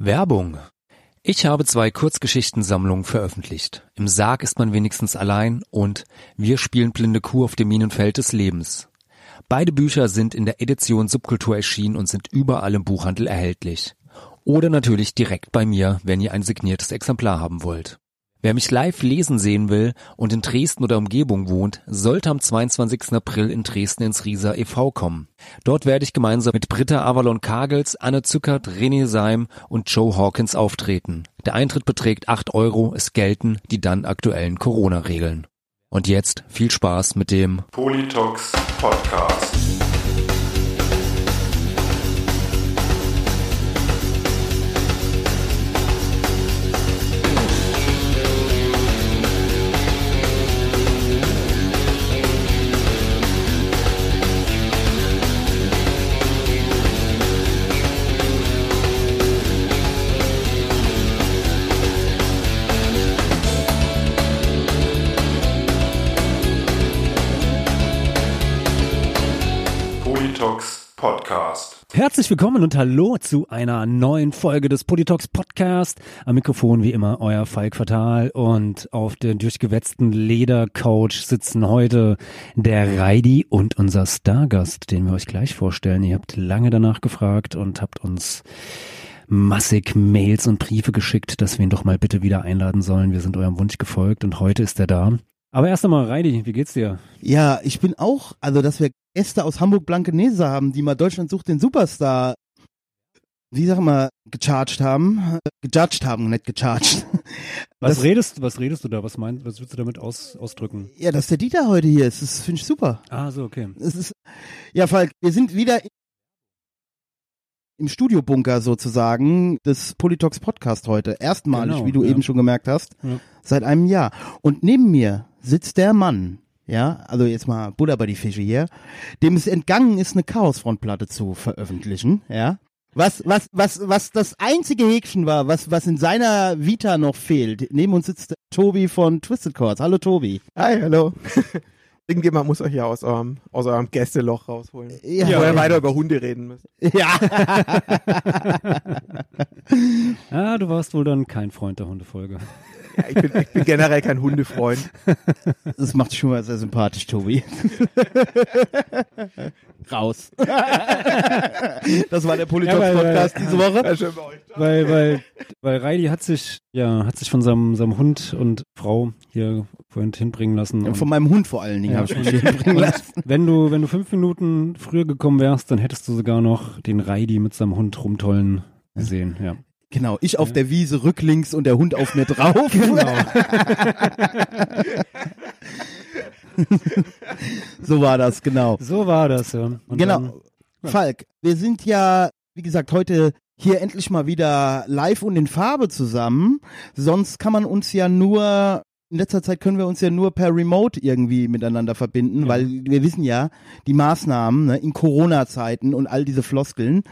Werbung. Ich habe zwei Kurzgeschichtensammlungen veröffentlicht. Im Sarg ist man wenigstens allein und Wir spielen blinde Kuh auf dem Minenfeld des Lebens. Beide Bücher sind in der Edition Subkultur erschienen und sind überall im Buchhandel erhältlich. Oder natürlich direkt bei mir, wenn ihr ein signiertes Exemplar haben wollt. Wer mich live lesen sehen will und in Dresden oder Umgebung wohnt, sollte am 22. April in Dresden ins Rieser e.V. kommen. Dort werde ich gemeinsam mit Britta Avalon Kagels, Anne Zückert, René Seim und Joe Hawkins auftreten. Der Eintritt beträgt 8 Euro, es gelten die dann aktuellen Corona-Regeln. Und jetzt viel Spaß mit dem Politox Podcast. Podcast. Herzlich willkommen und hallo zu einer neuen Folge des Politox Podcast. Am Mikrofon wie immer euer Falk Fatal und auf den durchgewetzten Ledercouch sitzen heute der Reidi und unser Stargast, den wir euch gleich vorstellen. Ihr habt lange danach gefragt und habt uns massig Mails und Briefe geschickt, dass wir ihn doch mal bitte wieder einladen sollen. Wir sind eurem Wunsch gefolgt und heute ist er da. Aber erst einmal, Reidi, wie geht's dir? Ja, ich bin auch, also dass wir Gäste aus Hamburg-Blankenese haben, die mal Deutschland sucht den Superstar, wie sag mal, gecharged haben, äh, gejudged haben, nicht gecharged. Was Das- redest, was redest du da? Was meinst, was willst du damit aus, ausdrücken? Ja, dass der Dieter heute hier ist, das finde ich super. Ah, so, okay. Es ist, ja, Falk, wir sind wieder im Studiobunker sozusagen des Politox Podcast heute. Erstmalig, Genau, wie du ja. eben schon gemerkt hast, Ja. seit einem Jahr. Und neben mir sitzt der Mann, ja, also jetzt mal Buddha bei die Fische hier, dem es entgangen ist, eine Chaosfrontplatte zu veröffentlichen, ja. Was, was, was, was das einzige Häkchen war, was, was in seiner Vita noch fehlt. Neben uns sitzt Tobi von Twisted Chords. Hallo Tobi. Hi, hallo. Irgendjemand muss euch ja aus eurem, aus eurem Gästeloch rausholen. Ja. Wo ihr weiter über Hunde reden müsst. Ja. Ah, du warst wohl dann kein Freund der Hundefolge. Ja, ich, bin, ich bin generell kein Hundefreund. Das macht dich schon mal sehr sympathisch, Tobi. Raus. das war der Ja, Politox-Podcast weil- diese Woche. Ja, schön bei euch. Weil, weil, weil Reidi hat sich, ja, hat sich von seinem, seinem Hund und Frau hier vorhin hinbringen lassen. Und Von meinem Hund vor allen Dingen Ja. habe ich mich hier bringen lassen. wenn du, wenn du fünf Minuten früher gekommen wärst, dann hättest du sogar noch den Reidi mit seinem Hund rumtollen gesehen, ja. Genau, ich auf der Wiese rücklinks und der Hund auf mir drauf. Genau. so war das, genau. So war das, ja. Und genau. Dann, Falk, wir sind ja, wie gesagt, heute hier endlich mal wieder live und in Farbe zusammen. Sonst kann man uns ja nur, in letzter Zeit können wir uns ja nur per Remote irgendwie miteinander verbinden, Ja. weil wir wissen ja, die Maßnahmen ne, in Corona-Zeiten und all diese Floskeln.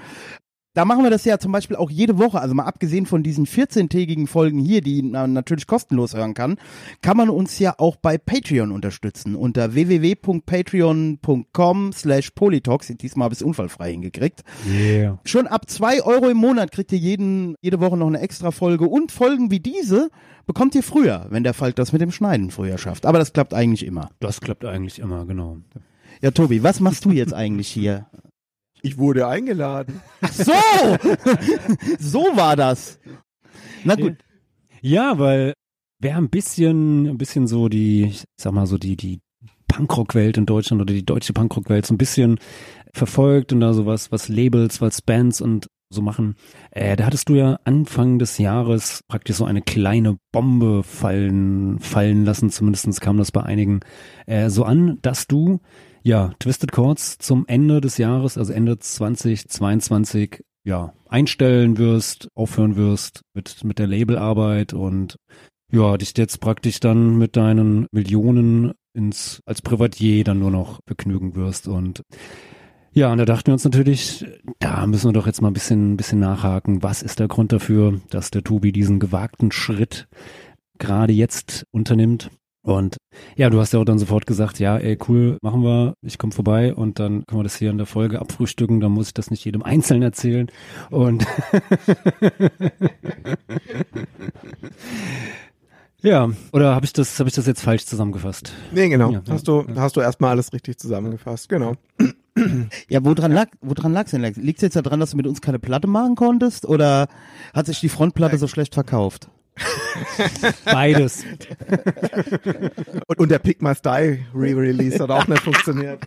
Da machen wir das ja zum Beispiel auch jede Woche, also mal abgesehen von diesen 14-tägigen Folgen hier, die man natürlich kostenlos hören kann, kann man uns ja auch bei Patreon unterstützen unter www.patreon.com slash polytalks. Diesmal habe ich es unfallfrei hingekriegt. yeah. Schon ab zwei Euro im Monat kriegt ihr jeden, jede Woche noch eine extra Folge und Folgen wie diese bekommt ihr früher, wenn der Falk das mit dem Schneiden früher schafft. Aber das klappt eigentlich immer. Das klappt eigentlich immer, genau. Ja, Tobi, was machst du jetzt eigentlich hier? Ich wurde eingeladen. Ach so! so war das. Na gut. Ja, weil wer ein bisschen, ein bisschen so die, ich sag mal so die, die Punkrock-Welt in Deutschland oder die deutsche Punkrock-Welt so ein bisschen verfolgt und da sowas, was Labels, was Bands und so machen. Äh, da hattest du ja Anfang des Jahres praktisch so eine kleine Bombe fallen, fallen lassen, zumindestens kam das bei einigen äh, so an, dass du ja Twisted Chords zum Ende des Jahres, also Ende 2022, ja, einstellen wirst, aufhören wirst mit, mit der Labelarbeit und ja, dich jetzt praktisch dann mit deinen Millionen ins, als Privatier dann nur noch begnügen wirst und ja, und da dachten wir uns natürlich, da müssen wir doch jetzt mal ein bisschen, ein bisschen nachhaken. Was ist der Grund dafür, dass der Tobi diesen gewagten Schritt gerade jetzt unternimmt? Und ja, du hast ja auch dann sofort gesagt, ja, ey, cool, machen wir, ich komme vorbei und dann können wir das hier in der Folge abfrühstücken, dann muss ich das nicht jedem einzeln erzählen. Und ja, oder habe ich das, habe ich das jetzt falsch zusammengefasst? Nee, genau. Ja, hast ja, du, ja. hast du erstmal alles richtig zusammengefasst. Genau. Ja, woran lag, woran lag's denn? Liegt's jetzt daran, dass du mit uns keine Platte machen konntest oder hat sich die Frontplatte so schlecht verkauft? Beides. Und, und der Pick My Style Re-Release hat auch nicht funktioniert.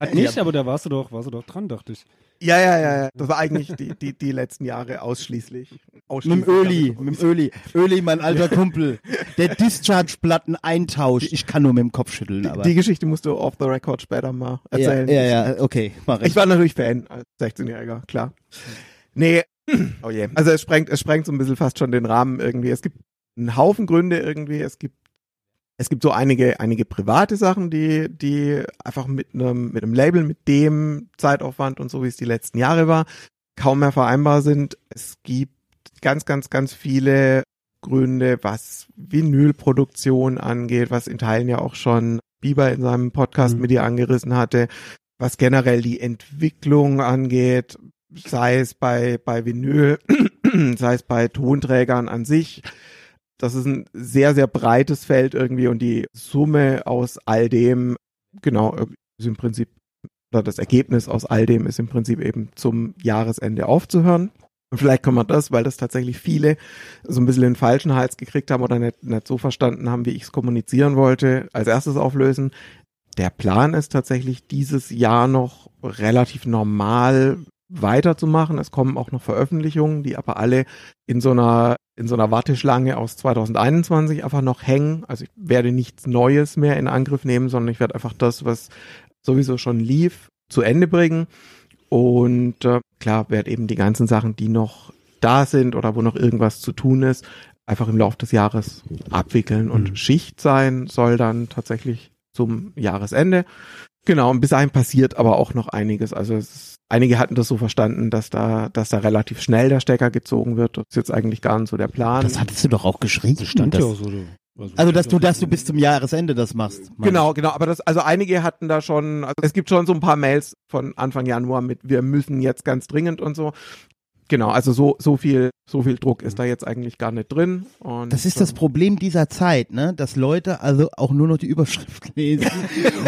Hat nicht, aber da warst du doch, warst du doch dran, dachte ich. Ja, ja, ja, ja. Das war eigentlich die, die, die letzten Jahre ausschließlich. Mit ausschließlich dem Öli, mit dem Öli. Öli, mein alter Kumpel. Der Discharge-Platten Eintausch. Ich kann nur mit dem Kopf schütteln, aber. Die Geschichte musst du off the record später mal ja, erzählen. ja, ja, okay, mach ich. Ich war natürlich Fan als 16-Jähriger, klar. Nee, oh je. Also es sprengt, es sprengt so ein bisschen fast schon den Rahmen irgendwie. Es gibt einen Haufen Gründe irgendwie. Es gibt, es gibt so einige, einige private Sachen, die, die einfach mit einem, mit einem Label, mit dem Zeitaufwand und so, wie es die letzten Jahre war, kaum mehr vereinbar sind. Es gibt ganz, ganz, ganz viele Gründe, was Vinylproduktion angeht, was in Teilen ja auch schon Bieber in seinem Podcast Mhm. mit dir angerissen hatte, was generell die Entwicklung angeht, sei es bei, bei Vinyl, sei es bei Tonträgern an sich. Das ist ein sehr, sehr breites Feld irgendwie und die Summe aus all dem, genau, ist im Prinzip, oder das Ergebnis aus all dem ist im Prinzip eben zum Jahresende aufzuhören. Und vielleicht kann man das, weil das tatsächlich viele so ein bisschen den falschen Hals gekriegt haben oder nicht, nicht so verstanden haben, wie ich es kommunizieren wollte, als erstes auflösen. Der Plan ist tatsächlich dieses Jahr noch relativ normal weiterzumachen. Es kommen auch noch Veröffentlichungen, die aber alle in so einer in so einer Warteschlange aus 2021 einfach noch hängen. Also ich werde nichts Neues mehr in Angriff nehmen, sondern ich werde einfach das, was sowieso schon lief, zu Ende bringen. Und äh, klar, werde eben die ganzen Sachen, die noch da sind oder wo noch irgendwas zu tun ist, einfach im Laufe des Jahres abwickeln. Und Mhm. Schicht sein soll dann tatsächlich zum Jahresende. Genau, und bis dahin passiert aber auch noch einiges. Also es ist, einige hatten das so verstanden, dass da, dass da relativ schnell der Stecker gezogen wird. Das ist jetzt eigentlich gar nicht so der Plan. das hattest du doch auch geschrieben. Stand das, ja auch so. du- also, dass du, dass du bis zum Jahresende das machst. Genau, genau, aber das, also einige hatten da schon, also es gibt schon so ein paar Mails von Anfang Januar mit, wir müssen jetzt ganz dringend und so. Genau, also so, so viel, so viel Druck ist da jetzt eigentlich gar nicht drin. Und, Das ist das ähm, Problem dieser Zeit, ne? Dass Leute also auch nur noch die Überschrift lesen.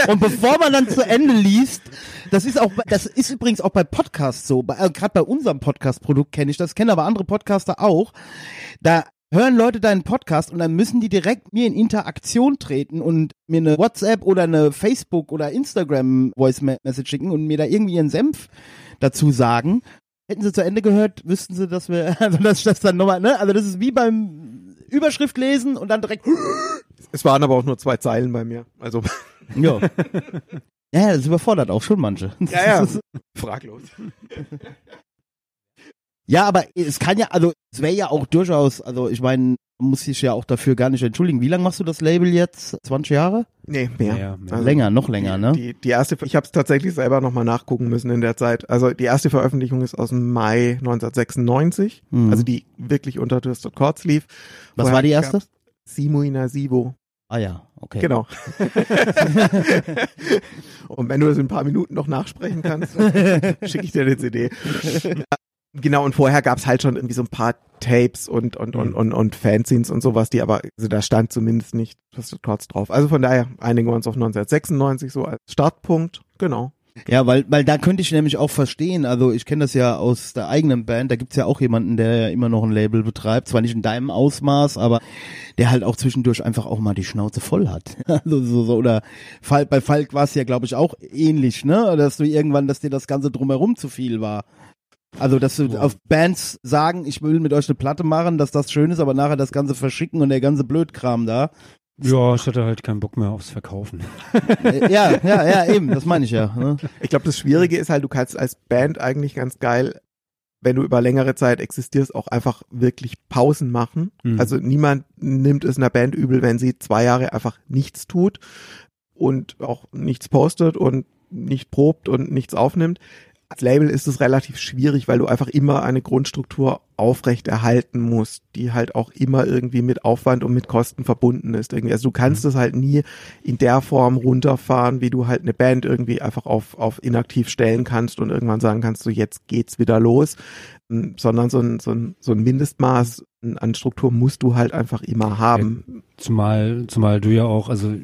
Und bevor man dann zu Ende liest, das ist auch, das ist übrigens auch bei Podcasts so. Äh, Gerade bei unserem Podcast-Produkt kenne ich das, kenne aber andere Podcaster auch. Da hören Leute deinen Podcast und dann müssen die direkt mir in Interaktion treten und mir eine WhatsApp oder eine Facebook oder Instagram Voice Message schicken und mir da irgendwie ihren Senf dazu sagen. Hätten sie zu Ende gehört, wüssten sie, dass wir, also dass das dann nochmal, ne? Also das ist wie beim Überschrift lesen und dann direkt, Es waren aber auch nur zwei Zeilen bei mir. Also, ja. Ja, das überfordert auch schon manche. ja, ja, fraglos. Ja, aber es kann ja, also es wäre ja auch durchaus, also ich meine, muss sich ja auch dafür gar nicht entschuldigen. Wie lange machst du das Label jetzt? 20 Jahre? Nee, mehr. Mehr, mehr. Also, länger, noch länger, ne? Die, die erste, ich habe es tatsächlich selber nochmal nachgucken müssen in der Zeit. Also die erste Veröffentlichung ist aus dem Mai 1996, Mhm. also die wirklich unter Twisted Chords lief. Was Vorher war die erste? gab's Simo Inasivo. Ah ja, okay. Genau. Und wenn du das in ein paar Minuten noch nachsprechen kannst, schicke ich dir eine CD. Genau, und vorher gab's halt schon irgendwie so ein paar Tapes und, und, und, und, und Fanzines und sowas, die aber, also da stand zumindest nicht Twisted Chords drauf. Also von daher einigen wir uns auf 1996 so als Startpunkt. Genau. Ja, weil, weil da könnte ich nämlich auch verstehen, also ich kenne das ja aus der eigenen Band, da gibt's ja auch jemanden, der ja immer noch ein Label betreibt, zwar nicht in deinem Ausmaß, aber der halt auch zwischendurch einfach auch mal die Schnauze voll hat. Also so, so oder Falk, bei Falk war es ja, glaube ich, auch ähnlich, ne? Dass du irgendwann, dass dir das Ganze drumherum zu viel war. Also, dass du Ja. auf Bands sagen, ich will mit euch eine Platte machen, dass das schön ist, aber nachher das Ganze verschicken und der ganze Blödkram da. Ja, ich hatte halt keinen Bock mehr aufs Verkaufen. Äh, ja, ja, ja, eben, das meine ich ja. Ne? Ich glaube, das Schwierige ist halt, du kannst als Band eigentlich ganz geil, wenn du über längere Zeit existierst, auch einfach wirklich Pausen machen. Mhm. Also niemand nimmt es einer Band übel, wenn sie zwei Jahre einfach nichts tut und auch nichts postet und nicht probt und nichts aufnimmt. Als Label ist es relativ schwierig, weil du einfach immer eine Grundstruktur aufrechterhalten musst, die halt auch immer irgendwie mit Aufwand und mit Kosten verbunden ist. Irgendwie. Also du kannst es halt nie in der Form runterfahren, wie du halt eine Band irgendwie einfach auf, auf inaktiv stellen kannst und irgendwann sagen kannst, so jetzt geht's wieder los, ähm, sondern so ein, so ein, so ein Mindestmaß an Struktur musst du halt einfach immer haben. Zumal, zumal du ja auch, also,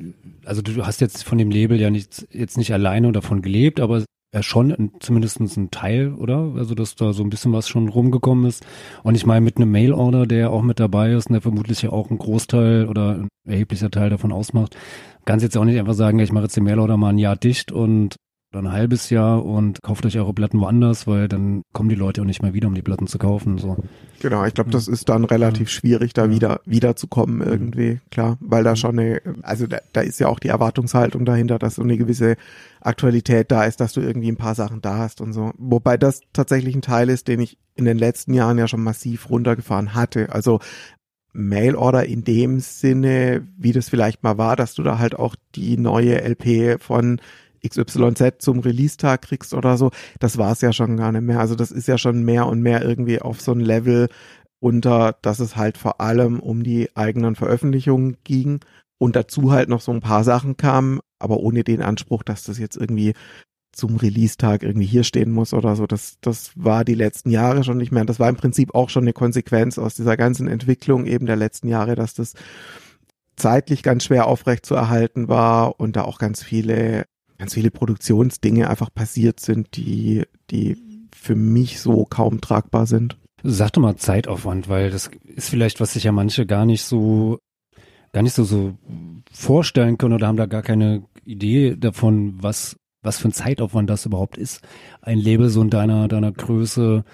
also du hast jetzt von dem Label ja nicht, jetzt nicht alleine davon gelebt, aber schon ein, zumindest ein Teil, oder? Also, dass da so ein bisschen was schon rumgekommen ist. Und ich meine, mit einem Mail-Order, der auch mit dabei ist der vermutlich ja auch ein Großteil oder ein erheblicher Teil davon ausmacht, kannst jetzt auch nicht einfach sagen, ich mache jetzt den Mail-Order mal ein Jahr dicht und oder ein halbes Jahr und kauft euch eure Platten woanders, weil dann kommen die Leute auch nicht mehr wieder, um die Platten zu kaufen. So. Genau, ich glaube, das ist dann relativ schwierig, da wieder wiederzukommen irgendwie, klar, weil da schon eine, also da, da ist ja auch die Erwartungshaltung dahinter, dass so eine gewisse Aktualität da ist, dass du irgendwie ein paar Sachen da hast und so. Wobei das tatsächlich ein Teil ist, den ich in den letzten Jahren ja schon massiv runtergefahren hatte. Also Mailorder in dem Sinne, wie das vielleicht mal war, dass du da halt auch die neue LP von XYZ zum Release-Tag kriegst oder so, das war es ja schon gar nicht mehr. Also das ist ja schon mehr und mehr irgendwie auf so ein Level unter, dass es halt vor allem um die eigenen Veröffentlichungen ging und dazu halt noch so ein paar Sachen kamen, aber ohne den Anspruch, dass das jetzt irgendwie zum Release-Tag irgendwie hier stehen muss oder so. Das, das war die letzten Jahre schon nicht mehr. das war im Prinzip auch schon eine Konsequenz aus dieser ganzen Entwicklung eben der letzten Jahre, dass das zeitlich ganz schwer aufrecht zu erhalten war und da auch ganz viele ganz viele Produktionsdinge einfach passiert sind, die, die für mich so kaum tragbar sind. Sag doch mal Zeitaufwand, weil das ist vielleicht, was sich ja manche gar nicht so, gar nicht so, so vorstellen können oder haben da gar keine Idee davon, was, was für ein Zeitaufwand das überhaupt ist, ein Label so in deiner, deiner Größe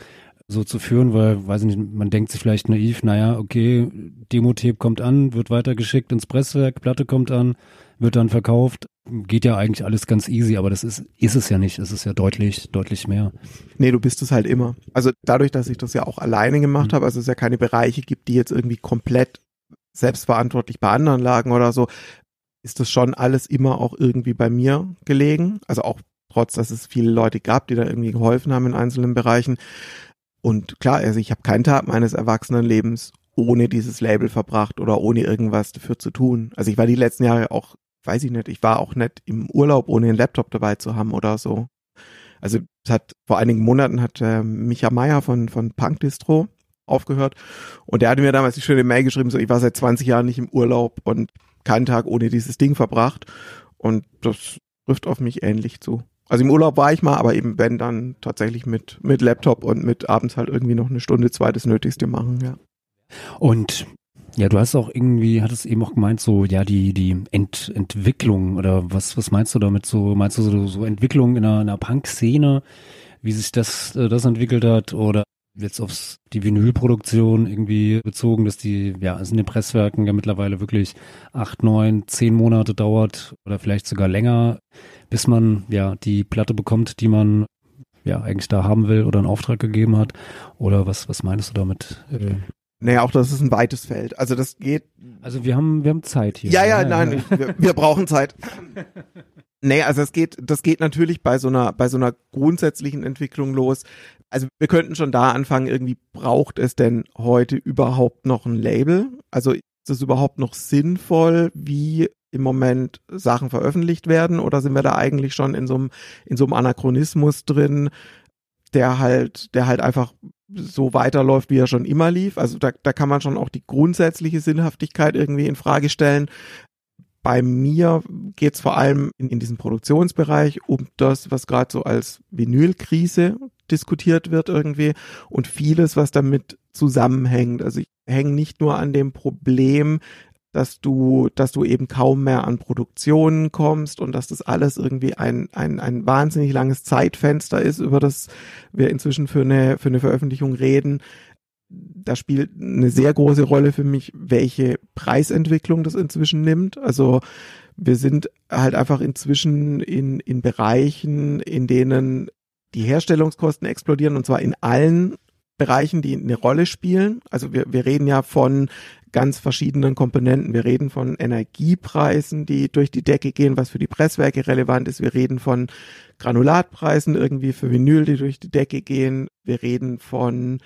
so zu führen, weil, weiß ich nicht, man denkt sich vielleicht naiv, naja, okay, Demo-Tape kommt an, wird weitergeschickt ins Presswerk, Platte kommt an, wird dann verkauft. Geht ja eigentlich alles ganz easy, aber das ist, ist es ja nicht. Es ist ja deutlich, deutlich mehr. Nee, du bist es halt immer. Also dadurch, dass ich das ja auch alleine gemacht mhm. habe, also es ja keine Bereiche gibt, die jetzt irgendwie komplett selbstverantwortlich bei anderen lagen oder so, ist das schon alles immer auch irgendwie bei mir gelegen. Also auch trotz, dass es viele Leute gab, die da irgendwie geholfen haben in einzelnen Bereichen. Und klar, also ich habe keinen Tag meines Erwachsenenlebens ohne dieses Label verbracht oder ohne irgendwas dafür zu tun. Also ich war die letzten Jahre auch weiß ich nicht, ich war auch nicht im Urlaub, ohne einen Laptop dabei zu haben oder so. Also es hat vor einigen Monaten hat äh, Micha Meyer von, von Punk Distro aufgehört und der hatte mir damals die schöne Mail geschrieben, so ich war seit 20 Jahren nicht im Urlaub und keinen Tag ohne dieses Ding verbracht und das trifft auf mich ähnlich zu. Also im Urlaub war ich mal, aber eben wenn dann tatsächlich mit, mit Laptop und mit abends halt irgendwie noch eine Stunde, zwei das Nötigste machen, ja. Und ja, du hast auch irgendwie, hattest eben auch gemeint, so, ja, die, die Ent, Entwicklung oder was, was meinst du damit so? Meinst du so, so Entwicklung in einer, in einer Punk-Szene, wie sich das, äh, das entwickelt hat oder jetzt aufs, die Vinylproduktion irgendwie bezogen, dass die, ja, es in den Presswerken ja mittlerweile wirklich acht, neun, zehn Monate dauert oder vielleicht sogar länger, bis man, ja, die Platte bekommt, die man ja eigentlich da haben will oder einen Auftrag gegeben hat? Oder was, was meinst du damit? Äh, naja, auch das ist ein weites Feld. Also das geht. Also wir haben, wir haben Zeit hier. Ja, ja, nein, ich, wir, wir brauchen Zeit. Nee, also es geht, das geht natürlich bei so einer, bei so einer grundsätzlichen Entwicklung los. Also wir könnten schon da anfangen, irgendwie braucht es denn heute überhaupt noch ein Label? Also ist es überhaupt noch sinnvoll, wie im Moment Sachen veröffentlicht werden? Oder sind wir da eigentlich schon in so einem, in so einem Anachronismus drin, der halt, der halt einfach so weiterläuft, wie er schon immer lief. Also da, da kann man schon auch die grundsätzliche Sinnhaftigkeit irgendwie in Frage stellen. Bei mir geht es vor allem in, in diesem Produktionsbereich um das, was gerade so als Vinylkrise diskutiert wird irgendwie und vieles, was damit zusammenhängt. Also ich hänge nicht nur an dem Problem, dass du, dass du eben kaum mehr an Produktionen kommst und dass das alles irgendwie ein, ein, ein wahnsinnig langes Zeitfenster ist, über das wir inzwischen für eine, für eine Veröffentlichung reden. Da spielt eine sehr große Rolle für mich, welche Preisentwicklung das inzwischen nimmt. Also wir sind halt einfach inzwischen in, in Bereichen, in denen die Herstellungskosten explodieren und zwar in allen Bereichen, die eine Rolle spielen. Also wir, wir reden ja von ganz verschiedenen Komponenten. Wir reden von Energiepreisen, die durch die Decke gehen, was für die Presswerke relevant ist. Wir reden von Granulatpreisen irgendwie für Vinyl, die durch die Decke gehen. Wir reden von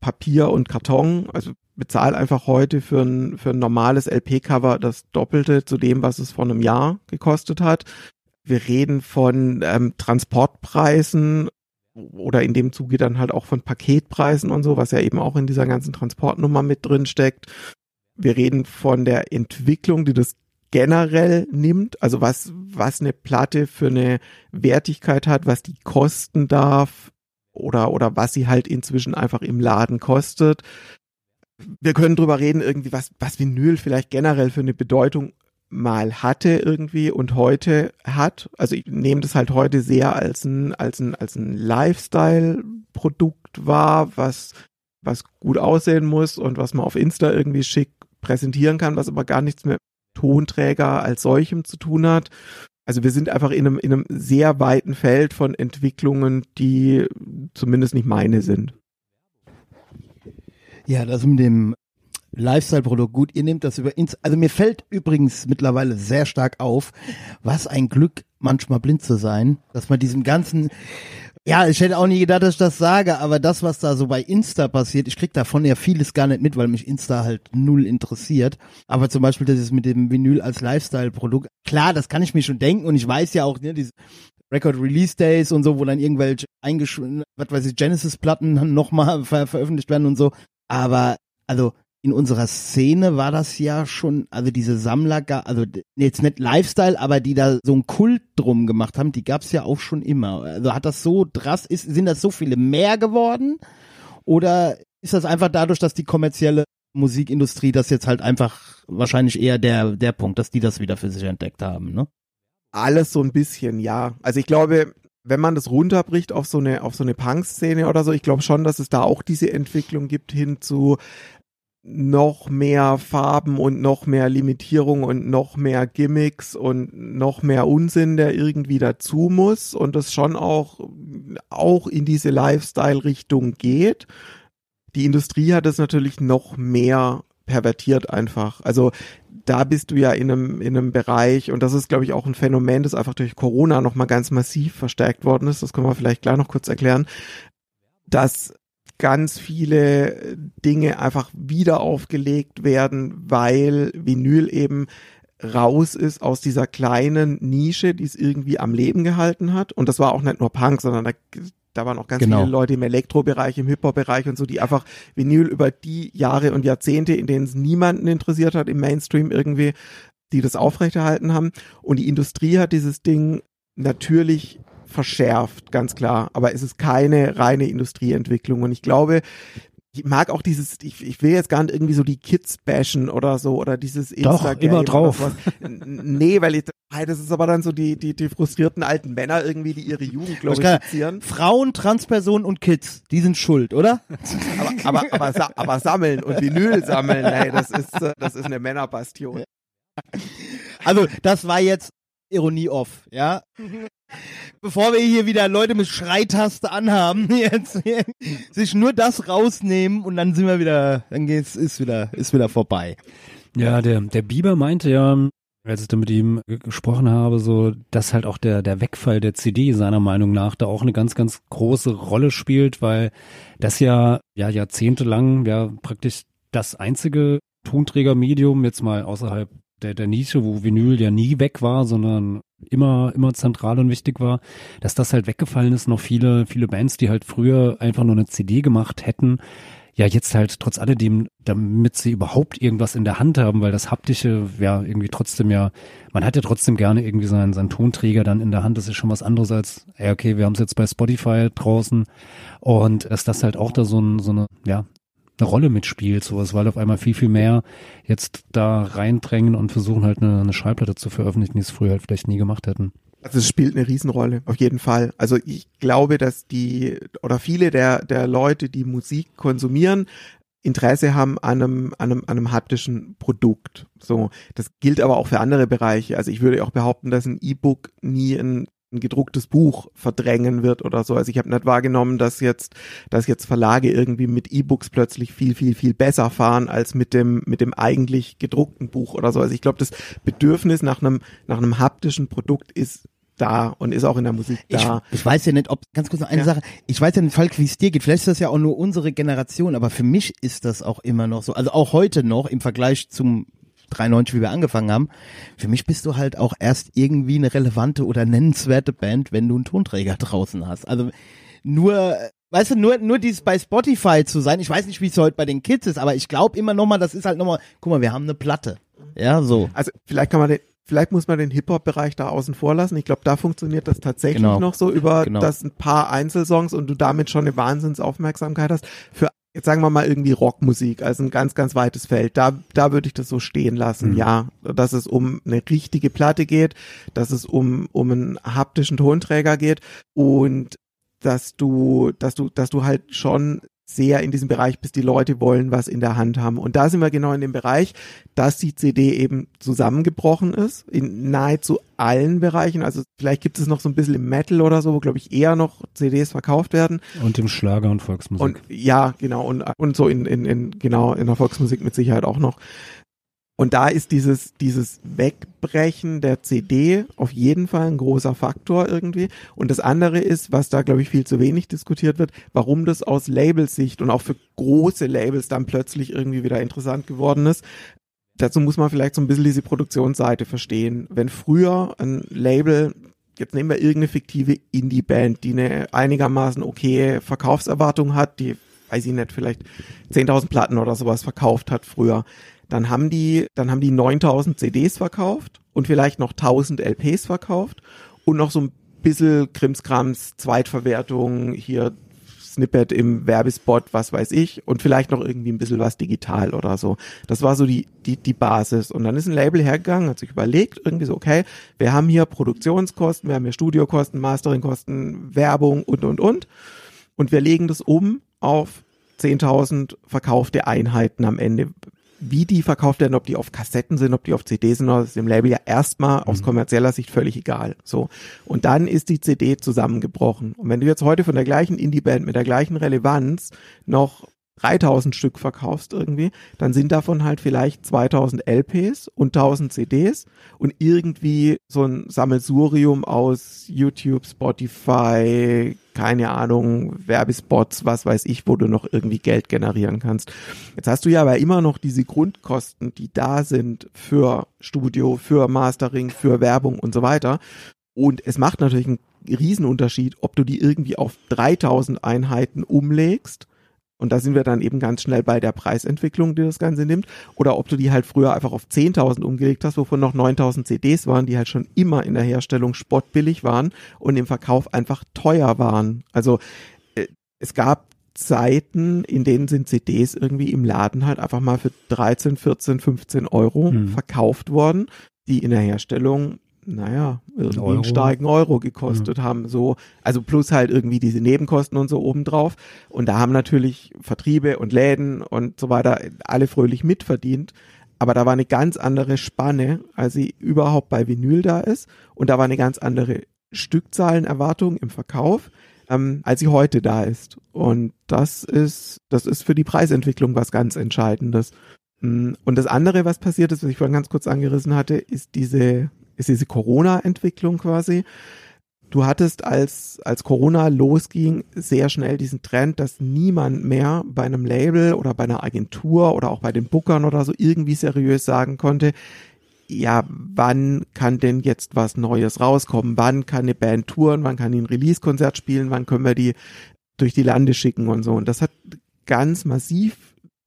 Papier und Karton. Also bezahl einfach heute für ein, für ein normales LP-Cover das Doppelte zu dem, was es vor einem Jahr gekostet hat. Wir reden von ähm, Transportpreisen oder in dem Zuge dann halt auch von Paketpreisen und so, was ja eben auch in dieser ganzen Transportnummer mit drin steckt. Wir reden von der Entwicklung, die das generell nimmt, also was, was eine Platte für eine Wertigkeit hat, was die kosten darf oder, oder was sie halt inzwischen einfach im Laden kostet. Wir können drüber reden, irgendwie, was, was Vinyl vielleicht generell für eine Bedeutung mal hatte irgendwie und heute hat. Also ich nehme das halt heute sehr als ein, als ein, als ein Lifestyle-Produkt wahr, was, was gut aussehen muss und was man auf Insta irgendwie schick präsentieren kann, was aber gar nichts mehr Tonträger als solchem zu tun hat. Also wir sind einfach in einem, in einem sehr weiten Feld von Entwicklungen, die zumindest nicht meine sind. Ja, das mit dem Lifestyle-Produkt gut. Ihr nehmt das über Inst Also mir fällt übrigens mittlerweile sehr stark auf, was ein Glück, manchmal blind zu sein, dass man diesem ganzen ja, ich hätte auch nie gedacht, dass ich das sage, aber das, was da so bei Insta passiert, ich krieg davon ja vieles gar nicht mit, weil mich Insta halt null interessiert. Aber zum Beispiel das ist mit dem Vinyl als Lifestyle-Produkt. Klar, das kann ich mir schon denken und ich weiß ja auch, ne, diese Record Release Days und so, wo dann irgendwelche eingeschwungen, was weiß ich, Genesis-Platten nochmal ver veröffentlicht werden und so. Aber, also, in unserer Szene war das ja schon, also diese Sammler, also jetzt nicht Lifestyle, aber die da so einen Kult drum gemacht haben, die gab's ja auch schon immer. Also hat das so drastisch, sind das so viele mehr geworden? Oder ist das einfach dadurch, dass die kommerzielle Musikindustrie das jetzt halt einfach wahrscheinlich eher der, der Punkt, dass die das wieder für sich entdeckt haben, ne? Alles so ein bisschen, ja. Also ich glaube, wenn man das runterbricht auf so eine auf so eine Punk-Szene oder so, ich glaube schon, dass es da auch diese Entwicklung gibt hin zu noch mehr Farben und noch mehr Limitierung und noch mehr Gimmicks und noch mehr Unsinn, der irgendwie dazu muss und das schon auch, auch in diese Lifestyle-Richtung geht. Die Industrie hat es natürlich noch mehr pervertiert einfach. Also da bist du ja in einem, in einem Bereich und das ist, glaube ich, auch ein Phänomen, das einfach durch Corona nochmal ganz massiv verstärkt worden ist. Das können wir vielleicht gleich noch kurz erklären, dass ganz viele Dinge einfach wieder aufgelegt werden, weil Vinyl eben raus ist aus dieser kleinen Nische, die es irgendwie am Leben gehalten hat. Und das war auch nicht nur Punk, sondern da, da waren auch ganz genau. viele Leute im Elektrobereich, im Hip-Hop-Bereich und so, die einfach Vinyl über die Jahre und Jahrzehnte, in denen es niemanden interessiert hat, im Mainstream irgendwie, die das aufrechterhalten haben. Und die Industrie hat dieses Ding natürlich verschärft, ganz klar. Aber es ist keine reine Industrieentwicklung. Und ich glaube, ich mag auch dieses, ich, ich will jetzt gar nicht irgendwie so die Kids bashen oder so oder dieses Instagram. Doch, immer drauf. nee, weil ich, das ist aber dann so die, die, die frustrierten alten Männer irgendwie, die ihre Jugend glorifizieren. Frauen, Transpersonen und Kids, die sind schuld, oder? aber, aber, aber, aber sammeln und Vinyl sammeln, hey, das ist, das ist eine Männerbastion. Also, das war jetzt Ironie off, ja. Bevor wir hier wieder Leute mit Schreitaste anhaben, jetzt sich nur das rausnehmen und dann sind wir wieder, dann geht's, ist wieder, ist wieder vorbei. Ja, der, der Bieber meinte ja, als ich da mit ihm gesprochen habe, so, dass halt auch der, der Wegfall der CD seiner Meinung nach da auch eine ganz, ganz große Rolle spielt, weil das ja, ja, jahrzehntelang ja praktisch das einzige Tonträgermedium jetzt mal außerhalb der, der Nische, wo Vinyl ja nie weg war, sondern immer, immer zentral und wichtig war, dass das halt weggefallen ist. Noch viele, viele Bands, die halt früher einfach nur eine CD gemacht hätten, ja jetzt halt trotz alledem, damit sie überhaupt irgendwas in der Hand haben, weil das haptische, ja, irgendwie trotzdem ja, man hat ja trotzdem gerne irgendwie seinen, seinen Tonträger dann in der Hand, das ist schon was anderes als, ey, okay, wir haben es jetzt bei Spotify draußen und dass das halt auch da so, ein, so eine, ja, eine Rolle mitspielt, sowas, weil auf einmal viel, viel mehr jetzt da reindrängen und versuchen halt eine, eine Schallplatte zu veröffentlichen, die es früher halt vielleicht nie gemacht hätten. Also es spielt eine Riesenrolle, auf jeden Fall. Also ich glaube, dass die oder viele der, der Leute, die Musik konsumieren, Interesse haben an einem, an einem, an einem haptischen Produkt. So, das gilt aber auch für andere Bereiche. Also ich würde auch behaupten, dass ein E-Book nie ein ein gedrucktes Buch verdrängen wird oder so. Also ich habe nicht wahrgenommen, dass jetzt, dass jetzt Verlage irgendwie mit E-Books plötzlich viel, viel, viel besser fahren als mit dem, mit dem eigentlich gedruckten Buch oder so. Also ich glaube, das Bedürfnis nach einem, nach einem haptischen Produkt ist da und ist auch in der Musik Ich, da. ich weiß ja nicht, ob, ganz kurz noch eine Ja. Sache, ich weiß ja nicht, Falk, wie es dir geht. Vielleicht ist das ja auch nur unsere Generation, aber für mich ist das auch immer noch so. Also auch heute noch im Vergleich zum 93, wie wir angefangen haben. Für mich bist du halt auch erst irgendwie eine relevante oder nennenswerte Band, wenn du einen Tonträger draußen hast. Also nur, weißt du, nur, nur dieses bei Spotify zu sein. Ich weiß nicht, wie es heute bei den Kids ist, aber ich glaube immer noch mal, das ist halt noch mal, guck mal, wir haben eine Platte. Ja, so. Also vielleicht kann man den, vielleicht muss man den Hip-Hop-Bereich da außen vor lassen. Ich glaube, da funktioniert das tatsächlich Genau. noch so über Genau. das ein paar Einzelsongs und du damit schon eine Wahnsinnsaufmerksamkeit hast. Für jetzt sagen wir mal irgendwie Rockmusik, also ein ganz, ganz weites Feld. Da, da würde ich das so stehen lassen. Mhm. Ja, dass es um eine richtige Platte geht, dass es um, um einen haptischen Tonträger geht und dass du, dass du, dass du halt schon sehr in diesem Bereich bist, die Leute wollen was in der Hand haben. Und da sind wir genau in dem Bereich, dass die CD eben zusammengebrochen ist, in nahezu allen Bereichen. Also vielleicht gibt es noch so ein bisschen im Metal oder so, wo glaube ich eher noch CDs verkauft werden. Und im Schlager und Volksmusik. Und ja, genau, und, und so in, in, in, genau, in der Volksmusik mit Sicherheit auch noch. Und da ist dieses, dieses Wegbrechen der CD auf jeden Fall ein großer Faktor irgendwie. Und das andere ist, was da, glaube ich, viel zu wenig diskutiert wird, warum das aus Labelsicht und auch für große Labels dann plötzlich irgendwie wieder interessant geworden ist. Dazu muss man vielleicht so ein bisschen diese Produktionsseite verstehen. Wenn früher ein Label jetzt nehmen wir irgendeine fiktive Indie-Band, die eine einigermaßen okay Verkaufserwartung hat, die, weiß ich nicht, vielleicht 10.000 Platten oder sowas verkauft hat früher. Dann haben die, dann haben die 9.000 CDs verkauft und vielleicht noch 1.000 LPs verkauft und noch so ein bisschen Krimskrams, Zweitverwertung, hier Snippet im Werbespot, was weiß ich, und vielleicht noch irgendwie ein bisschen was digital oder so. Das war so die, die, die Basis. Und dann ist ein Label hergegangen, hat sich überlegt, irgendwie so, okay, wir haben hier Produktionskosten, wir haben hier Studiokosten, Masteringkosten, Werbung und, und, und. Und wir legen das um auf 10.000 verkaufte Einheiten am Ende. Wie die verkauft werden, ob die auf Kassetten sind, ob die auf CD sind, oder ist dem Label ja erstmal aus kommerzieller Sicht völlig egal. So. Und dann ist die CD zusammengebrochen. Und wenn du jetzt heute von der gleichen Indie-Band mit der gleichen Relevanz noch 3000 Stück verkaufst irgendwie, dann sind davon halt vielleicht 2000 LPs und 1000 CDs und irgendwie so ein Sammelsurium aus YouTube, Spotify, keine Ahnung, Werbespots, was weiß ich, wo du noch irgendwie Geld generieren kannst. Jetzt hast du ja aber immer noch diese Grundkosten, die da sind für Studio, für Mastering, für Werbung und so weiter. Und es macht natürlich einen Riesenunterschied, ob du die irgendwie auf 3000 Einheiten umlegst und da sind wir dann eben ganz schnell bei der Preisentwicklung, die das Ganze nimmt. Oder ob du die halt früher einfach auf 10.000 umgelegt hast, wovon noch 9.000 CDs waren, die halt schon immer in der Herstellung spottbillig waren und im Verkauf einfach teuer waren. Also äh, es gab Zeiten, in denen sind CDs irgendwie im Laden halt einfach mal für 13, 14, 15 Euro Mhm. verkauft worden, die in der Herstellung naja, irgendwie Euro. einen starken Euro gekostet haben, so, also plus halt irgendwie diese Nebenkosten und so obendrauf. Und da haben natürlich Vertriebe und Läden und so weiter alle fröhlich mitverdient. Aber da war eine ganz andere Spanne, als sie überhaupt bei Vinyl da ist. Und da war eine ganz andere Stückzahlenerwartung im Verkauf, ähm, als sie heute da ist. Und das ist, das ist für die Preisentwicklung was ganz Entscheidendes. Mm, Und das andere, was passiert ist, was ich vorhin ganz kurz angerissen hatte, ist diese, ist diese Corona-Entwicklung quasi. Du hattest, als, als Corona losging, sehr schnell diesen Trend, dass niemand mehr bei einem Label oder bei einer Agentur oder auch bei den Bookern oder so irgendwie seriös sagen konnte, ja, wann kann denn jetzt was Neues rauskommen? Wann kann eine Band touren? Wann kann die ein Release-Konzert spielen? Wann können wir die durch die Lande schicken und so? Und das hat ganz massiv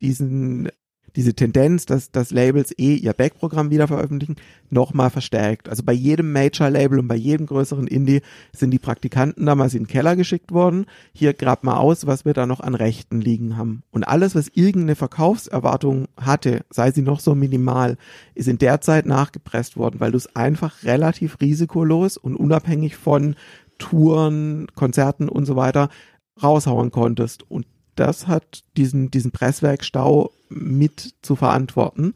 diesen diese Tendenz, dass, dass Labels eh ihr Backprogramm wieder veröffentlichen, nochmal verstärkt. Also bei jedem Major-Label und bei jedem größeren Indie sind die Praktikanten damals in den Keller geschickt worden. Hier grab mal aus, was wir da noch an Rechten liegen haben. Und alles, was irgendeine Verkaufserwartung hatte, sei sie noch so minimal, ist in der Zeit nachgepresst worden, weil du es einfach relativ risikolos und unabhängig von Touren, Konzerten und so weiter raushauen konntest. Und das hat diesen, diesen Presswerkstau mit zu verantworten.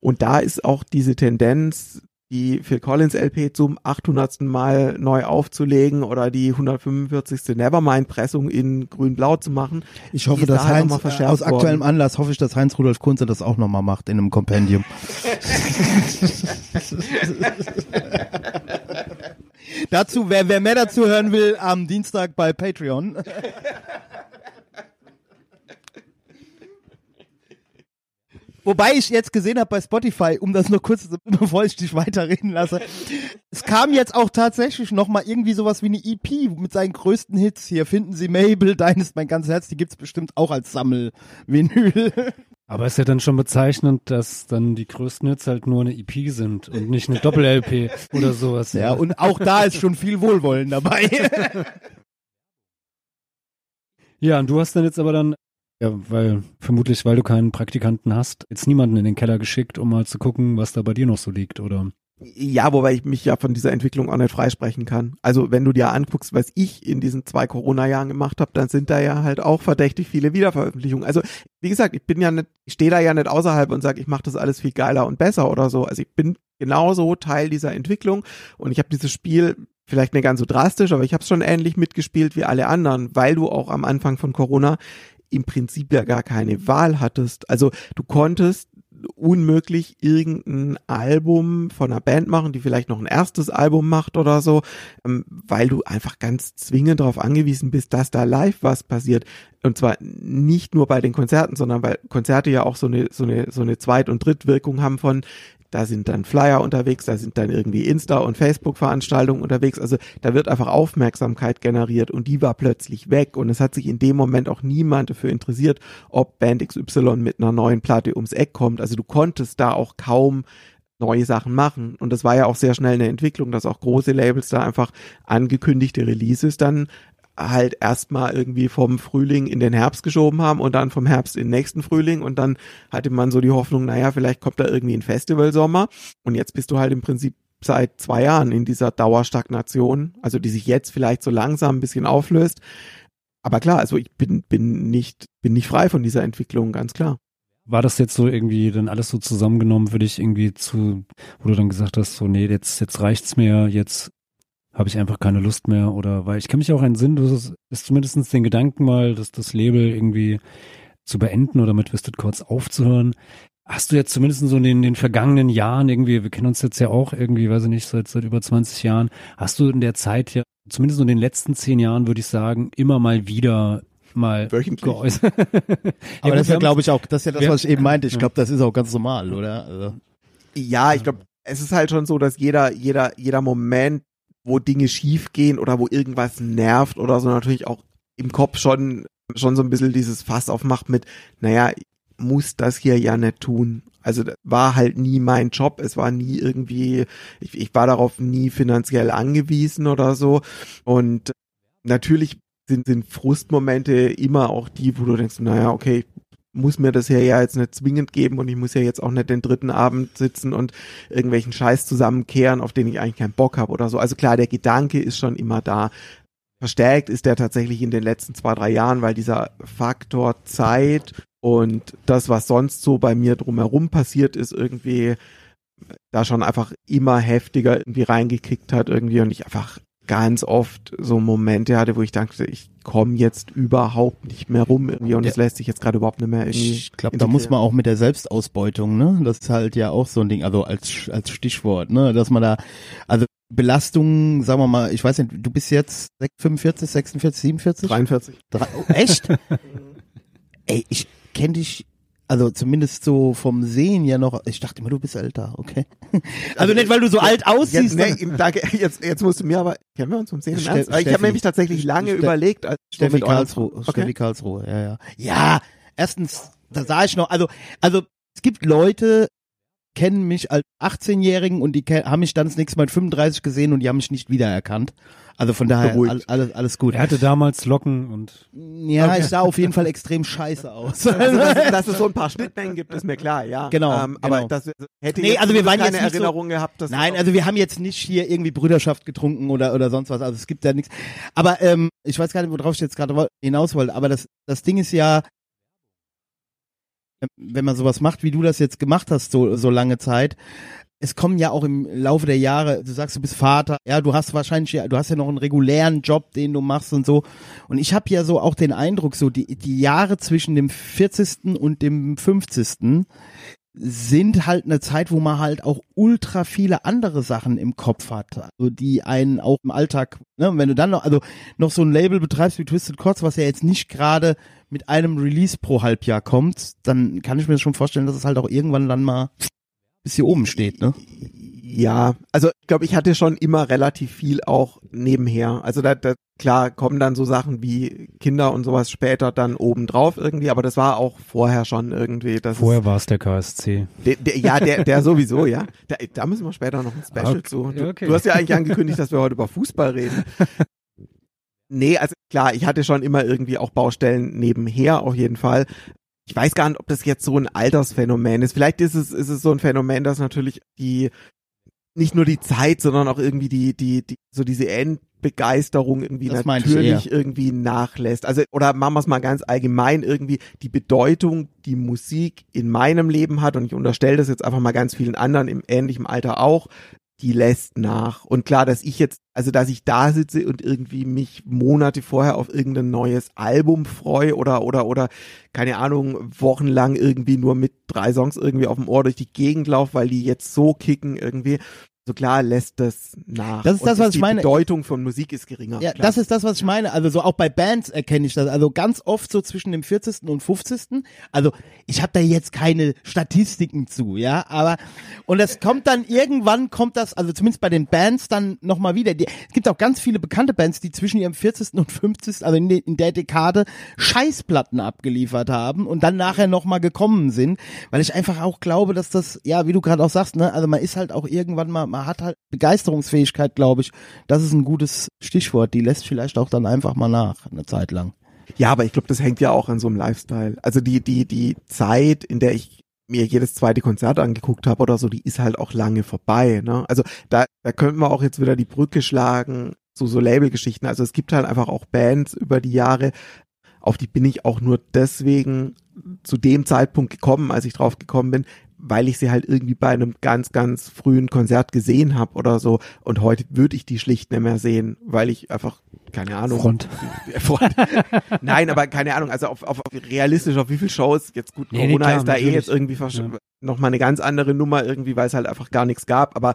Und da ist auch diese Tendenz, die Phil Collins LP zum 800. Mal neu aufzulegen oder die 145. Nevermind Pressung in grün-blau zu machen. Ich hoffe, dass da halt Heinz, noch mal verschärft aus aktuellem worden. Anlass hoffe ich, dass Heinz Rudolf Kunze das auch nochmal macht in einem Kompendium. dazu, wer, wer mehr dazu hören will, am Dienstag bei Patreon. Wobei ich jetzt gesehen habe bei Spotify, um das nur kurz, bevor ich dich weiterreden lasse, es kam jetzt auch tatsächlich noch mal irgendwie sowas wie eine EP mit seinen größten Hits. Hier finden Sie Mabel, Dein ist mein ganzes Herz, die gibt's bestimmt auch als Sammelvinyl. Aber ist ja dann schon bezeichnend, dass dann die größten Hits halt nur eine EP sind und nicht eine Doppel-LP oder sowas. Ja, und auch da ist schon viel Wohlwollen dabei. Ja, und du hast dann jetzt aber dann, ja, weil, vermutlich, weil du keinen Praktikanten hast, jetzt niemanden in den Keller geschickt, um mal zu gucken, was da bei dir noch so liegt, oder? Ja, wobei ich mich ja von dieser Entwicklung auch nicht freisprechen kann. Also wenn du dir anguckst, was ich in diesen zwei Corona-Jahren gemacht habe, dann sind da ja halt auch verdächtig viele Wiederveröffentlichungen. Also wie gesagt, ich bin ja nicht, ich stehe da ja nicht außerhalb und sage, ich mache das alles viel geiler und besser oder so. Also ich bin genauso Teil dieser Entwicklung und ich habe dieses Spiel vielleicht nicht ganz so drastisch, aber ich habe es schon ähnlich mitgespielt wie alle anderen, weil du auch am Anfang von Corona im Prinzip ja gar keine Wahl hattest. Also du konntest unmöglich irgendein Album von einer Band machen, die vielleicht noch ein erstes Album macht oder so, ähm, weil du einfach ganz zwingend darauf angewiesen bist, dass da live was passiert. Und zwar nicht nur bei den Konzerten, sondern weil Konzerte ja auch so eine, so eine, so eine Zweit- und Drittwirkung haben von, da sind dann Flyer unterwegs, da sind dann irgendwie Insta- und Facebook-Veranstaltungen unterwegs. Also da wird einfach Aufmerksamkeit generiert und die war plötzlich weg. Und es hat sich in dem Moment auch niemand dafür interessiert, ob Band XY mit einer neuen Platte ums Eck kommt. Also du konntest da auch kaum neue Sachen machen. Und das war ja auch sehr schnell eine Entwicklung, dass auch große Labels da einfach angekündigte Releases dann halt erstmal irgendwie vom Frühling in den Herbst geschoben haben und dann vom Herbst in den nächsten Frühling und dann hatte man so die Hoffnung, naja, vielleicht kommt da irgendwie ein Festivalsommer und jetzt bist du halt im Prinzip seit zwei Jahren in dieser Dauerstagnation, also die sich jetzt vielleicht so langsam ein bisschen auflöst. Aber klar, also ich bin, bin nicht, bin nicht frei von dieser Entwicklung, ganz klar. War das jetzt so irgendwie dann alles so zusammengenommen für dich irgendwie zu, wo du dann gesagt hast, so, nee, jetzt, jetzt reicht's mir, jetzt habe ich einfach keine Lust mehr oder weil ich kann mich auch entsinnen, du hast ist zumindest den Gedanken mal, dass das Label irgendwie zu beenden oder mit Twisted Chords aufzuhören. Hast du jetzt zumindest so in den, den vergangenen Jahren irgendwie, wir kennen uns jetzt ja auch irgendwie, weiß ich nicht, seit, seit über 20 Jahren, hast du in der Zeit ja, zumindest in den letzten zehn Jahren, würde ich sagen, immer mal wieder mal Wöchentlich. geäußert. Aber das ist ja, glaube ich, auch, das ist ja das, wir- was ich eben meinte. Ich Ja. glaube, das ist auch ganz normal, oder? Also, Ja, ich glaube, es ist halt schon so, dass jeder, jeder, jeder Moment, wo Dinge schief gehen oder wo irgendwas nervt oder so natürlich auch im Kopf schon, schon so ein bisschen dieses Fass aufmacht mit, naja, muss das hier ja nicht tun. Also war halt nie mein Job, es war nie irgendwie, ich, ich war darauf nie finanziell angewiesen oder so. Und natürlich sind, sind Frustmomente immer auch die, wo du denkst, naja, okay, muss mir das hier ja jetzt nicht zwingend geben und ich muss ja jetzt auch nicht den dritten Abend sitzen und irgendwelchen Scheiß zusammenkehren, auf den ich eigentlich keinen Bock habe oder so. Also klar, der Gedanke ist schon immer da. Verstärkt ist der tatsächlich in den letzten zwei, drei Jahren, weil dieser Faktor Zeit und das, was sonst so bei mir drumherum passiert ist, irgendwie da schon einfach immer heftiger irgendwie reingekickt hat irgendwie und ich einfach ganz oft so Momente hatte, wo ich dachte, ich komme jetzt überhaupt nicht mehr rum irgendwie und Ja. es lässt sich jetzt gerade überhaupt nicht mehr irgendwie. ich glaube, da muss man auch mit der Selbstausbeutung, ne? Das ist halt ja auch so ein Ding, also als, als Stichwort, ne? Dass man da, also Belastung, sagen wir mal, ich weiß nicht, du bist jetzt 45, 46, 47? 43. Drei, oh, echt? Ey, ich kenne dich, also zumindest so vom Sehen ja noch, ich dachte immer, du bist älter, okay? Also nicht, weil du so alt Jetzt, aussiehst. nee, sondern- im- danke, jetzt, jetzt musst du mir aber, kennen wir uns um 10 im Steff- Ernst? Ich habe nämlich tatsächlich lange Ste- überlegt, als Steffi Karlsruhe, Okay. Steffi Karlsruhe, ja, ja. Ja, erstens, da sah ich noch, also, also, es gibt Leute, kennen mich als 18-Jährigen und die haben mich dann das nächste Mal mit 35 gesehen und die haben mich nicht wiedererkannt. Also von daher, all, alles, alles gut. Er hatte damals Locken und Ja, ich sah auf jeden Fall extrem scheiße aus. Also, dass, dass es so ein paar Schnittmengen gibt, ist mir klar, ja. Genau, Ähm, aber genau. das hätte Nee, also wir waren keine jetzt nicht so- Erinnerung gehabt, dass Nein, also wir haben jetzt nicht hier irgendwie Brüderschaft getrunken oder oder sonst was. Also es gibt da nichts. Aber ähm, ich weiß gar nicht, worauf ich jetzt gerade hinaus wollte. Aber das das Ding ist ja, wenn man sowas macht, wie du das jetzt gemacht hast, so so lange Zeit, es kommen ja auch im Laufe der Jahre, du sagst, du bist Vater, ja, du hast wahrscheinlich, du hast ja noch einen regulären Job, den du machst und so. Und ich habe ja so auch den Eindruck, so die, die Jahre zwischen dem 40. und dem 50. sind halt eine Zeit, wo man halt auch ultra viele andere Sachen im Kopf hat, also die einen auch im Alltag, ne, wenn du dann noch, also noch so ein Label betreibst wie Twisted Chords, was ja jetzt nicht gerade mit einem Release pro Halbjahr kommt, dann kann ich mir schon vorstellen, dass es halt auch irgendwann dann mal bis hier oben steht, ne? Ja, also ich glaube, ich hatte schon immer relativ viel auch nebenher. Also da, da klar kommen dann so Sachen wie Kinder und sowas später dann oben drauf irgendwie, aber das war auch vorher schon irgendwie. Das Vorher war es der KSC. Der, der, ja, der, der sowieso, ja. Da, da müssen wir später noch ein Special Okay, zu. Du, okay. du hast ja eigentlich angekündigt, dass wir heute über Fußball reden. Nee, also klar, ich hatte schon immer irgendwie auch Baustellen nebenher auf jeden Fall. Ich weiß gar nicht, ob das jetzt so ein Altersphänomen ist. Vielleicht ist es, ist es so ein Phänomen, dass natürlich die, nicht nur die Zeit, sondern auch irgendwie die, die, die so diese Endbegeisterung irgendwie Das natürlich irgendwie nachlässt. Also, oder machen wir es mal ganz allgemein irgendwie die Bedeutung, die Musik in meinem Leben hat, und ich unterstelle das jetzt einfach mal ganz vielen anderen im ähnlichen Alter auch, die lässt nach. Und klar, dass ich jetzt, also dass ich da sitze und irgendwie mich Monate vorher auf irgendein neues Album freue oder, oder, oder, keine Ahnung, wochenlang irgendwie nur mit drei Songs irgendwie auf dem Ohr durch die Gegend laufe, weil die jetzt so kicken irgendwie. So klar lässt das nach. Das ist Und das, was ich die meine. Bedeutung von Musik ist geringer. Ja, klar. das ist das, was ich meine. Also so auch bei Bands erkenne ich das. Also ganz oft so zwischen dem 40. und 50. Also ich habe da jetzt keine Statistiken zu, ja, aber und es kommt dann irgendwann kommt das, also zumindest bei den Bands dann nochmal wieder. Die, es gibt auch ganz viele bekannte Bands, die zwischen ihrem 40. und 50. also in, de, in der Dekade Scheißplatten abgeliefert haben und dann nachher nochmal gekommen sind, weil ich einfach auch glaube, dass das, ja, wie du gerade auch sagst, ne, also man ist halt auch irgendwann mal, man hat halt Begeisterungsfähigkeit, glaube ich. Das ist ein gutes Stichwort. Die lässt vielleicht auch dann einfach mal nach, eine Zeit lang. Ja, aber ich glaube, das hängt ja auch an so einem Lifestyle. Also die, die, die Zeit, in der ich mir jedes zweite Konzert angeguckt habe oder so, die ist halt auch lange vorbei. Ne? Also da, da könnten wir auch jetzt wieder die Brücke schlagen zu so Labelgeschichten. Also es gibt halt einfach auch Bands über die Jahre, auf die bin ich auch nur deswegen zu dem Zeitpunkt gekommen, als ich drauf gekommen bin, weil ich sie halt irgendwie bei einem ganz, ganz frühen Konzert gesehen habe oder so. Und heute würde ich die schlicht nicht mehr sehen, weil ich einfach, keine Ahnung. Front. Front. Nein, aber keine Ahnung, also auf, auf, auf realistisch, auf wie viel Shows, jetzt gut, Nee, nee, Corona klar, ist da eh natürlich. jetzt irgendwie Ja. noch mal eine ganz andere Nummer irgendwie, weil es halt einfach gar nichts gab, aber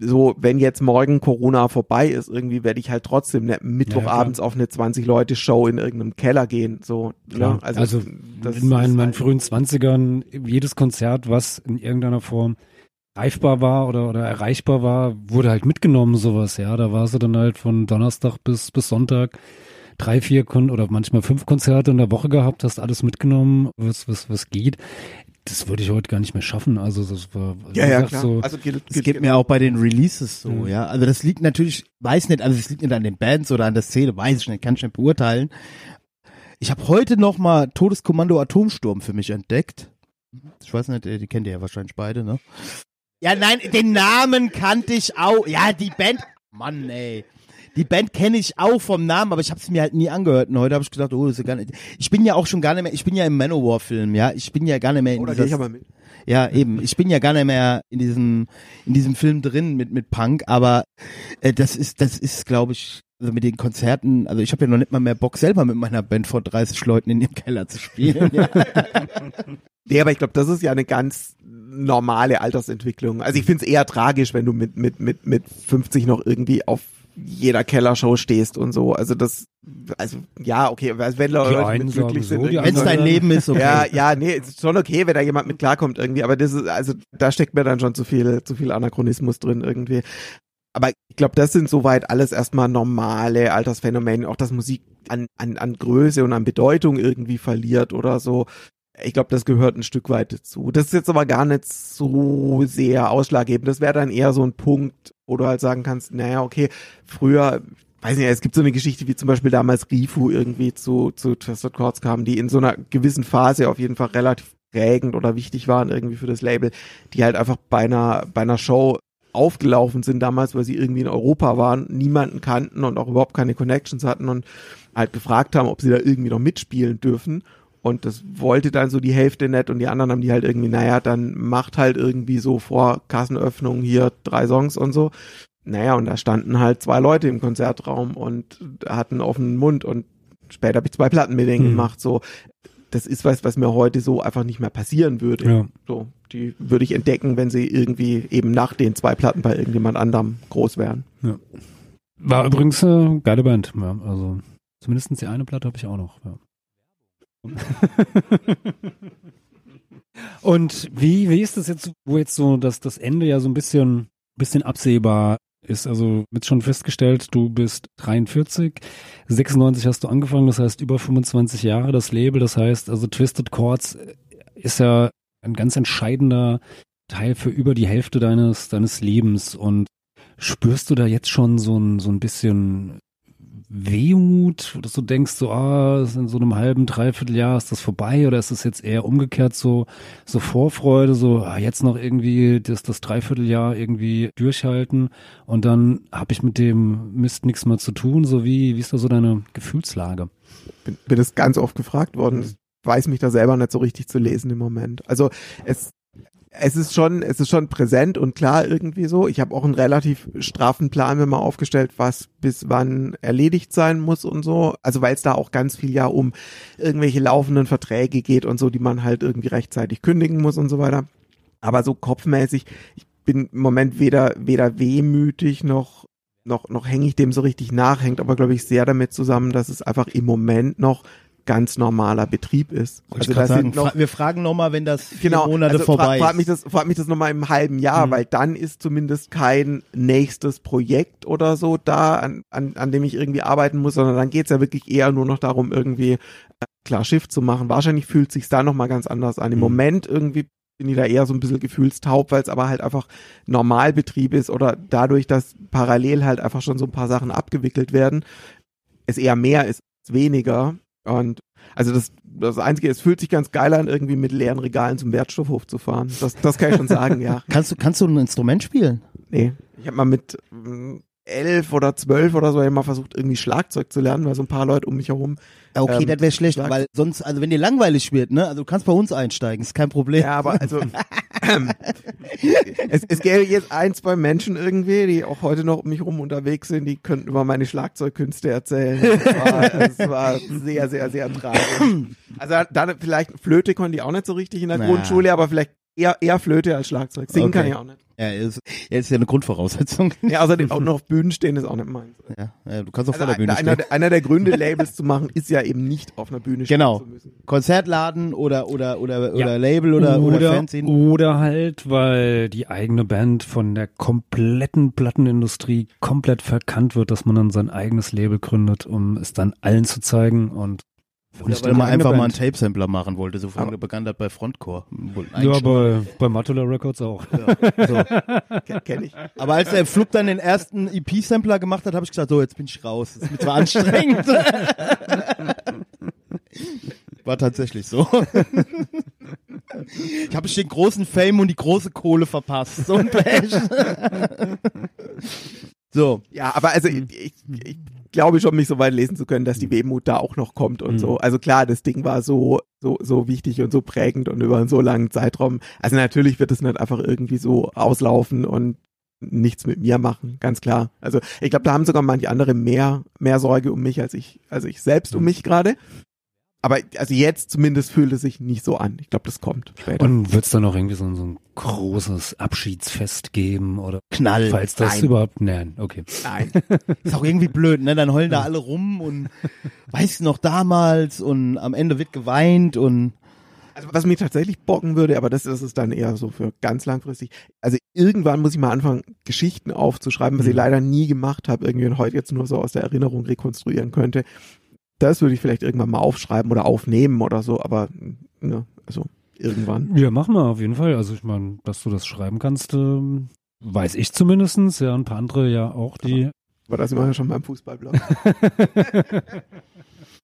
so, wenn jetzt morgen Corona vorbei ist, irgendwie werde ich halt trotzdem ne, Mittwochabends auf eine 20 Leute Show in irgendeinem Keller gehen, so, ne? Also, also, das in meinen, meinen halt- frühen Zwanzigern, jedes Konzert, was in irgendeiner Form greifbar war oder, oder erreichbar war, wurde halt mitgenommen, sowas, ja. Da warst du dann halt von Donnerstag bis, bis Sonntag drei, vier Kon oder manchmal fünf Konzerte in der Woche gehabt, hast alles mitgenommen, was, was, was geht. Das würde ich heute gar nicht mehr schaffen. Also das war ja, ja, klar. so. also geht, Das geht mir auch bei den Releases so, Mhm. ja. Also das liegt natürlich, weiß nicht, also es liegt nicht an den Bands oder an der Szene, weiß ich nicht, kann ich nicht beurteilen. Ich habe heute noch mal Todeskommando Atomsturm für mich entdeckt. Ich weiß nicht, die kennt ihr ja wahrscheinlich beide, ne? Ja, nein, den Namen kannte ich auch. Ja, die Band, Mann, ey. Die Band kenne ich auch vom Namen, aber ich habe es mir halt nie angehört. Und heute habe ich gedacht, oh, das ist ja gar nicht. Ich bin ja auch schon gar nicht mehr. Ich bin ja im Manowar-Film, ja. Ich bin ja gar nicht mehr in Oder dieser gehe ich aber mit. ja, eben. Ich bin ja gar nicht mehr in diesem in diesem Film drin mit mit Punk, aber äh, das ist das ist, glaube ich, also mit den Konzerten. Also ich habe ja noch nicht mal mehr Bock selber mit meiner Band vor 30 Leuten in dem Keller zu spielen. ja. Nee, aber ich glaube, das ist ja eine ganz normale Altersentwicklung. Also ich finde es eher tragisch, wenn du mit, mit, mit, mit 50 noch irgendwie auf jeder Kellershow stehst und so. Also das, also ja, okay, also wenn Leute mit glücklich so, sind. irgendwie- Wenn es dein Leben ist, okay. Ja, ja, nee, es ist schon okay, wenn da jemand mit klarkommt irgendwie, aber das ist, also da steckt mir dann schon zu viel, zu viel Anachronismus drin irgendwie. Aber ich glaube, das sind soweit alles erstmal normale Altersphänomene, auch dass Musik an, an, an Größe und an Bedeutung irgendwie verliert oder so. Ich glaube, das gehört ein Stück weit dazu. Das ist jetzt aber gar nicht so sehr ausschlaggebend. Das wäre dann eher so ein Punkt, wo du halt sagen kannst, naja, okay, früher, weiß nicht, es gibt so eine Geschichte, wie zum Beispiel damals Rifu irgendwie zu, zu Twisted Chords kam, die in so einer gewissen Phase auf jeden Fall relativ prägend oder wichtig waren irgendwie für das Label, die halt einfach bei einer, bei einer Show aufgelaufen sind damals, weil sie irgendwie in Europa waren, niemanden kannten und auch überhaupt keine Connections hatten und halt gefragt haben, ob sie da irgendwie noch mitspielen dürfen. Und das wollte dann so die Hälfte nicht und die anderen haben die halt irgendwie, naja, dann macht halt irgendwie so vor Kassenöffnung hier drei Songs und so. Naja, und da standen halt zwei Leute im Konzertraum und hatten offenen Mund und später habe ich zwei Platten mit denen Mhm. gemacht, so. Das ist was, was mir heute so einfach nicht mehr passieren würde. Ja. So, die würde ich entdecken, wenn sie irgendwie eben nach den zwei Platten bei irgendjemand anderem groß wären. War übrigens äh, geile Band. Ja, also zumindest die eine Platte habe ich auch noch. Ja. Und wie, wie ist das jetzt, wo jetzt so dass das Ende ja so ein bisschen, bisschen absehbar ist? Also wird schon festgestellt, du bist 43, 96 hast du angefangen, das heißt über 25 Jahre das Label, das heißt also Twisted Chords ist ja ein ganz entscheidender Teil für über die Hälfte deines, deines Lebens und spürst du da jetzt schon so ein, so ein bisschen Wehmut, dass du denkst, so, ah, in so einem halben, dreiviertel Jahr ist das vorbei oder ist es jetzt eher umgekehrt so, so Vorfreude, so, ah, jetzt noch irgendwie das, das Dreivierteljahr irgendwie durchhalten und dann habe ich mit dem Mist nichts mehr zu tun, so wie, wie ist da so deine Gefühlslage? bin, bin es ganz oft gefragt worden. Ich weiß mich da selber nicht so richtig zu lesen im Moment. Also es es ist schon es ist schon präsent und klar irgendwie so. Ich habe auch einen relativ straffen Plan mir mal aufgestellt, was bis wann erledigt sein muss und so. Also weil es da auch ganz viel ja um irgendwelche laufenden Verträge geht und so, die man halt irgendwie rechtzeitig kündigen muss und so weiter. Aber so kopfmäßig, ich bin im Moment weder weder wehmütig noch noch noch hänge ich dem so richtig nach, hängt aber glaube ich sehr damit zusammen, dass es einfach im Moment noch ganz normaler Betrieb ist. Also da sagen, fra wir fragen nochmal, wenn das vier genau, Monate also vorbei frag, frag ist. mich das, frag mich das nochmal im halben Jahr, Mhm. weil dann ist zumindest kein nächstes Projekt oder so da, an, an, an dem ich irgendwie arbeiten muss, sondern dann geht's ja wirklich eher nur noch darum, irgendwie äh, klar Schiff zu machen. Wahrscheinlich fühlt sich's da nochmal ganz anders an. Im Mhm. Moment irgendwie bin ich da eher so ein bisschen gefühlstaub, weil es aber halt einfach Normalbetrieb ist oder dadurch, dass parallel halt einfach schon so ein paar Sachen abgewickelt werden, es eher mehr ist als weniger. Und also das, das Einzige, es fühlt sich ganz geil an, irgendwie mit leeren Regalen zum Wertstoffhof zu fahren. Das, das kann ich schon sagen, ja. Kannst du, kannst du ein Instrument spielen? Nee. Ich habe mal mit elf oder zwölf oder so mal versucht, irgendwie Schlagzeug zu lernen, weil so ein paar Leute um mich herum. Okay, Ähm, das wäre schlecht, weil sonst, also wenn dir langweilig wird, ne, also du kannst bei uns einsteigen, ist kein Problem. Ja, aber also ähm, es, es gäbe jetzt ein, zwei Menschen irgendwie, die auch heute noch um mich rum unterwegs sind, die könnten über meine Schlagzeugkünste erzählen. Es war, es war sehr, sehr, sehr tragisch. Also dann vielleicht Flöte konnte ich auch nicht so richtig in der Na. Grundschule, aber vielleicht eher, eher Flöte als Schlagzeug. Singen Okay. kann ich auch nicht. Ja, ist, ja, ist ja eine Grundvoraussetzung. Ja, außerdem auch noch auf Bühnen stehen ist auch nicht meins. Ja, ja, du kannst auf Also vor der Bühne einer, stehen. der- einer der Gründe, Labels zu machen, ist ja eben nicht auf einer Bühne stehen Genau. zu müssen. Konzertladen oder oder oder Ja. oder Label oder oder, oder, Fernsehen. oder halt, weil die eigene Band von der kompletten Plattenindustrie komplett verkannt wird, dass man dann sein eigenes Label gründet, um es dann allen zu zeigen und Weil die man eigene einfach mal einen Band. Tape-Sampler machen wollte, so Aber- begann das bei Frontcore. Ja, bei, bei Matula Records auch. schon. so. Ken, kenn ich. Aber als der Flug dann den ersten EP-Sampler gemacht hat, habe ich gesagt, so, jetzt bin ich raus. Das ist mir zwar anstrengend. War tatsächlich so. Ich habe den großen Fame und die große Kohle verpasst. So ein Pech. So. Ja, aber also ich, ich, ich glaube schon, mich so weit lesen zu können, dass die Wehmut da auch noch kommt und Mhm. so. Also klar, das Ding war so, so, so wichtig und so prägend und über einen so langen Zeitraum. Also natürlich wird es nicht einfach irgendwie so auslaufen und nichts mit mir machen, ganz klar. Also ich glaube, da haben sogar manche andere mehr, mehr Sorge um mich als ich, als ich selbst um mich gerade. Aber also jetzt zumindest fühlt es sich nicht so an. Ich glaube, das kommt später. Und wird es dann noch irgendwie so, ein- so ein großes Abschiedsfest geben oder Knall. falls das nein. überhaupt, nein, okay. Nein. Ist auch irgendwie blöd, ne? Dann heulen da alle rum und weißt du noch damals und am Ende wird geweint und Also was mir tatsächlich bocken würde, aber das ist es dann eher so für ganz langfristig. Also irgendwann muss ich mal anfangen, Geschichten aufzuschreiben, was ich Mhm. leider nie gemacht habe, irgendwie und heute jetzt nur so aus der Erinnerung rekonstruieren könnte. Das würde ich vielleicht irgendwann mal aufschreiben oder aufnehmen oder so, aber ne, also irgendwann. Ja, mach mal auf jeden Fall. Also ich meine, dass du das schreiben kannst, ähm, weiß ich zumindestens. Ja, ein paar andere ja auch, die Aber das wir ja schon beim Fußballblog.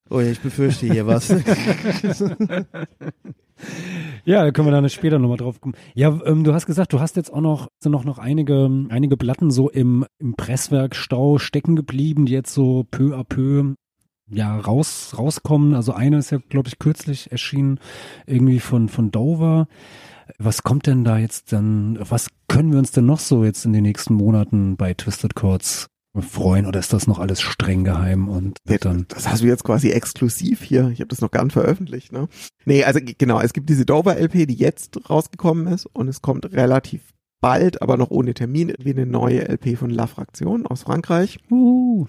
Oh ja, ich befürchte hier was. Ja, da können wir dann später nochmal drauf kommen. Ja, ähm, du hast gesagt, du hast jetzt auch noch, sind noch, noch einige, einige Platten so im, im Presswerkstau stecken geblieben, die jetzt so peu à peu ja raus rauskommen. Also eine ist ja, glaube ich, kürzlich erschienen, irgendwie von von Dover. Was kommt denn da jetzt dann? Was können wir uns denn noch so jetzt in den nächsten Monaten bei Twisted Chords freuen oder ist das noch alles streng geheim und wird dann Das hast du jetzt quasi exklusiv hier. Ich habe das noch gar nicht veröffentlicht, ne? Nee, also genau, es gibt diese Dover LP, die jetzt rausgekommen ist und es kommt relativ bald, aber noch ohne Termin, wie eine neue LP von La Fraktion aus Frankreich. uh,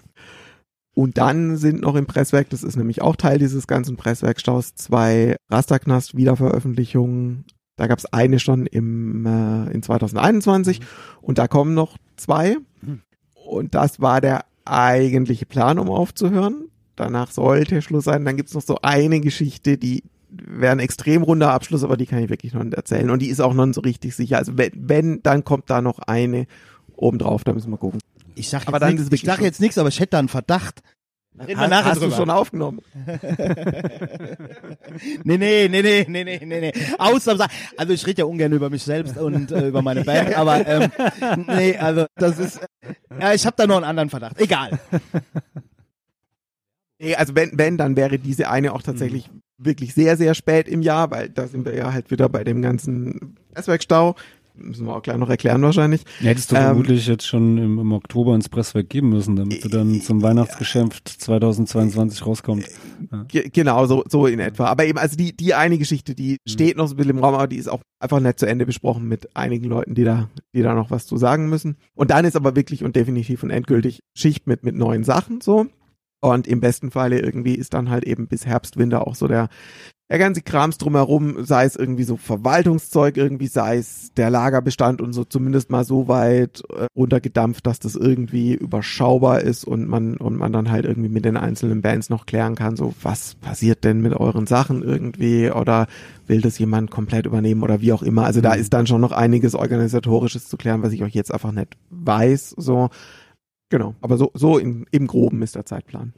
Und dann sind noch im Presswerk, das ist nämlich auch Teil dieses ganzen Presswerkstaus, zwei Rasterknast Wiederveröffentlichungen. Da gab es eine schon im äh, in 2021 und da kommen noch zwei. Und das war der eigentliche Plan, um aufzuhören. Danach sollte Schluss sein. Dann gibt's noch so eine Geschichte, die wäre ein extrem runder Abschluss, aber die kann ich wirklich noch nicht erzählen. Und die ist auch noch nicht so richtig sicher. Also wenn, wenn dann kommt da noch eine obendrauf, da müssen wir gucken. Ich sag Aber jetzt nix, ich sag jetzt nichts, aber ich hätte da einen Verdacht. Reden wir Hast, nachher hast du drüber. schon aufgenommen? Nee, nee, nee, nee, nee, nee, nee, nee. Ausnahmsweise. Also ich rede ja ungern über mich selbst und äh, über meine Band, aber ähm, nee, also das ist. Ja, ich habe da noch einen anderen Verdacht. Egal. Nee, also wenn, wenn, dann wäre diese eine auch tatsächlich wirklich sehr, sehr spät im Jahr, weil da sind wir ja halt wieder bei dem ganzen Presswerkstau. Müssen wir auch gleich noch erklären wahrscheinlich. hättest du Ähm, vermutlich jetzt schon im, im Oktober ins Presswerk geben müssen, damit du dann zum Weihnachtsgeschäft 2022 rauskommt. Ge genau, so, so in etwa. Aber eben, also die, die eine Geschichte, die steht noch so ein bisschen im Raum, aber die ist auch einfach nicht zu Ende besprochen mit einigen Leuten, die da, die da noch was zu sagen müssen. Und dann ist aber wirklich und definitiv und endgültig Schicht mit, mit neuen Sachen so. Und im besten Falle irgendwie ist dann halt eben bis Herbst, Winter auch so der, der ganze Krams drumherum, sei es irgendwie so Verwaltungszeug, irgendwie sei es der Lagerbestand und so zumindest mal so weit äh, runtergedampft, dass das irgendwie überschaubar ist und man und man dann halt irgendwie mit den einzelnen Bands noch klären kann, so was passiert denn mit euren Sachen irgendwie oder will das jemand komplett übernehmen oder wie auch immer. Also da ist dann schon noch einiges organisatorisches zu klären, was ich euch jetzt einfach nicht weiß, so Genau, aber so, so im, im Groben ist der Zeitplan.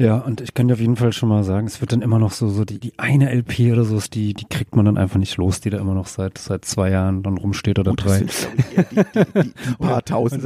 Ja, und ich kann dir auf jeden Fall schon mal sagen, es wird dann immer noch so, so die, die eine LP oder so, ist die, die kriegt man dann einfach nicht los, die da immer noch seit, seit zwei Jahren dann rumsteht oder Gut, drei. das sind, ich, die, die, die, die paar tausend.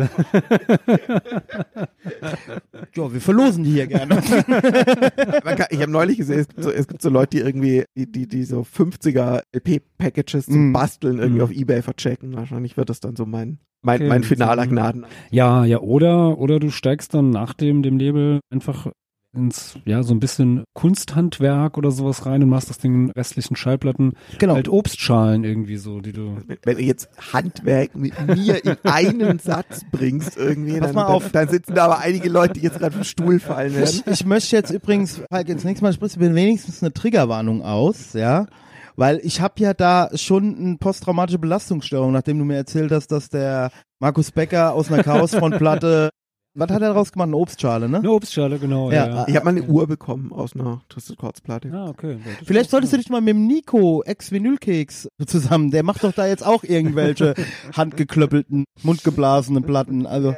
Ja, wir verlosen die hier gerne. Kann, ich habe neulich gesehen, es gibt, so, es gibt so Leute, die irgendwie, die, die, die so 50er LP-Packages zum Mm. Basteln irgendwie Mm. auf Ebay verchecken. Wahrscheinlich wird das dann so mein, mein, Okay, mein finaler Gnaden. Ja, ja, oder, oder du steigst dann nach dem, dem Label einfach ins, ja, so ein bisschen Kunsthandwerk oder sowas rein und machst aus den restlichen Schallplatten Genau. halt Obstschalen irgendwie so, die du. Wenn, wenn du jetzt Handwerk mit mir in einen Satz bringst irgendwie, Pass dann, mal auf. dann, dann sitzen da aber einige Leute, die jetzt gerade vom Stuhl fallen werden. Ich, ich möchte jetzt übrigens, Falk, jetzt nächstes Mal sprichst du mir wenigstens eine Triggerwarnung aus, ja. Weil ich habe ja da schon eine posttraumatische Belastungsstörung, nachdem du mir erzählt hast, dass der Markus Becker aus einer Chaosfrontplatte, was hat er daraus gemacht? Eine Obstschale, ne? Eine Obstschale, genau. Ja, Ja, ja. Ich habe mal eine Uhr bekommen aus einer Twisted Chords Platte. Ah, okay. Vielleicht solltest du dich mal mit dem Nico, Ex-Vinylkeks, zusammen, der macht doch da jetzt auch irgendwelche handgeklöppelten, mundgeblasenen Platten, also.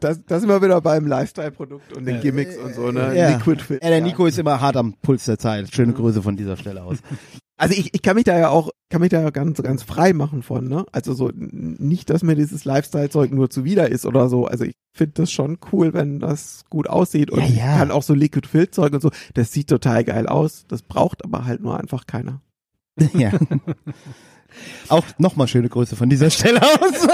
Das, das sind wir wieder beim Lifestyle-Produkt und den Gimmicks und so, ne? Ja. Liquid Fit. Ja, der Nico ist immer hart am Puls der Zeit. Schöne Grüße von dieser Stelle aus. Also ich, ich kann mich da ja auch, kann mich da ja ganz, ganz frei machen von, ne? Also so, nicht, dass mir dieses Lifestyle-Zeug nur zuwider ist oder so. Also ich finde das schon cool, wenn das gut aussieht und Ja, ja. kann auch so Liquid Fill-Zeug und so. Das sieht total geil aus. Das braucht aber halt nur einfach keiner. Ja. Auch nochmal schöne Grüße von dieser Stelle aus.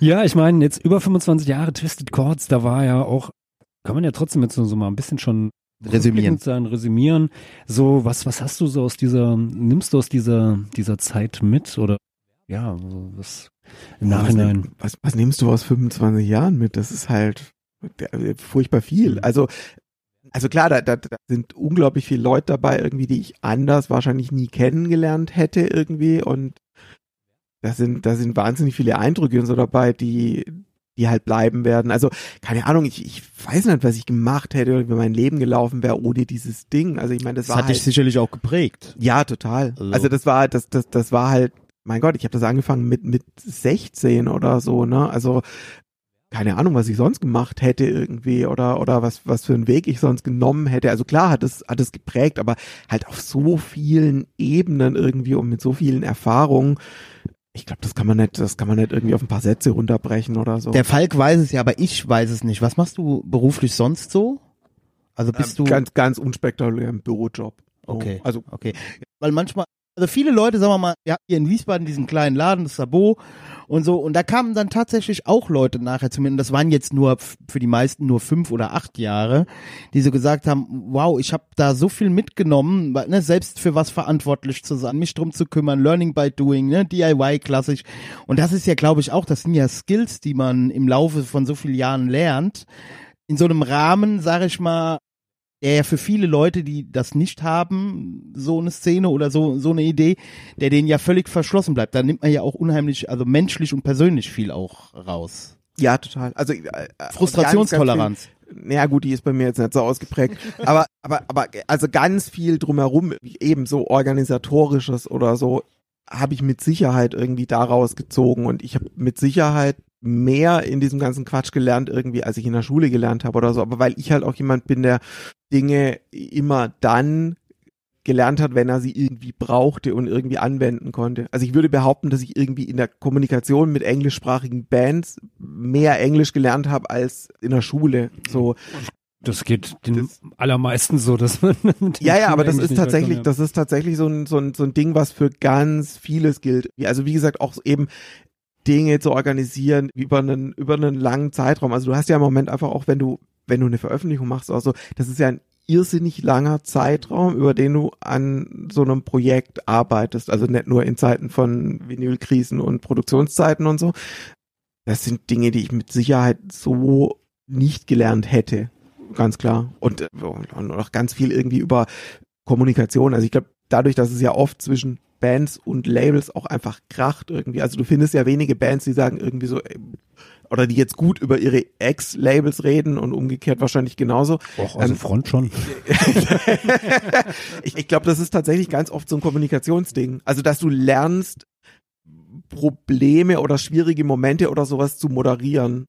Ja, ich meine, jetzt über 25 Jahre Twisted Chords, da war ja auch, kann man ja trotzdem jetzt so mal ein bisschen schon Resümieren. Sein, resümieren. So, was, was hast du so aus dieser, nimmst du aus dieser, dieser Zeit mit oder, ja, was im Nachhinein? Was, was nimmst du aus 25 Jahren mit? Das ist halt äh, furchtbar viel. Also, also klar, da, da, da sind unglaublich viele Leute dabei, irgendwie, die ich anders wahrscheinlich nie kennengelernt hätte irgendwie und da sind, da sind wahnsinnig viele Eindrücke und so dabei, die, die halt bleiben werden. Also, keine Ahnung, ich, ich weiß nicht, was ich gemacht hätte oder wie mein Leben gelaufen wäre ohne dieses Ding. Also ich meine, das, Das war hat halt, dich sicherlich auch geprägt. ja, total. Also- Also das war, das, das, das war halt, mein Gott, ich habe das angefangen mit mit 16 oder so, ne? Also keine Ahnung, was ich sonst gemacht hätte irgendwie oder oder was was für einen Weg ich sonst genommen hätte. Also klar hat es hat es geprägt, aber halt auf so vielen Ebenen irgendwie und mit so vielen Erfahrungen. Ich glaube, das kann man nicht, das kann man nicht irgendwie auf ein paar Sätze runterbrechen oder so. Der Falk weiß es ja, aber ich weiß es nicht. Was machst du beruflich sonst so? Also bist Ähm, du ganz, ganz unspektakulären Bürojob. So. Okay. Also Okay. Weil manchmal, also viele Leute, sagen wir mal, wir hatten hier in Wiesbaden diesen kleinen Laden, das Sabo und so, und da kamen dann tatsächlich auch Leute nachher zu mir, und das waren jetzt nur für die meisten nur fünf oder acht Jahre, die so gesagt haben, wow, ich habe da so viel mitgenommen, ne, selbst für was verantwortlich zu sein, mich drum zu kümmern, Learning by Doing, ne, DIY klassisch. Und das ist ja, glaube ich, auch, das sind ja Skills, die man im Laufe von so vielen Jahren lernt. In so einem Rahmen, sage ich mal, der ja für viele Leute, die das nicht haben, so eine Szene oder so, so eine Idee, der denen ja völlig verschlossen bleibt. Da nimmt man ja auch unheimlich, also menschlich und persönlich viel auch raus. ja, total. Also äh, äh, Frustrationstoleranz. Naja, gut, die ist bei mir jetzt nicht so ausgeprägt. aber, aber, aber, also ganz viel drumherum, eben so organisatorisches oder so, habe ich mit Sicherheit irgendwie daraus gezogen und ich habe mit Sicherheit mehr in diesem ganzen Quatsch gelernt irgendwie, als ich in der Schule gelernt habe oder so. Aber weil ich halt auch jemand bin, der Dinge immer dann gelernt hat, wenn er sie irgendwie brauchte und irgendwie anwenden konnte. Also ich würde behaupten, dass ich irgendwie in der Kommunikation mit englischsprachigen Bands mehr Englisch gelernt habe als in der Schule. So, Das geht den Das- allermeisten so, dass man ja, ja, aber das ist tatsächlich, das ist tatsächlich so ein, so ein, so ein Ding, was für ganz vieles gilt. Also wie gesagt, auch eben Dinge zu organisieren über einen, über einen langen Zeitraum. Also du hast ja im Moment einfach auch, wenn du, wenn du eine Veröffentlichung machst, also das ist ja ein irrsinnig langer Zeitraum, über den du an so einem Projekt arbeitest. Also nicht nur in Zeiten von Vinylkrisen und Produktionszeiten und so. Das sind Dinge, die ich mit Sicherheit so nicht gelernt hätte. Ganz klar. Und, äh, und auch ganz viel irgendwie über Kommunikation. Also ich glaube, dadurch, dass es ja oft zwischen Bands und Labels auch einfach kracht irgendwie. Also du findest ja wenige Bands, die sagen irgendwie so, oder die jetzt gut über ihre Ex-Labels reden und umgekehrt wahrscheinlich genauso. Och, also Ähm, Front schon. ich ich glaube, das ist tatsächlich ganz oft so ein Kommunikationsding. Also, dass du lernst, Probleme oder schwierige Momente oder sowas zu moderieren.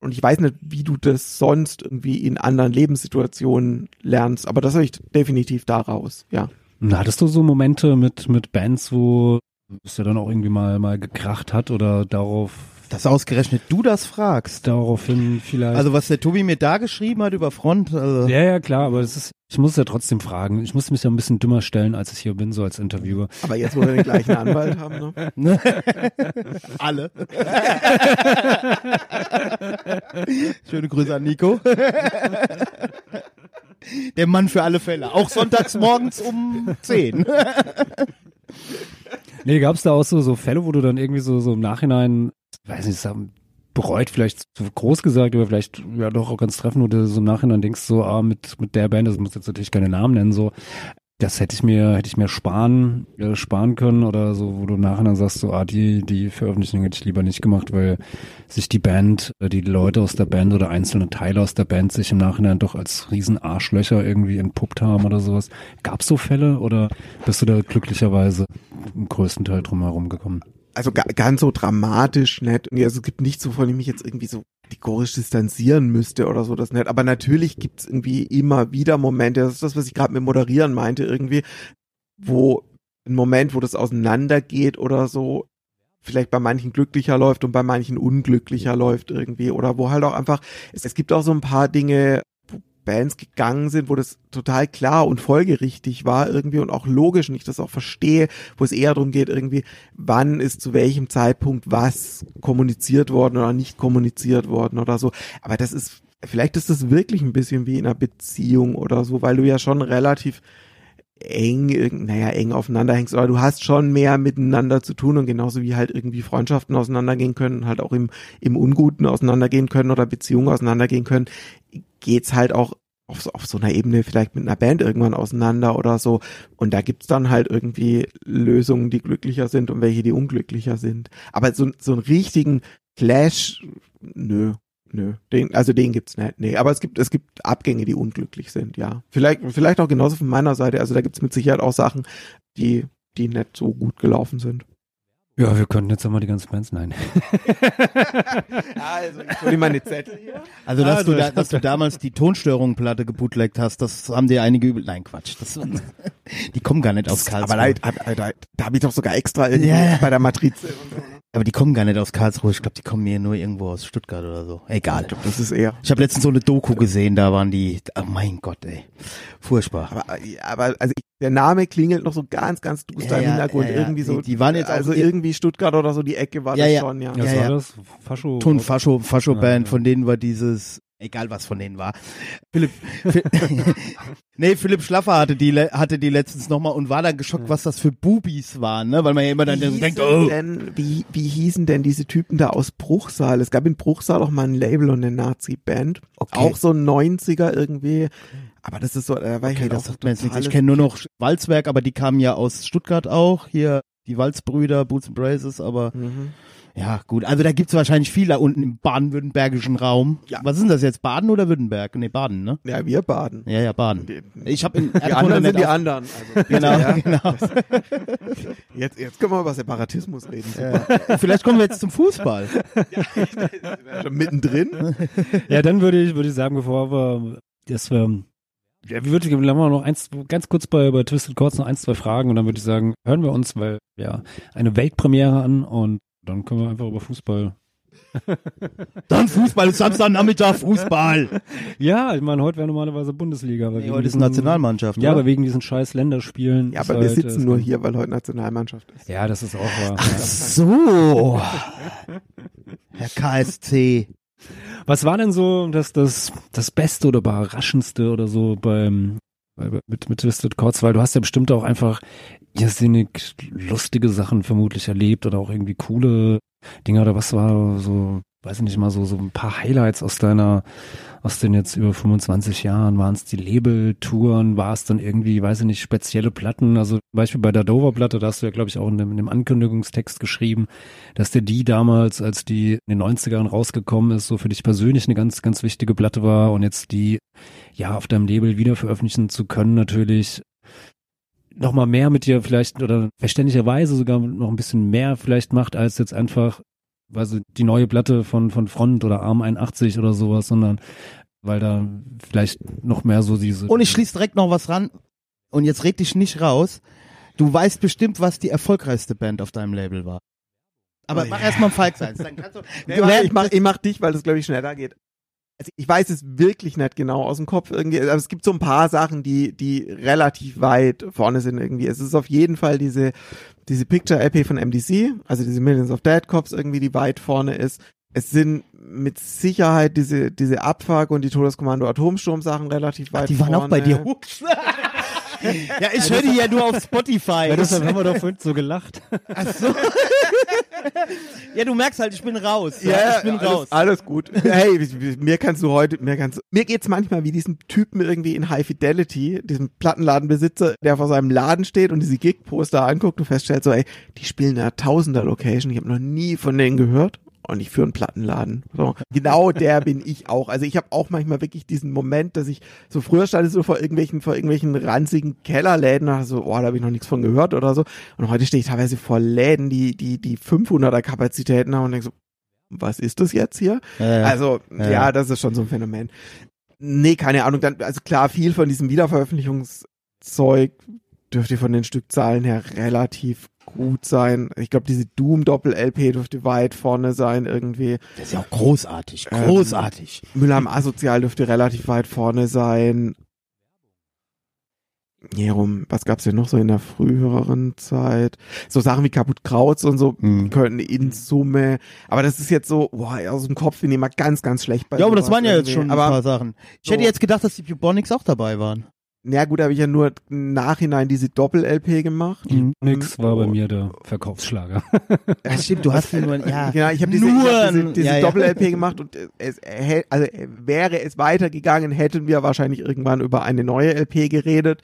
Und ich weiß nicht, wie du das sonst irgendwie in anderen Lebenssituationen lernst, aber das habe ich definitiv daraus, ja. Hattest du so Momente mit, mit Bands, wo es ja dann auch irgendwie mal, mal gekracht hat oder darauf, Dass ausgerechnet du das fragst. daraufhin vielleicht? Also was der Tobi mir da geschrieben hat über Front, also ja, ja, klar, aber es ist, ich muss ja trotzdem fragen. Ich muss mich ja ein bisschen dümmer stellen, als ich hier bin, so als Interviewer. Aber jetzt, wo wir den gleichen Anwalt haben, ne? alle. Schöne Grüße an Nico. Der Mann für alle Fälle. Auch sonntags morgens um 10. Nee, gab es da auch so, so Fälle, wo du dann irgendwie so, so im Nachhinein, weiß nicht, bereut, vielleicht zu groß gesagt, aber vielleicht ja doch auch ganz treffend, wo du so im Nachhinein denkst, so, ah, mit, mit der Band, das muss jetzt natürlich keine Namen nennen, so, das hätte ich mir, hätte ich mir sparen, äh, sparen können oder so, wo du im Nachhinein sagst, so, ah, die, die Veröffentlichung hätte ich lieber nicht gemacht, weil sich die Band, äh, die Leute aus der Band oder einzelne Teile aus der Band sich im Nachhinein doch als riesen Arschlöcher irgendwie entpuppt haben oder sowas. Gab's so Fälle oder bist du da glücklicherweise im größten Teil drum herum gekommen? Also ga, ganz so dramatisch nicht. Also es gibt nichts, wovon ich mich jetzt irgendwie so kategorisch distanzieren müsste oder so, das nicht. Aber natürlich gibt's irgendwie immer wieder Momente, das ist das, was ich gerade mit Moderieren meinte, irgendwie, wo ein Moment, wo das auseinandergeht oder so, vielleicht bei manchen glücklicher läuft und bei manchen unglücklicher läuft irgendwie. Oder wo halt auch einfach, es, es gibt auch so ein paar Dinge, Bands gegangen sind, wo das total klar und folgerichtig war irgendwie und auch logisch und ich das auch verstehe, wo es eher darum geht, irgendwie, wann ist zu welchem Zeitpunkt was kommuniziert worden oder nicht kommuniziert worden oder so. Aber das ist, vielleicht ist das wirklich ein bisschen wie in einer Beziehung oder so, weil du ja schon relativ eng, naja, eng aufeinander hängst, oder du hast schon mehr miteinander zu tun und genauso wie halt irgendwie Freundschaften auseinandergehen können, halt auch im, im Unguten auseinandergehen können oder Beziehungen auseinandergehen können, geht's halt auch auf so, auf so einer Ebene vielleicht mit einer Band irgendwann auseinander oder so. Und da gibt's dann halt irgendwie Lösungen, die glücklicher sind und welche, die unglücklicher sind. Aber so, so einen richtigen Clash, nö, nö. Den, also den gibt's nicht. Nee, aber es gibt, es gibt Abgänge, die unglücklich sind, ja. Vielleicht, vielleicht auch genauso von meiner Seite. Also da gibt's mit Sicherheit auch Sachen, die, die nicht so gut gelaufen sind. Ja, wir könnten jetzt einmal die ganzen Bands, nein. Also, ich hol dir meine Zettel hier. Also, dass, Also, du da, dass du damals die Tonstörung-Platte gebootleggt hast, das haben dir einige übel. Nein, Quatsch. Das, die kommen gar nicht aus Karlsruhe. Aber da, da, da, da habe ich doch sogar extra ja. bei der Matrize. Aber die kommen gar nicht aus Karlsruhe. Ich glaube, die kommen mir nur irgendwo aus Stuttgart oder so. Egal. Das ist eher. Ich habe letztens so eine Doku gesehen, da waren die. Oh mein Gott, ey. Furchtbar. Aber, aber also ich, der Name klingelt noch so ganz, ganz duster Ja, im Hintergrund. ja, ja. Irgendwie so. Die- die waren jetzt auch also ir- irgendwie Stuttgart oder so die Ecke war Ja, das ja. schon, ja. Was Ja, war ja. das? Fascho? Ton Fascho, Fascho Band, Ja, ja. von denen war dieses, egal was von denen war. Philipp, Phil- nee, Philipp Schlaffer hatte die, hatte die letztens nochmal und war dann geschockt, was das für Bubis waren, ne? Weil man ja immer dann denkt, oh. denn, wie, wie hießen denn diese Typen da aus Bruchsal? Es gab in Bruchsal auch mal ein Label und eine Nazi-Band. Okay. Auch so ein 90er irgendwie. Aber das ist so, da war ich Okay, halt das auch sagt mir jetzt nichts. Ich kenne nur noch Walzwerk, aber die kamen ja aus Stuttgart auch. Hier die Walzbrüder, Boots and Braces, aber Mhm. Ja, gut. Also da gibt's wahrscheinlich viel da unten im baden-württembergischen Raum. Ja. Was ist denn das jetzt? Baden oder Württemberg? Nee, Baden, ne? Ja, wir baden. Ja, ja, Baden. Die, Ich habe in die anderen sind die anderen. Also, Genau, ja. genau. Jetzt, jetzt können wir über Separatismus reden. Ja. Vielleicht kommen wir jetzt zum Fußball. Schon mittendrin. Ja, dann würde ich, würde ich sagen, bevor wir, dass wir, ja, wie würde ich, haben wir noch eins, ganz kurz bei, bei Twisted Chords noch eins, zwei Fragen und dann würde ich sagen, hören wir uns, weil, ja, eine Weltpremiere an und dann können wir einfach über Fußball. Dann Fußball, ist Samstagnachmittag Fußball. Ja, ich meine, heute wäre normalerweise Bundesliga, aber Nee, wegen heute ist diesen- Nationalmannschaft. Ja, oder? aber wegen diesen scheiß Länderspielen. Ja, ist aber wir halt, sitzen äh, nur hier, weil heute Nationalmannschaft ist. Ja, das ist auch wahr. Ach so. Herr KSC. Was war denn so das, das, das Beste oder Überraschendste oder so beim, bei- mit, mit Twisted Chords? Weil du hast ja bestimmt auch einfach irrsinnig lustige Sachen vermutlich erlebt oder auch irgendwie coole Dinge oder was war so, weiß ich nicht mal, so, so ein paar Highlights aus deiner, aus den jetzt über 25 Jahren? Waren es die Label-Touren? War es dann irgendwie, weiß ich nicht, spezielle Platten? Also Beispiel bei der Dover-Platte, da hast du ja, glaube ich, auch in dem, in dem Ankündigungstext geschrieben, dass dir die damals, als die in den 90ern rausgekommen ist, so für dich persönlich eine ganz, ganz wichtige Platte war und jetzt die, ja, auf deinem Label wieder veröffentlichen zu können, natürlich noch mal mehr mit dir vielleicht oder verständlicherweise sogar noch ein bisschen mehr vielleicht macht, als jetzt einfach, also die neue Platte von, von Front oder Arm 81 oder sowas, sondern weil da vielleicht noch mehr so diese. Und ich schließe direkt noch was ran. Und jetzt red dich nicht raus. Du weißt bestimmt, was die erfolgreichste Band auf deinem Label war. Aber Oh mach ja. erst mal Falk sein. Dann kannst du, Ich mach, ich mach, ich mach dich, weil das glaube ich schneller geht. Also ich weiß es wirklich nicht genau aus dem Kopf irgendwie. Aber es gibt so ein paar Sachen, die, die relativ weit vorne sind irgendwie. Es ist auf jeden Fall diese, diese Picture-LP von MDC, also diese Millions of Dead Cops irgendwie, die weit vorne ist. Es sind mit Sicherheit diese, diese Abfuck und die Todeskommando Atomsturm Sachen relativ weit die waren vorne. auch bei dir. Ja, ich höre die ja nur auf Spotify. ja, deshalb haben wir doch vorhin so gelacht. Ach so. ja, du merkst halt, ich bin raus. Ja, ich bin alles, raus. Alles gut. Hey, mir kannst du heute, mir kannst mir geht's manchmal wie diesen Typen irgendwie in High Fidelity, diesem Plattenladenbesitzer, der vor seinem Laden steht und diese Gig-Poster anguckt und feststellt so, ey, die spielen in einer Tausender-Location, ich habe noch nie von denen gehört. Und ich führe einen Plattenladen. So, genau der bin ich auch. Also ich habe auch manchmal wirklich diesen Moment, dass ich so früher stand ich so vor irgendwelchen vor irgendwelchen ranzigen Kellerläden und so, oh, da habe ich noch nichts von gehört oder so. Und heute stehe ich teilweise vor Läden, die die die 500er Kapazitäten haben und denke so, was ist das jetzt hier? Ja, ja. Also, Ja. ja, das ist schon so ein Phänomen. Nee, keine Ahnung. Dann, also klar, viel von diesem Wiederveröffentlichungszeug dürfte von den Stückzahlen her relativ gut sein. Ich glaube, diese Doom-Doppel-LP dürfte weit vorne sein irgendwie. Das ist ja auch großartig. Ähm, Großartig. Müller am Asozial dürfte relativ weit vorne sein. Jerum, was gab's denn noch so in der früheren Zeit? So Sachen wie Kaputt Krautz und so Hm. könnten in Summe, aber das ist jetzt so, boah, aus dem Kopf bin ich immer ganz, ganz schlecht bei Ja, aber das waren ja jetzt schon ein paar Sachen. Ich hätte so- jetzt gedacht, dass die Bubonics auch dabei waren. Na gut, habe ich ja nur im Nachhinein diese Doppel-LP gemacht. Mhm. Nix war bei Oh. mir der Verkaufsschlager. Ja, stimmt, du hast nur, ja. Genau, ich habe diese, ich hab diese, diese ja, ja. Doppel-LP gemacht und äh, es hä- also äh, wäre es weitergegangen, hätten wir wahrscheinlich irgendwann über eine neue LP geredet.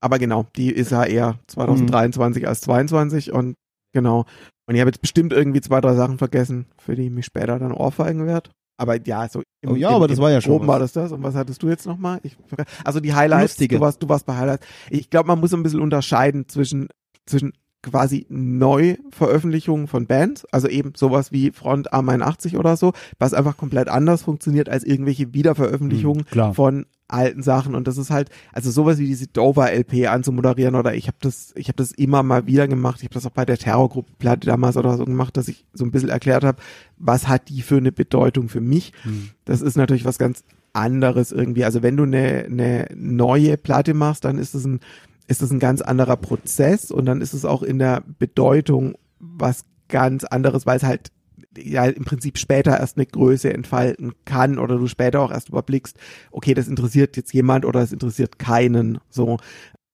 Aber genau, die ist ja eher 2023 als 22 und genau. Und ich habe jetzt bestimmt irgendwie zwei, drei Sachen vergessen, für die ich mich später dann ohrfeigen werde. Aber ja, so im, Oh ja, im, aber das war ja schon was. war das das. Und was hattest du jetzt nochmal? Ich, also die Highlights, Lustige. du warst, du warst bei Highlights. Ich glaube, man muss ein bisschen unterscheiden zwischen, zwischen quasi Neuveröffentlichungen von Bands, also eben sowas wie Front A81 oder so, was einfach komplett anders funktioniert als irgendwelche Wiederveröffentlichungen Mhm, von alten Sachen und das ist halt also sowas wie diese Dover LP anzumoderieren oder ich habe das ich habe das immer mal wieder gemacht. Ich habe das auch bei der Terrorgruppe Platte damals oder so gemacht dass ich so ein bisschen erklärt habe was hat die für eine Bedeutung für mich. Mhm. das ist natürlich was ganz anderes irgendwie. Also wenn du eine eine neue Platte machst dann ist es ein ist es ein ganz anderer Prozess und dann ist es auch in der Bedeutung was ganz anderes weil es halt ja im Prinzip später erst eine Größe entfalten kann oder du später auch erst überblickst, okay, das interessiert jetzt jemand oder es interessiert keinen, so.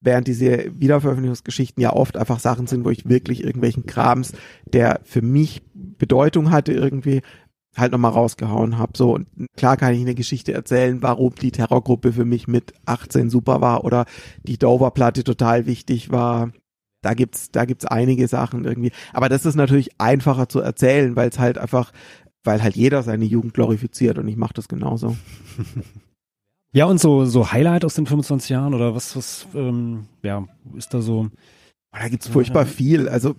Während diese Wiederveröffentlichungsgeschichten ja oft einfach Sachen sind, wo ich wirklich irgendwelchen Krams, der für mich Bedeutung hatte irgendwie, halt nochmal rausgehauen habe. So, und klar kann ich eine Geschichte erzählen, warum die Terrorgruppe für mich mit 18 super war oder die Dover-Platte total wichtig war. Da gibt's, da gibt's einige Sachen irgendwie. Aber das ist natürlich einfacher zu erzählen, weil es halt einfach, weil halt jeder seine Jugend glorifiziert und ich mache das genauso. Ja, und so, so Highlight aus den 25 Jahren oder was, was, ähm, ja, ist da so? Da gibt's furchtbar viel. Also,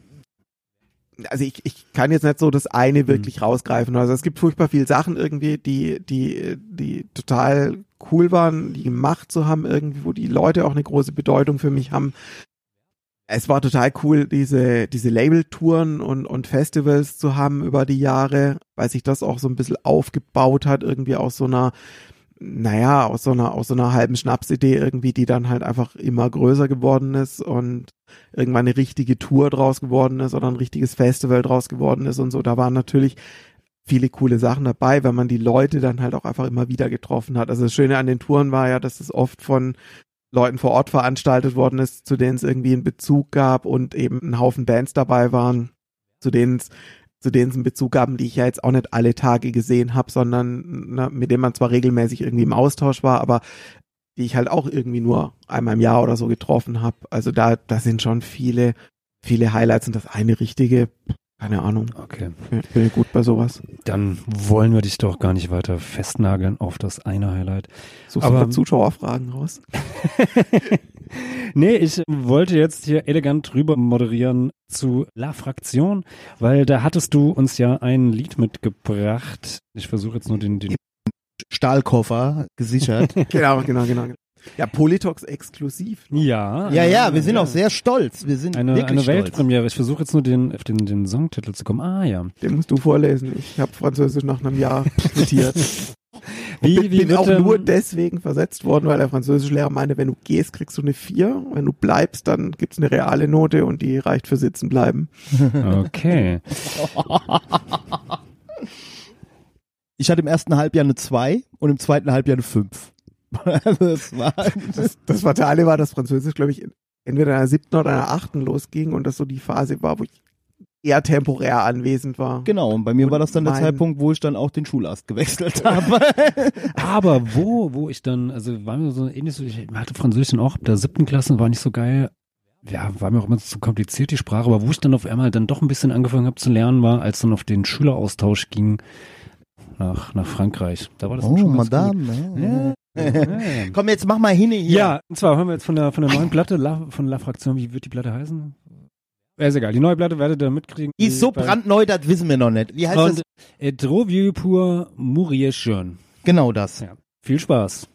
also ich, ich kann jetzt nicht so das eine wirklich rausgreifen. Also es gibt furchtbar viele Sachen irgendwie, die, die, die total cool waren, die gemacht zu haben irgendwie, wo die Leute auch eine große Bedeutung für mich haben. Es war total cool, diese, diese Label-Touren und, und Festivals zu haben über die Jahre, weil sich das auch so ein bisschen aufgebaut hat, irgendwie aus so einer, naja, aus so einer, aus so einer halben Schnapsidee irgendwie, die dann halt einfach immer größer geworden ist und irgendwann eine richtige Tour draus geworden ist oder ein richtiges Festival draus geworden ist und so. Da waren natürlich viele coole Sachen dabei, weil man die Leute dann halt auch einfach immer wieder getroffen hat. Also das Schöne an den Touren war ja, dass es oft von Leuten vor Ort veranstaltet worden ist, zu denen es irgendwie einen Bezug gab und eben ein Haufen Bands dabei waren, zu denen es zu denen es einen Bezug gaben, die ich ja jetzt auch nicht alle Tage gesehen habe, sondern na, mit denen man zwar regelmäßig irgendwie im Austausch war, aber die ich halt auch irgendwie nur einmal im Jahr oder so getroffen habe. Also da, da sind schon viele, viele Highlights und das eine richtige, keine Ahnung. Okay. Ich bin gut bei sowas. Dann wollen wir dich doch gar nicht weiter festnageln auf das eine Highlight. Suchst Aber- du Zuschauerfragen raus? Nee, ich wollte jetzt hier elegant rüber moderieren zu La Fraktion, weil da hattest du uns ja ein Lied mitgebracht. Ich versuche jetzt nur den, den Stahlkoffer gesichert. genau, genau, genau. Ja, Politox exklusiv. Ja. ja, ja, wir sind auch sehr stolz. Wir sind eine, wirklich eine stolz. Weltpremiere. Ich versuche jetzt nur den, auf den, den Songtitel zu kommen. Ah ja. Den musst du vorlesen. Ich habe Französisch nach einem Jahr zitiert. Wie, bin, wie bin wird auch nur deswegen versetzt worden, weil der Französischlehrer meinte, wenn du gehst, kriegst du eine 4. Wenn du bleibst, dann gibt's eine reale Note und die reicht für sitzen bleiben. Okay. Ich hatte im ersten Halbjahr eine 2 und im zweiten Halbjahr eine 5. Also das war Das, das Fatale war, dass Französisch, glaube ich, entweder in einer siebten oder einer achten losging und das so die Phase war, wo ich eher temporär anwesend war. genau. Und bei mir Und war das dann der Zeitpunkt, wo ich dann auch den Schulast gewechselt habe. Aber wo, wo ich dann, also war mir so ähnlich so, ich hatte Französisch auch ab der siebten Klasse, war nicht so geil. Ja, war mir auch immer zu kompliziert, die Sprache, aber wo ich dann auf einmal dann doch ein bisschen angefangen habe zu lernen, war, als dann auf den Schüleraustausch ging nach, nach Frankreich. Da war das dann Oh, schon ganz Madame. Gut. Ja. Ja. Komm, jetzt mach mal hin hier. Ja, und zwar hören wir jetzt von der, von der neuen Platte, La, von La Fraktion, wie wird die Platte heißen? Ja, ist egal, die neue Platte werdet ihr mitkriegen. Die ist so brandneu, das wissen wir noch nicht. Wie heißt Und das? Et trop vieux pour mourir jeune. Genau das. Ja. Viel Spaß.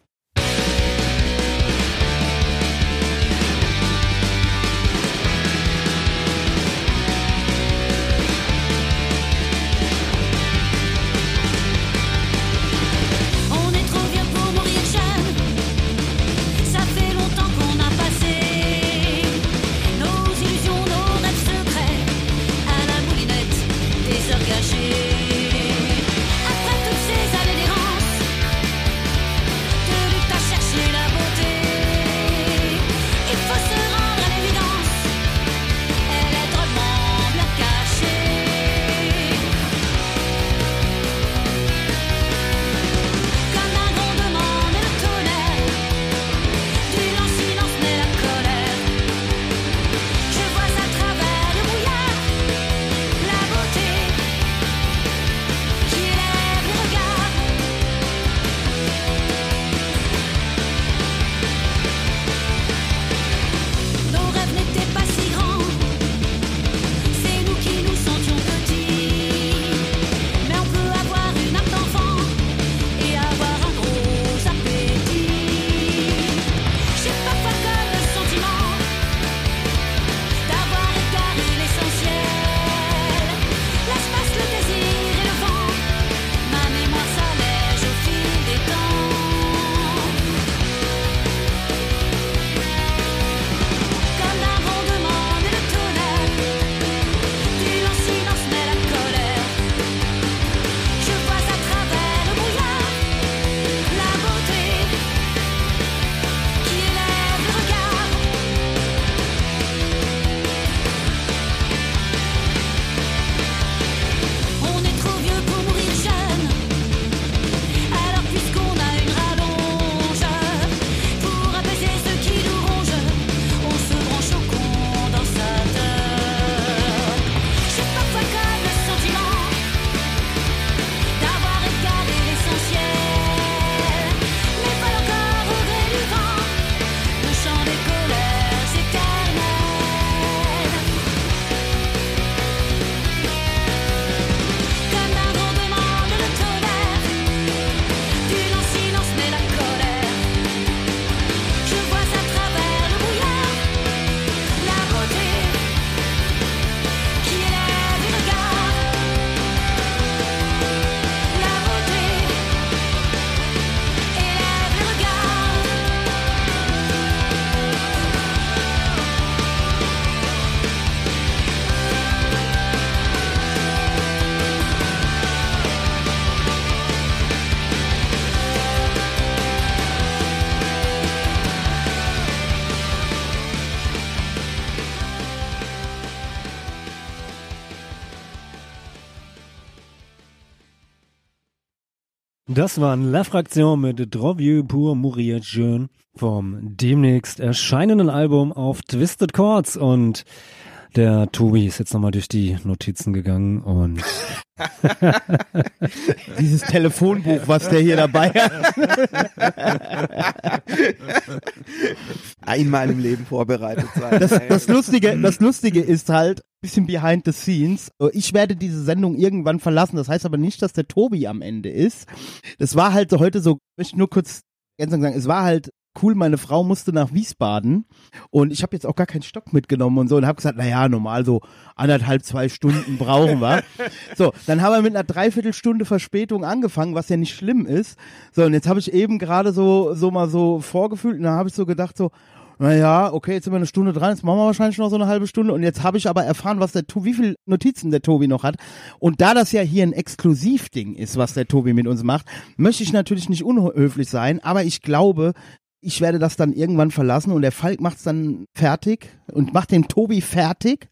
Das waren La Fraktion mit Drovieux pour mourir jeune vom demnächst erscheinenden Album auf Twisted Chords. Und der Tobi ist jetzt nochmal durch die Notizen gegangen und Dieses Telefonbuch, was der hier dabei hat. Einmal im Leben vorbereitet sein. Das, das Lustige, das Lustige ist halt, bisschen behind the scenes. Ich werde diese Sendung irgendwann verlassen. Das heißt aber nicht, dass der Tobi am Ende ist. Das war halt so heute so, ich möchte nur kurz ganz sagen, es war halt cool, meine Frau musste nach Wiesbaden und ich habe jetzt auch gar keinen Stock mitgenommen und so und habe gesagt, naja, normal so anderthalb, zwei Stunden brauchen wir. So, dann haben wir mit einer Dreiviertelstunde Verspätung angefangen, was ja nicht schlimm ist. So, und jetzt habe ich eben gerade so, so mal so vorgefühlt und dann habe ich so gedacht so, naja, okay, jetzt sind wir eine Stunde dran, jetzt machen wir wahrscheinlich noch so eine halbe Stunde und jetzt habe ich aber erfahren, was der Tobi, wie viel Notizen der Tobi noch hat. Und da das ja hier ein Exklusivding ist, was der Tobi mit uns macht, möchte ich natürlich nicht unhöflich sein, aber ich glaube, ich werde das dann irgendwann verlassen und der Falk macht's dann fertig und macht den Tobi fertig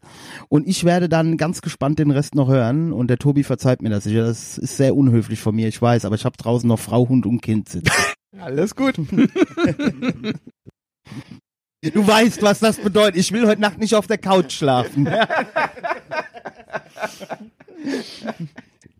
und ich werde dann ganz gespannt den Rest noch hören und der Tobi verzeiht mir das sicher. Das ist sehr unhöflich von mir, ich weiß, aber ich habe draußen noch Frau, Hund und Kind sitzen. Alles gut. Du weißt, was das bedeutet. Ich will heute Nacht nicht auf der Couch schlafen.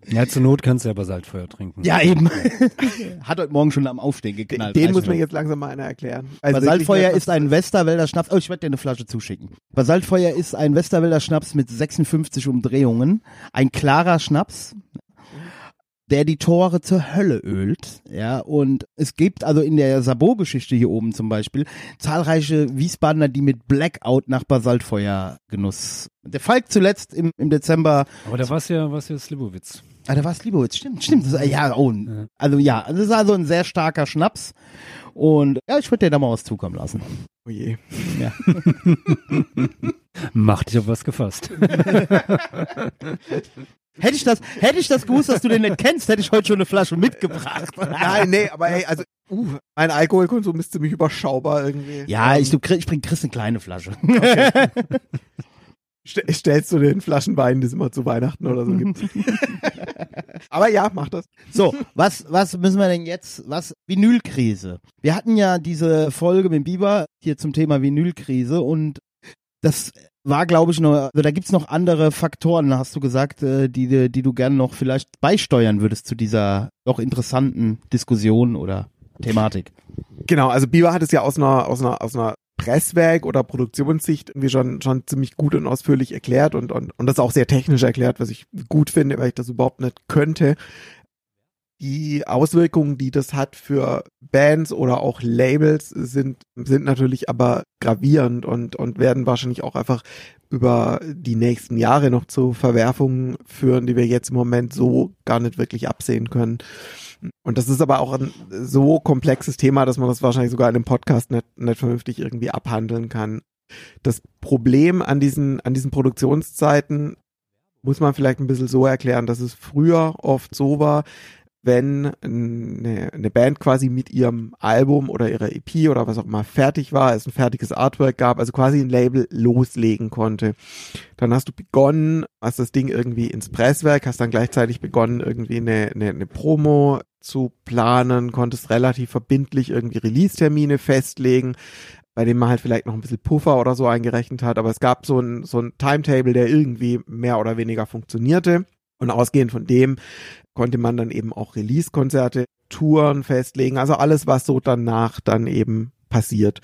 ja, zur Not kannst du ja Basaltfeuer trinken. Ja, eben. Hat heute Morgen schon am Aufstehen geknallt. Den Weiß muss mir jetzt langsam mal einer erklären. Also Basaltfeuer ist ein Westerwälder Schnaps. Oh, ich werde dir eine Flasche zuschicken. Basaltfeuer ist ein Westerwälder Schnaps mit 56 Umdrehungen. Ein klarer Schnaps, der die Tore zur Hölle ölt. Ja, und es gibt also in der Sabot-Geschichte hier oben zum Beispiel zahlreiche Wiesbadener, die mit Blackout nach Basaltfeuergenuss. Der Falk zuletzt im, im Dezember Aber da war's ja, war's ja Slivovitz. Ah, da war es Libowitz, stimmt, stimmt. Das, ja, oh, also ja, also das ist also ein sehr starker Schnaps. Und ja, ich würde dir da mal was zukommen lassen. Oh je. Ja. Mach dich auf was gefasst. Hätte ich das, hätte ich das gewusst, dass du den nicht kennst, hätte ich heute schon eine Flasche mitgebracht. Nein, nee, aber hey, also, uh, mein Alkoholkonsum ist ziemlich überschaubar irgendwie. Ja, ich, ich bring Chris eine kleine Flasche. St stellst du den Flaschenwein, die es immer zu Weihnachten oder so gibt. aber ja, mach das. So, was, was müssen wir denn jetzt, was, Vinylkrise. Wir hatten ja diese Folge mit Biber hier zum Thema Vinylkrise und das war, glaube ich, noch, also da gibt's noch andere Faktoren, hast du gesagt, äh, die, die die du gerne noch vielleicht beisteuern würdest zu dieser doch interessanten Diskussion oder Thematik. Genau, also Biber hat es ja aus einer, aus einer, aus einer Presswerk oder Produktionssicht irgendwie schon, schon ziemlich gut und ausführlich erklärt und, und, und das auch sehr technisch erklärt, was ich gut finde, weil ich das überhaupt nicht könnte. Die Auswirkungen, die das hat für Bands oder auch Labels, sind, sind natürlich aber gravierend und, und werden wahrscheinlich auch einfach über die nächsten Jahre noch zu Verwerfungen führen, die wir jetzt im Moment so gar nicht wirklich absehen können. Und das ist aber auch ein so komplexes Thema, dass man das wahrscheinlich sogar in einem Podcast nicht, nicht vernünftig irgendwie abhandeln kann. Das Problem an diesen, an diesen Produktionszeiten muss man vielleicht ein bisschen so erklären, dass es früher oft so war, wenn eine, eine Band quasi mit ihrem Album oder ihrer EP oder was auch immer fertig war, es ein fertiges Artwork gab, also quasi ein Label loslegen konnte. Dann hast du begonnen, hast das Ding irgendwie ins Presswerk, hast dann gleichzeitig begonnen, irgendwie eine, eine, eine Promo zu planen, konntest relativ verbindlich irgendwie Release-Termine festlegen, bei dem man halt vielleicht noch ein bisschen Puffer oder so eingerechnet hat, aber es gab so ein, so ein Timetable, der irgendwie mehr oder weniger funktionierte. Und ausgehend von dem konnte man dann eben auch Release-Konzerte, Touren festlegen, also alles, was so danach dann eben passiert.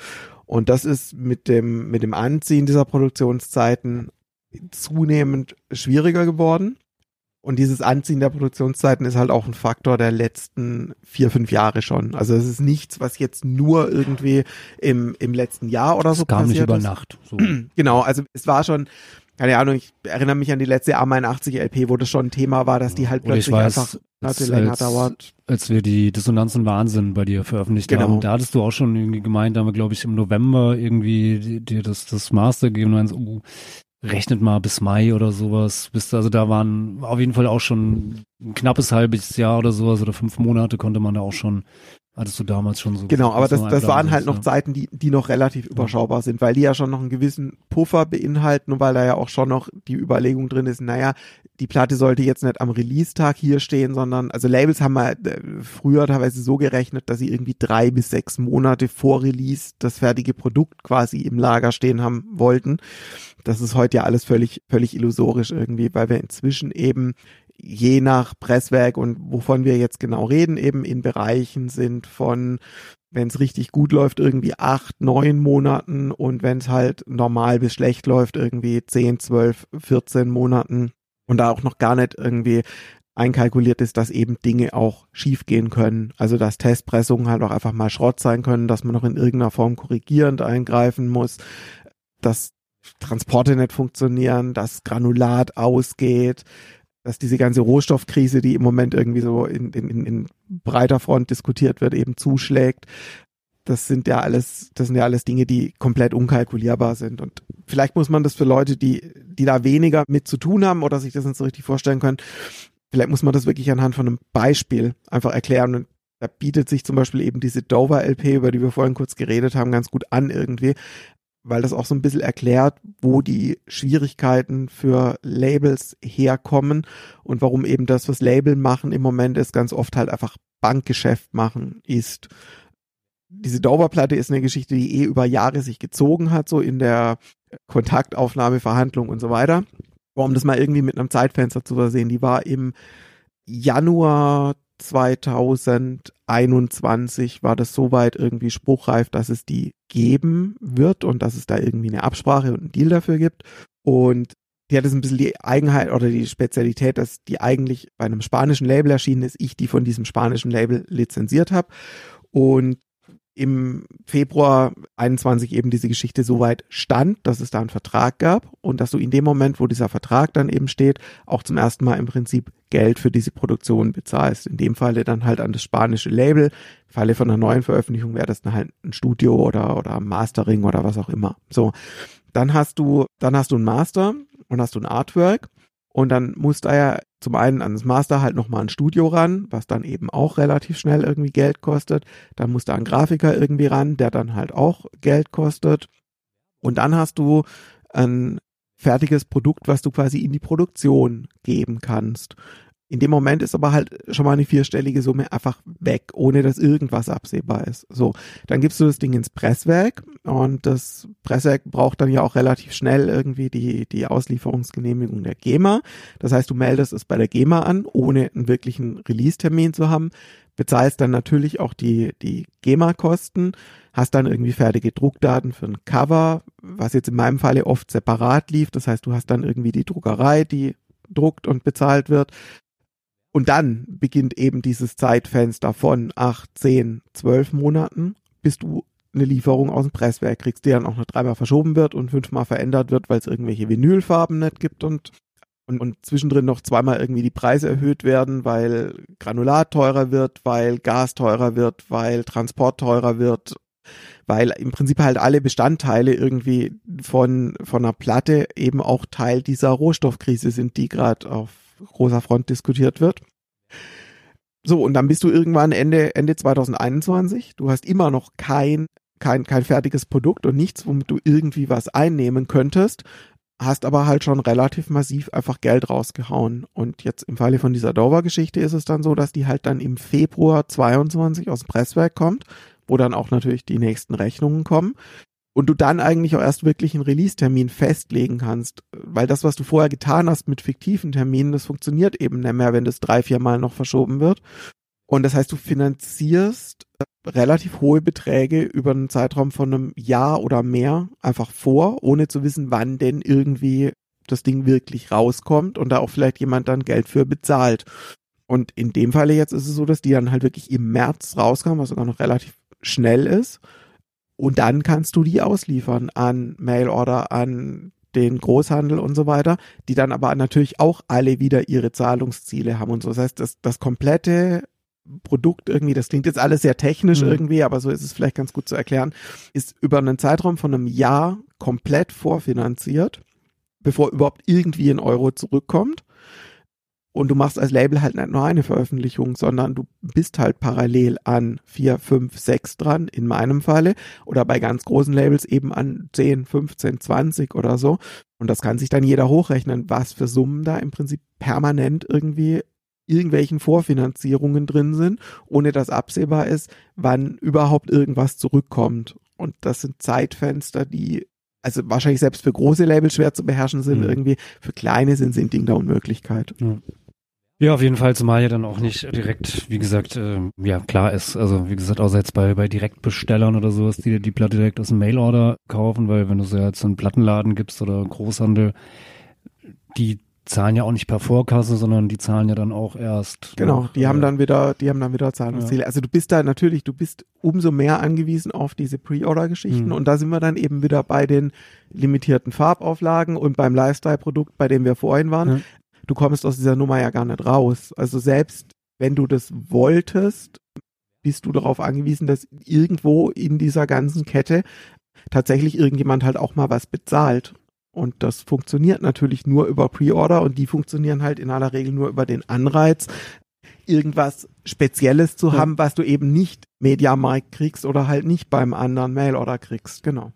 Und das ist mit dem, mit dem Anziehen dieser Produktionszeiten zunehmend schwieriger geworden. Und dieses Anziehen der Produktionszeiten ist halt auch ein Faktor der letzten vier, fünf Jahre schon. Also es ist nichts, was jetzt nur irgendwie im, im letzten Jahr oder so Das kam nicht passiert über ist. Nacht. So. Genau, also es war schon, keine Ahnung, ich erinnere mich an die letzte A81 LP, wo das schon ein Thema war, dass die halt plötzlich weiß, einfach als- Monate länger als- dauert. als wir die Dissonanzen Wahnsinn bei dir veröffentlicht Genau. haben, da hattest du auch schon irgendwie gemeint, da haben wir, glaube ich, im November irgendwie dir das, das Master gegeben und meinst, oh, rechnet mal bis Mai oder sowas. Bis, also da waren auf jeden Fall auch schon ein knappes halbes Jahr oder sowas oder fünf Monate konnte man da auch schon Hattest du damals schon so Genau, aber das, das waren halt noch ja. Zeiten, die, die noch relativ überschaubar sind, weil die ja schon noch einen gewissen Puffer beinhalten und weil da ja auch schon noch die Überlegung drin ist, naja, die Platte sollte jetzt nicht am Release-Tag hier stehen, sondern, also Labels haben mal äh, früher teilweise so gerechnet, dass sie irgendwie drei bis sechs Monate vor Release das fertige Produkt quasi im Lager stehen haben wollten. Das ist heute ja alles völlig, völlig illusorisch irgendwie, weil wir inzwischen eben je nach Presswerk und wovon wir jetzt genau reden, eben in Bereichen sind von, wenn es richtig gut läuft, irgendwie acht, neun Monaten und wenn es halt normal bis schlecht läuft, irgendwie zehn, zwölf, 14 Monaten und da auch noch gar nicht irgendwie einkalkuliert ist, dass eben Dinge auch schiefgehen können. Also dass Testpressungen halt auch einfach mal Schrott sein können, dass man noch in irgendeiner Form korrigierend eingreifen muss, dass Transporte nicht funktionieren, dass Granulat ausgeht, dass diese ganze Rohstoffkrise, die im Moment irgendwie so in, in, in- breiter Front diskutiert wird, eben zuschlägt. Das sind ja alles, das sind ja alles Dinge, die komplett unkalkulierbar sind. Und vielleicht muss man das für Leute, die, die da weniger mit zu tun haben oder sich das nicht so richtig vorstellen können, vielleicht muss man das wirklich anhand von einem Beispiel einfach erklären. Und da bietet sich zum Beispiel eben diese Dover LP, über die wir vorhin kurz geredet haben, ganz gut an irgendwie, weil das auch so ein bisschen erklärt, wo die Schwierigkeiten für Labels herkommen und warum eben das, was Label machen im Moment ist, ganz oft halt einfach Bankgeschäft machen ist. Diese Dover-Platte ist eine Geschichte, die eh über Jahre sich gezogen hat, so in der Kontaktaufnahme, Verhandlung und so weiter. Warum das mal irgendwie mit einem Zeitfenster zu versehen? Die war im Januar 2021 war das soweit irgendwie spruchreif, dass es die geben wird und dass es da irgendwie eine Absprache und einen Deal dafür gibt. Und die hat es ein bisschen die Eigenheit oder die Spezialität, dass die eigentlich bei einem spanischen Label erschienen ist, ich die von diesem spanischen Label lizenziert habe. Und im Februar 21 eben diese Geschichte so weit stand, dass es da einen Vertrag gab und dass du in dem Moment, wo dieser Vertrag dann eben steht, auch zum ersten Mal im Prinzip Geld für diese Produktion bezahlst. In dem Falle dann halt an das spanische Label. Im Falle von einer neuen Veröffentlichung wäre das dann halt ein Studio oder, oder Mastering oder was auch immer. So. Dann hast du, dann hast du ein Master und hast du ein Artwork und dann muss da ja zum einen an das Master halt nochmal ein Studio ran, was dann eben auch relativ schnell irgendwie Geld kostet. Dann muss da ein Grafiker irgendwie ran, der dann halt auch Geld kostet. Und dann hast du ein fertiges Produkt, was du quasi in die Produktion geben kannst. In dem Moment ist aber halt schon mal eine vierstellige Summe einfach weg, ohne dass irgendwas absehbar ist. So, dann gibst du das Ding ins Presswerk und das Presswerk braucht dann ja auch relativ schnell irgendwie die, die Auslieferungsgenehmigung der GEMA. Das heißt, du meldest es bei der GEMA an, ohne einen wirklichen Release-Termin zu haben, bezahlst dann natürlich auch die, die GEMA-Kosten, hast dann irgendwie fertige Druckdaten für ein Cover, was jetzt in meinem Falle oft separat lief. Das heißt, du hast dann irgendwie die Druckerei, die druckt und bezahlt wird. Und dann beginnt eben dieses Zeitfenster von acht, zehn, zwölf Monaten, bis du eine Lieferung aus dem Presswerk kriegst, die dann auch noch dreimal verschoben wird und fünfmal verändert wird, weil es irgendwelche Vinylfarben nicht gibt und, und, und zwischendrin noch zweimal irgendwie die Preise erhöht werden, weil Granulat teurer wird, weil Gas teurer wird, weil Transport teurer wird, weil im Prinzip halt alle Bestandteile irgendwie von, von einer Platte eben auch Teil dieser Rohstoffkrise sind, die gerade auf großer Front diskutiert wird. So, und dann bist du irgendwann Ende, Ende 2021. Du hast immer noch kein, kein, kein fertiges Produkt und nichts, womit du irgendwie was einnehmen könntest, hast aber halt schon relativ massiv einfach Geld rausgehauen. Und jetzt im Falle von dieser Dover-Geschichte ist es dann so, dass die halt dann im Februar 22 aus dem Presswerk kommt, wo dann auch natürlich die nächsten Rechnungen kommen und du dann eigentlich auch erst wirklich einen Release-Termin festlegen kannst, weil das, was du vorher getan hast mit fiktiven Terminen, das funktioniert eben nicht mehr, wenn das drei, vier Mal noch verschoben wird. Und das heißt, du finanzierst äh, relativ hohe Beträge über einen Zeitraum von einem Jahr oder mehr einfach vor, ohne zu wissen, wann denn irgendwie das Ding wirklich rauskommt und da auch vielleicht jemand dann Geld für bezahlt. Und in dem Falle jetzt ist es so, dass die dann halt wirklich im März rauskam, was sogar noch relativ schnell ist. Und dann kannst du die ausliefern an Mailorder, an den Großhandel und so weiter, die dann aber natürlich auch alle wieder ihre Zahlungsziele haben und so. Das heißt, das, das komplette Produkt irgendwie, das klingt jetzt alles sehr technisch Mhm. irgendwie, aber so ist es vielleicht ganz gut zu erklären, ist über einen Zeitraum von einem Jahr komplett vorfinanziert, bevor überhaupt irgendwie ein Euro zurückkommt. Und du machst als Label halt nicht nur eine Veröffentlichung, sondern du bist halt parallel an vier, fünf, sechs dran, in meinem Falle. Oder bei ganz großen Labels eben an 10, 15, 20 oder so. Und das kann sich dann jeder hochrechnen, was für Summen da im Prinzip permanent irgendwie irgendwelchen Vorfinanzierungen drin sind, ohne dass absehbar ist, wann überhaupt irgendwas zurückkommt. Und das sind Zeitfenster, die also wahrscheinlich selbst für große Labels schwer zu beherrschen sind Mhm. irgendwie. Für kleine sind sie ein Ding der Unmöglichkeit. Ja, auf jeden Fall, zumal ja dann auch nicht direkt, wie gesagt, ähm, ja klar ist, also wie gesagt, außer jetzt bei, bei Direktbestellern oder sowas, die die Platte direkt aus dem Mailorder kaufen, weil wenn du sie jetzt in einen Plattenladen gibst oder Großhandel, die zahlen ja auch nicht per Vorkasse, sondern die zahlen ja dann auch erst. Genau, nach, die haben äh, dann wieder, die haben dann wieder Zahlungsziele. Also du bist da natürlich, du bist umso mehr angewiesen auf diese Pre-Order-Geschichten Mhm. und da sind wir dann eben wieder bei den limitierten Farbauflagen und beim Lifestyle-Produkt, bei dem wir vorhin waren. Ja. Du kommst aus dieser Nummer ja gar nicht raus. Also selbst wenn du das wolltest, bist du darauf angewiesen, dass irgendwo in dieser ganzen Kette tatsächlich irgendjemand halt auch mal was bezahlt. Und das funktioniert natürlich nur über Pre-Order und die funktionieren halt in aller Regel nur über den Anreiz, irgendwas Spezielles zu Ja. haben, was du eben nicht Mediamarkt kriegst oder halt nicht beim anderen Mail-Order kriegst. Genau.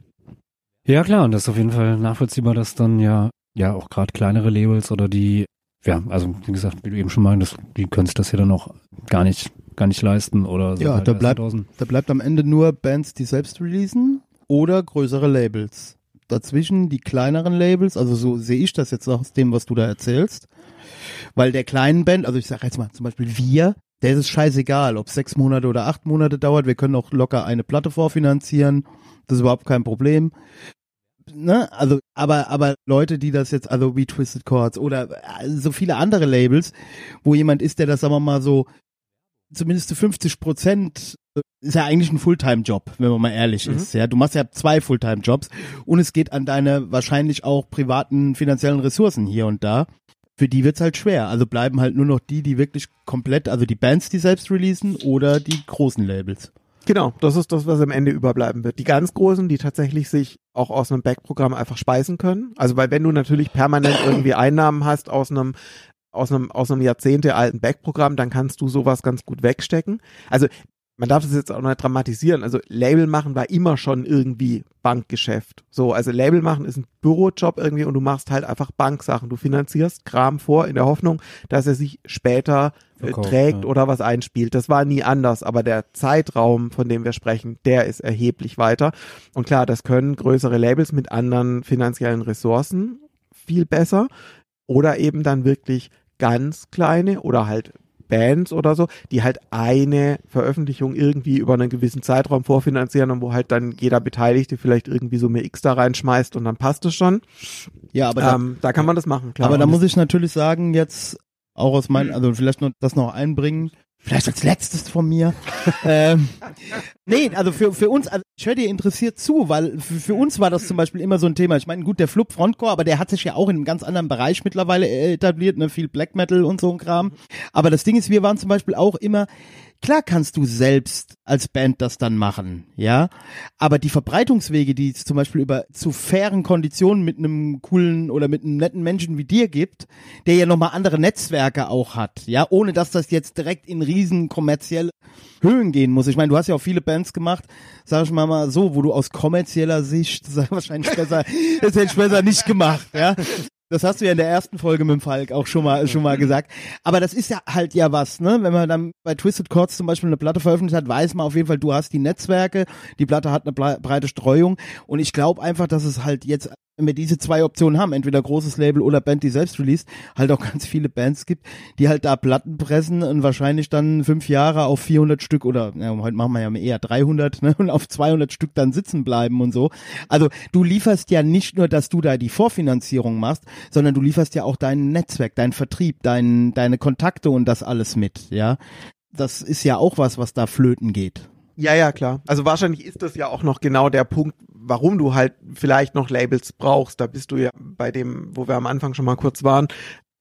Ja, klar, und das ist auf jeden Fall nachvollziehbar, dass dann ja, ja auch gerade kleinere Labels oder die, ja, also wie gesagt, wie du eben schon meintest, die können sich das ja dann auch gar nicht, gar nicht leisten oder so. Ja, halt da bleibt- 2000. Da bleibt am Ende nur Bands, die selbst releasen oder größere Labels. Dazwischen die kleineren Labels, also so sehe ich das jetzt aus dem, was du da erzählst. Weil der kleinen Band, also ich sage jetzt mal zum Beispiel wir, der ist es scheißegal, ob sechs Monate oder acht Monate dauert. Wir können auch locker eine Platte vorfinanzieren. Das ist überhaupt kein Problem. Ne? Also, aber, aber Leute, die das jetzt, also wie Twisted Chords oder äh, so viele andere Labels, wo jemand ist, der das, sagen wir mal so, zumindest zu 50 Prozent ist ja eigentlich ein Fulltime-Job, wenn man mal ehrlich Mhm. ist. Ja, du machst ja zwei Fulltime-Jobs und es geht an deine wahrscheinlich auch privaten finanziellen Ressourcen hier und da. Für die wird's halt schwer. Also bleiben halt nur noch die, die wirklich komplett, also die Bands, die selbst releasen oder die großen Labels. Genau, das ist das, was am Ende überbleiben wird. Die ganz Großen, die tatsächlich sich auch aus einem Backprogramm einfach speisen können. Also weil wenn du natürlich permanent irgendwie Einnahmen hast aus einem aus einem aus einem Jahrzehnte alten Backprogramm, dann kannst du sowas ganz gut wegstecken. Also man darf das jetzt auch nicht dramatisieren. Also Label machen war immer schon irgendwie Bankgeschäft. So, also Label machen ist ein Bürojob irgendwie und du machst halt einfach Banksachen. Du finanzierst Kram vor in der Hoffnung, dass er sich später äh, trägt ja. oder was einspielt. Das war nie anders, aber der Zeitraum, von dem wir sprechen, der ist erheblich weiter. Und klar, das können größere Labels mit anderen finanziellen Ressourcen viel besser oder eben dann wirklich ganz kleine oder halt Bands oder so, die halt eine Veröffentlichung irgendwie über einen gewissen Zeitraum vorfinanzieren und wo halt dann jeder Beteiligte vielleicht irgendwie so mehr X da reinschmeißt und dann passt es schon. Ja, aber da, ähm, da kann man das machen, klar. aber da muss ich natürlich sagen, jetzt auch aus meinen, also vielleicht noch das noch einbringen, vielleicht als letztes von mir. ähm, nee, also für, für uns, also ich höre dir interessiert zu, weil für, für uns war das zum Beispiel immer so ein Thema. Ich meine, gut, der Flip Frontcore, aber der hat sich ja auch in einem ganz anderen Bereich mittlerweile äh, etabliert, ne, viel Black Metal und so ein Kram. Aber das Ding ist, wir waren zum Beispiel auch immer, klar kannst du selbst als Band das dann machen, ja. Aber die Verbreitungswege, die es zum Beispiel über zu fairen Konditionen mit einem coolen oder mit einem netten Menschen wie dir gibt, der ja nochmal andere Netzwerke auch hat, ja, ohne dass das jetzt direkt in riesen kommerzielle Höhen gehen muss. Ich meine, du hast ja auch viele Bands gemacht, sag ich mal mal so, wo du aus kommerzieller Sicht, ist wahrscheinlich besser, das hätte ich besser nicht gemacht, ja. Das hast du ja in der ersten Folge mit dem Falk auch schon mal, schon mal gesagt. Aber das ist ja halt ja was, ne? Wenn man dann bei Twisted Chords zum Beispiel eine Platte veröffentlicht hat, weiß man auf jeden Fall, du hast die Netzwerke, die Platte hat eine breite Streuung. Und ich glaube einfach, dass es halt jetzt, wenn wir diese zwei Optionen haben, entweder großes Label oder Band, die selbst released, halt auch ganz viele Bands gibt, die halt da Platten pressen und wahrscheinlich dann fünf Jahre auf 400 Stück oder, ja, heute machen wir ja eher 300, ne? Und auf 200 Stück dann sitzen bleiben und so. Also du lieferst ja nicht nur, dass du da die Vorfinanzierung machst, sondern du lieferst ja auch dein Netzwerk, deinen Vertrieb, dein, deine Kontakte und das alles mit, ja. Das ist ja auch was, was da flöten geht. Ja, ja, klar. Also wahrscheinlich ist das ja auch noch genau der Punkt, warum du halt vielleicht noch Labels brauchst. Da bist du ja bei dem, wo wir am Anfang schon mal kurz waren.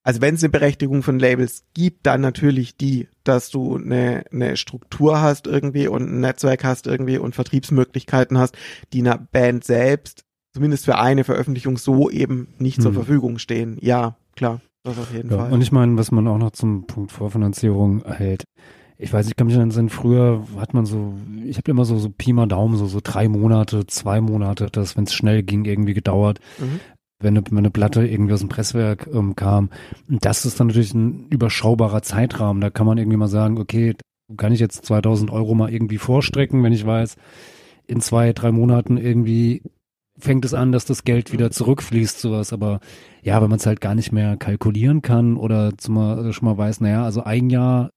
Also wenn es eine Berechtigung von Labels gibt, dann natürlich die, dass du eine, eine Struktur hast irgendwie und ein Netzwerk hast irgendwie und Vertriebsmöglichkeiten hast, die einer Band selbst, zumindest für eine Veröffentlichung, so eben nicht zur Mhm. Verfügung stehen. Ja, klar. Das auf jeden Ja, Fall. und ich meine, was man auch noch zum Punkt Vorfinanzierung hält, ich weiß, ich kann mich erinnern, früher hat man so, ich habe immer so, so Pi mal Daumen, so, so drei Monate, zwei Monate, das, wenn es schnell ging, irgendwie gedauert, Mhm. wenn, eine, wenn eine Platte irgendwie aus dem Presswerk ähm, kam. Und das ist dann natürlich ein überschaubarer Zeitrahmen. Da kann man irgendwie mal sagen, okay, kann ich jetzt 2000 Euro mal irgendwie vorstrecken, wenn ich weiß, in zwei, drei Monaten irgendwie fängt es an, dass das Geld wieder zurückfließt, sowas. Aber ja, wenn man es halt gar nicht mehr kalkulieren kann oder zumal, also schon mal weiß, naja, also ein Jahr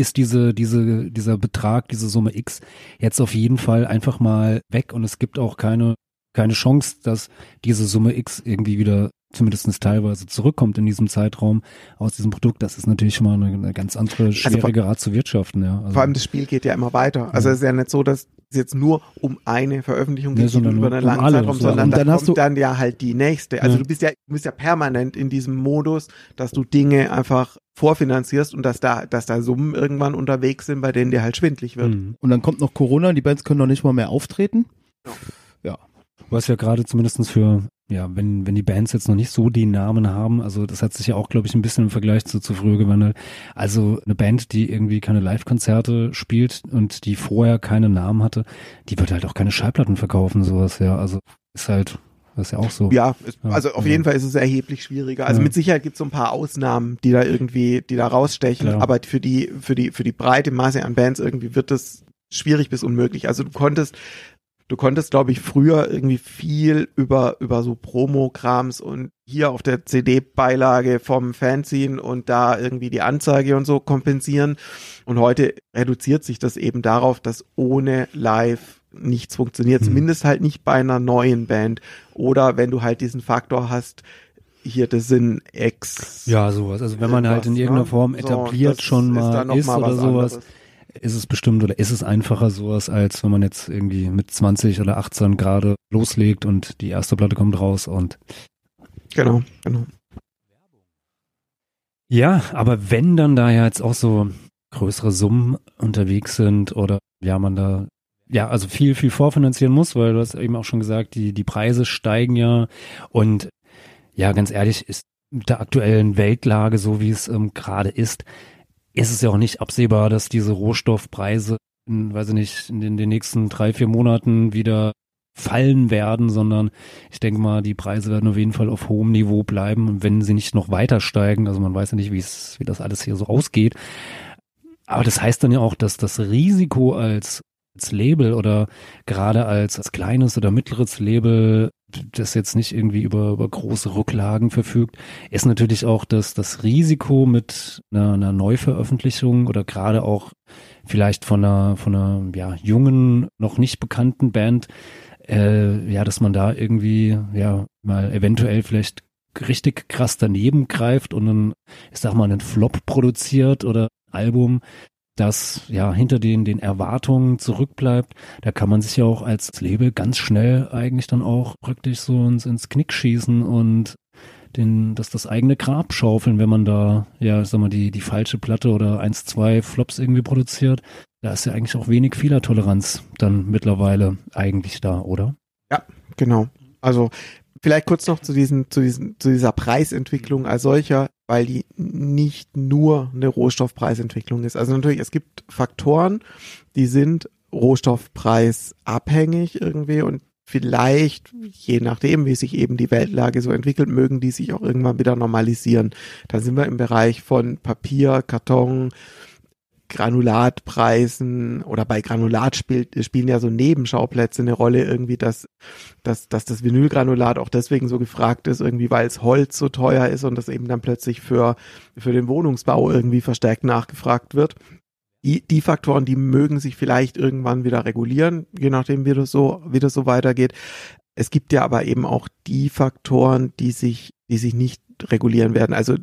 ist diese, diese, dieser Betrag, diese Summe X jetzt auf jeden Fall einfach mal weg und es gibt auch keine, keine Chance, dass diese Summe X irgendwie wieder zumindest teilweise zurückkommt in diesem Zeitraum aus diesem Produkt. Das ist natürlich schon mal eine, eine ganz andere, schwierige Art zu wirtschaften, ja. Also, Vor allem das Spiel geht ja immer weiter. Also Ja. es ist ja nicht so, dass jetzt nur um eine Veröffentlichung Nee, sondern über einen langen Zeitraum, so. sondern Und da dann hast kommt du- dann ja halt die nächste. Also Ja. du bist ja, du bist ja permanent in diesem Modus, dass du Dinge einfach vorfinanzierst und dass da, dass da Summen irgendwann unterwegs sind, bei denen dir halt schwindlig wird. Mhm. Und dann kommt noch Corona, die Bands können noch nicht mal mehr auftreten. Du hast ja gerade zumindestens für, ja, wenn, wenn die Bands jetzt noch nicht so den Namen haben, also das hat sich ja auch, glaube ich, ein bisschen im Vergleich zu, zu früher gewandelt. Also eine Band, die irgendwie keine Live-Konzerte spielt und die vorher keinen Namen hatte, die wird halt auch keine Schallplatten verkaufen, sowas, ja. Also ist halt, das ist ja auch so. Ja, es, Ja, also auf jeden Fall ist es erheblich schwieriger. Also Ja. mit Sicherheit gibt es so ein paar Ausnahmen, die da irgendwie, die da rausstechen, Klar. aber für die, für die, für die breite Masse an Bands irgendwie wird es schwierig bis unmöglich. Also du konntest, du konntest, glaube ich, früher irgendwie viel über, über so Promo-Krams und hier auf der CD-Beilage vom Fanzine und da irgendwie die Anzeige und so kompensieren. Und heute reduziert sich das eben darauf, dass ohne Live nichts funktioniert. Mhm. Zumindest halt nicht bei einer neuen Band. Oder wenn du halt diesen Faktor hast, hier, das sind Ex. Ja, sowas. Also wenn man halt in irgendeiner ne? Form So, etabliert das schon ist mal ist mal oder was sowas, anderes. Ist es bestimmt oder ist es einfacher sowas, als wenn man jetzt irgendwie mit 20 oder 18 gerade loslegt und die erste Platte kommt raus und Genau, genau. Ja, aber wenn dann da ja jetzt auch so größere Summen unterwegs sind oder ja, man da ja, also viel, viel vorfinanzieren muss, weil du hast eben auch schon gesagt, die, die Preise steigen ja und ja, ganz ehrlich, ist mit der aktuellen Weltlage, so wie es ähm, gerade ist, ist es ja auch nicht absehbar, dass diese Rohstoffpreise, in, weiß ich nicht, in den, den nächsten drei, vier Monaten wieder fallen werden, sondern ich denke mal, die Preise werden auf jeden Fall auf hohem Niveau bleiben wenn sie nicht noch weiter steigen, also man weiß ja nicht, wie es, wie das alles hier so ausgeht. Aber das heißt dann ja auch, dass das Risiko als, als Label oder gerade als, als kleines oder mittleres Label, das jetzt nicht irgendwie über, über große Rücklagen verfügt, ist natürlich auch, dass das Risiko mit einer, einer Neuveröffentlichung oder gerade auch vielleicht von einer, von einer ja, jungen, noch nicht bekannten Band, äh, ja, dass man da irgendwie ja mal eventuell vielleicht richtig krass daneben greift und dann, ich sag mal, einen Flop produziert oder Album, das ja hinter den, den Erwartungen zurückbleibt, da kann man sich ja auch als Label ganz schnell eigentlich dann auch praktisch so ins, ins Knick schießen und den, das, das eigene Grab schaufeln, wenn man da, ja, sag mal, die, die falsche Platte oder eins, zwei Flops irgendwie produziert. Da ist ja eigentlich auch wenig Fehlertoleranz dann mittlerweile eigentlich da, oder? Genau. Also vielleicht kurz noch zu diesen, zu diesen, zu dieser Preisentwicklung als solcher, weil die nicht nur eine Rohstoffpreisentwicklung ist. Also natürlich, es gibt Faktoren, die sind rohstoffpreisabhängig irgendwie und vielleicht, je nachdem, wie sich eben die Weltlage so entwickelt, mögen die sich auch irgendwann wieder normalisieren. Da sind wir im Bereich von Papier, Karton, Granulatpreisen oder bei Granulat spielt, spielen ja so Nebenschauplätze eine Rolle irgendwie, dass, dass, dass das Vinylgranulat auch deswegen so gefragt ist, irgendwie weil es Holz so teuer ist und das eben dann plötzlich für, für den Wohnungsbau irgendwie verstärkt nachgefragt wird. Die, die Faktoren, die mögen sich vielleicht irgendwann wieder regulieren, je nachdem, wie das so, wie das so weitergeht. Es gibt ja aber eben auch die Faktoren, die sich, die sich nicht regulieren werden. Also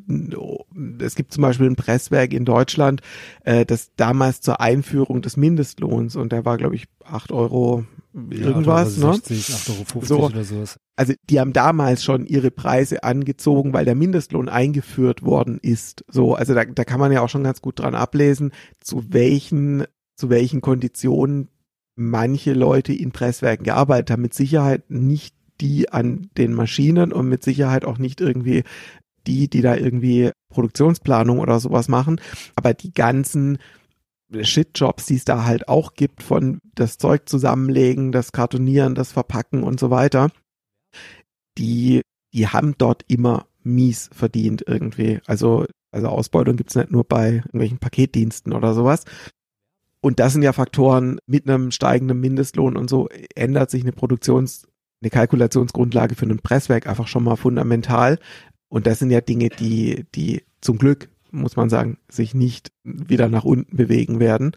es gibt zum Beispiel ein Presswerk in Deutschland, äh, das damals zur Einführung des Mindestlohns und der war, glaube ich, acht Euro irgendwas, ne? 8,50 Euro So. oder sowas. Also die haben damals schon ihre Preise angezogen, weil der Mindestlohn eingeführt worden ist. So, also da, da kann man ja auch schon ganz gut dran ablesen, zu welchen, zu welchen Konditionen manche Leute in Presswerken gearbeitet haben. Mit Sicherheit nicht die an den Maschinen und mit Sicherheit auch nicht irgendwie die, die da irgendwie Produktionsplanung oder sowas machen, aber die ganzen Shitjobs, die es da halt auch gibt, von das Zeug zusammenlegen, das Kartonieren, das Verpacken und so weiter, die, die haben dort immer mies verdient irgendwie. Also, also Ausbeutung gibt's nicht nur bei irgendwelchen Paketdiensten oder sowas. Und das sind ja Faktoren mit einem steigenden Mindestlohn und so ändert sich eine Produktions, eine Kalkulationsgrundlage für ein Presswerk einfach schon mal fundamental. Und das sind ja Dinge, die, die zum Glück, muss man sagen, sich nicht wieder nach unten bewegen werden.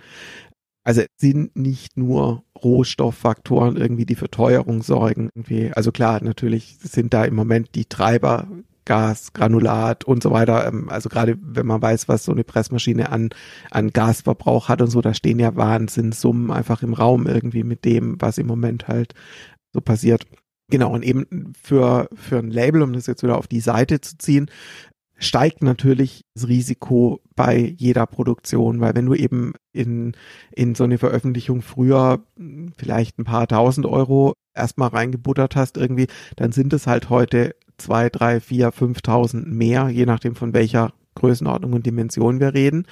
Also sind nicht nur Rohstofffaktoren irgendwie, die für Teuerung sorgen. Irgendwie. Also klar, natürlich sind da im Moment die Treiber Gas, Granulat und so weiter. Ähm, Also gerade wenn man weiß, was so eine Pressmaschine an, an Gasverbrauch hat und so, da stehen ja Wahnsinnssummen einfach im Raum irgendwie mit dem, was im Moment halt so passiert. Genau, und eben für, für ein Label, um das jetzt wieder auf die Seite zu ziehen, steigt natürlich das Risiko bei jeder Produktion, weil wenn du eben in, in so eine Veröffentlichung früher mh, vielleicht ein paar tausend Euro erstmal reingebuttert hast irgendwie, dann sind es halt heute zwei, drei, vier, fünftausend mehr, je nachdem von welcher Größenordnung und Dimension wir reden.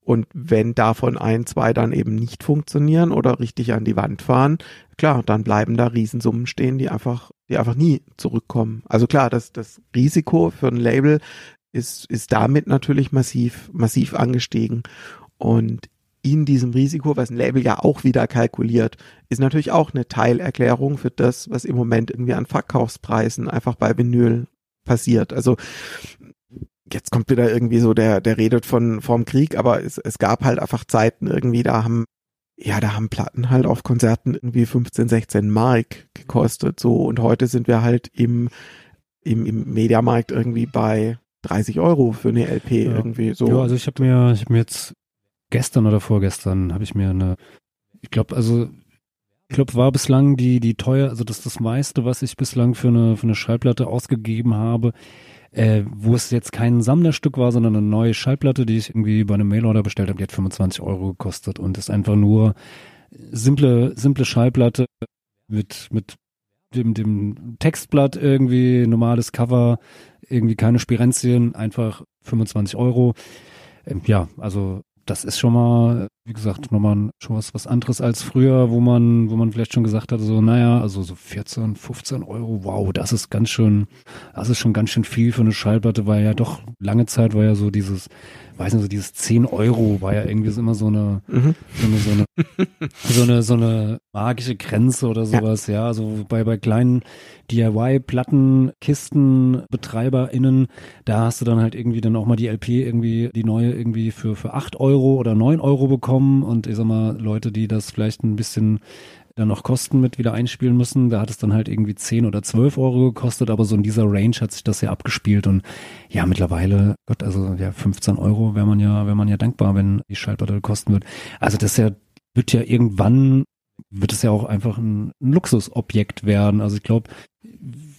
Und wenn davon ein, zwei dann eben nicht funktionieren oder richtig an die Wand fahren, klar, dann bleiben da Riesensummen stehen, die einfach, die einfach nie zurückkommen. Also klar, das, das Risiko für ein Label ist, ist damit natürlich massiv, massiv angestiegen. Und in diesem Risiko, was ein Label ja auch wieder kalkuliert, ist natürlich auch eine Teilerklärung für das, was im Moment irgendwie an Verkaufspreisen einfach bei Vinyl passiert. Also jetzt kommt wieder irgendwie so, der, der redet von vom Krieg, aber es, es gab halt einfach Zeiten irgendwie, da haben, ja, da haben Platten halt auf Konzerten irgendwie 15, 16 Mark gekostet, so, und heute sind wir halt im, im, im Mediamarkt irgendwie bei 30 Euro für eine LP Ja. irgendwie, so. Ja, also ich habe mir, ich habe mir jetzt gestern oder vorgestern habe ich mir eine, ich glaube, also ich glaube, war bislang die die teuer, also das das meiste, was ich bislang für eine für eine Schallplatte ausgegeben habe, äh, wo es jetzt kein Sammlerstück war, sondern eine neue Schallplatte, die ich irgendwie bei einem Mailorder bestellt habe, die hat 25 Euro gekostet und ist einfach nur simple simple Schallplatte mit mit dem dem Textblatt irgendwie normales Cover, irgendwie keine Spirenzien, einfach 25 Euro. Ähm, ja, also das ist schon mal, wie gesagt, nochmal schon was, was anderes als früher, wo man, wo man vielleicht schon gesagt hat, so, naja, also so 14, 15 Euro, wow, das ist ganz schön, das ist schon ganz schön viel für eine Schallplatte, weil ja doch lange Zeit war ja so dieses, weiß nicht, so dieses 10 Euro war ja irgendwie so immer so eine, Mhm. so eine, so eine, so eine, so eine magische Grenze oder sowas, ja. Also bei, bei kleinen DIY-Platten, Kisten, BetreiberInnen, da hast du dann halt irgendwie dann auch mal die LP irgendwie, die neue irgendwie für, für 8 Euro oder 9 Euro bekommen und ich sag mal, Leute, die das vielleicht ein bisschen dann noch Kosten mit wieder einspielen müssen. Da hat es dann halt irgendwie 10 oder 12 Euro gekostet, aber so in dieser Range hat sich das ja abgespielt und ja, mittlerweile, Gott, also ja, 15 Euro wäre man ja, wäre man ja dankbar, wenn die Schallplatte kosten wird. Also das ja, wird ja irgendwann, wird es ja auch einfach ein, ein Luxusobjekt werden. Also ich glaube,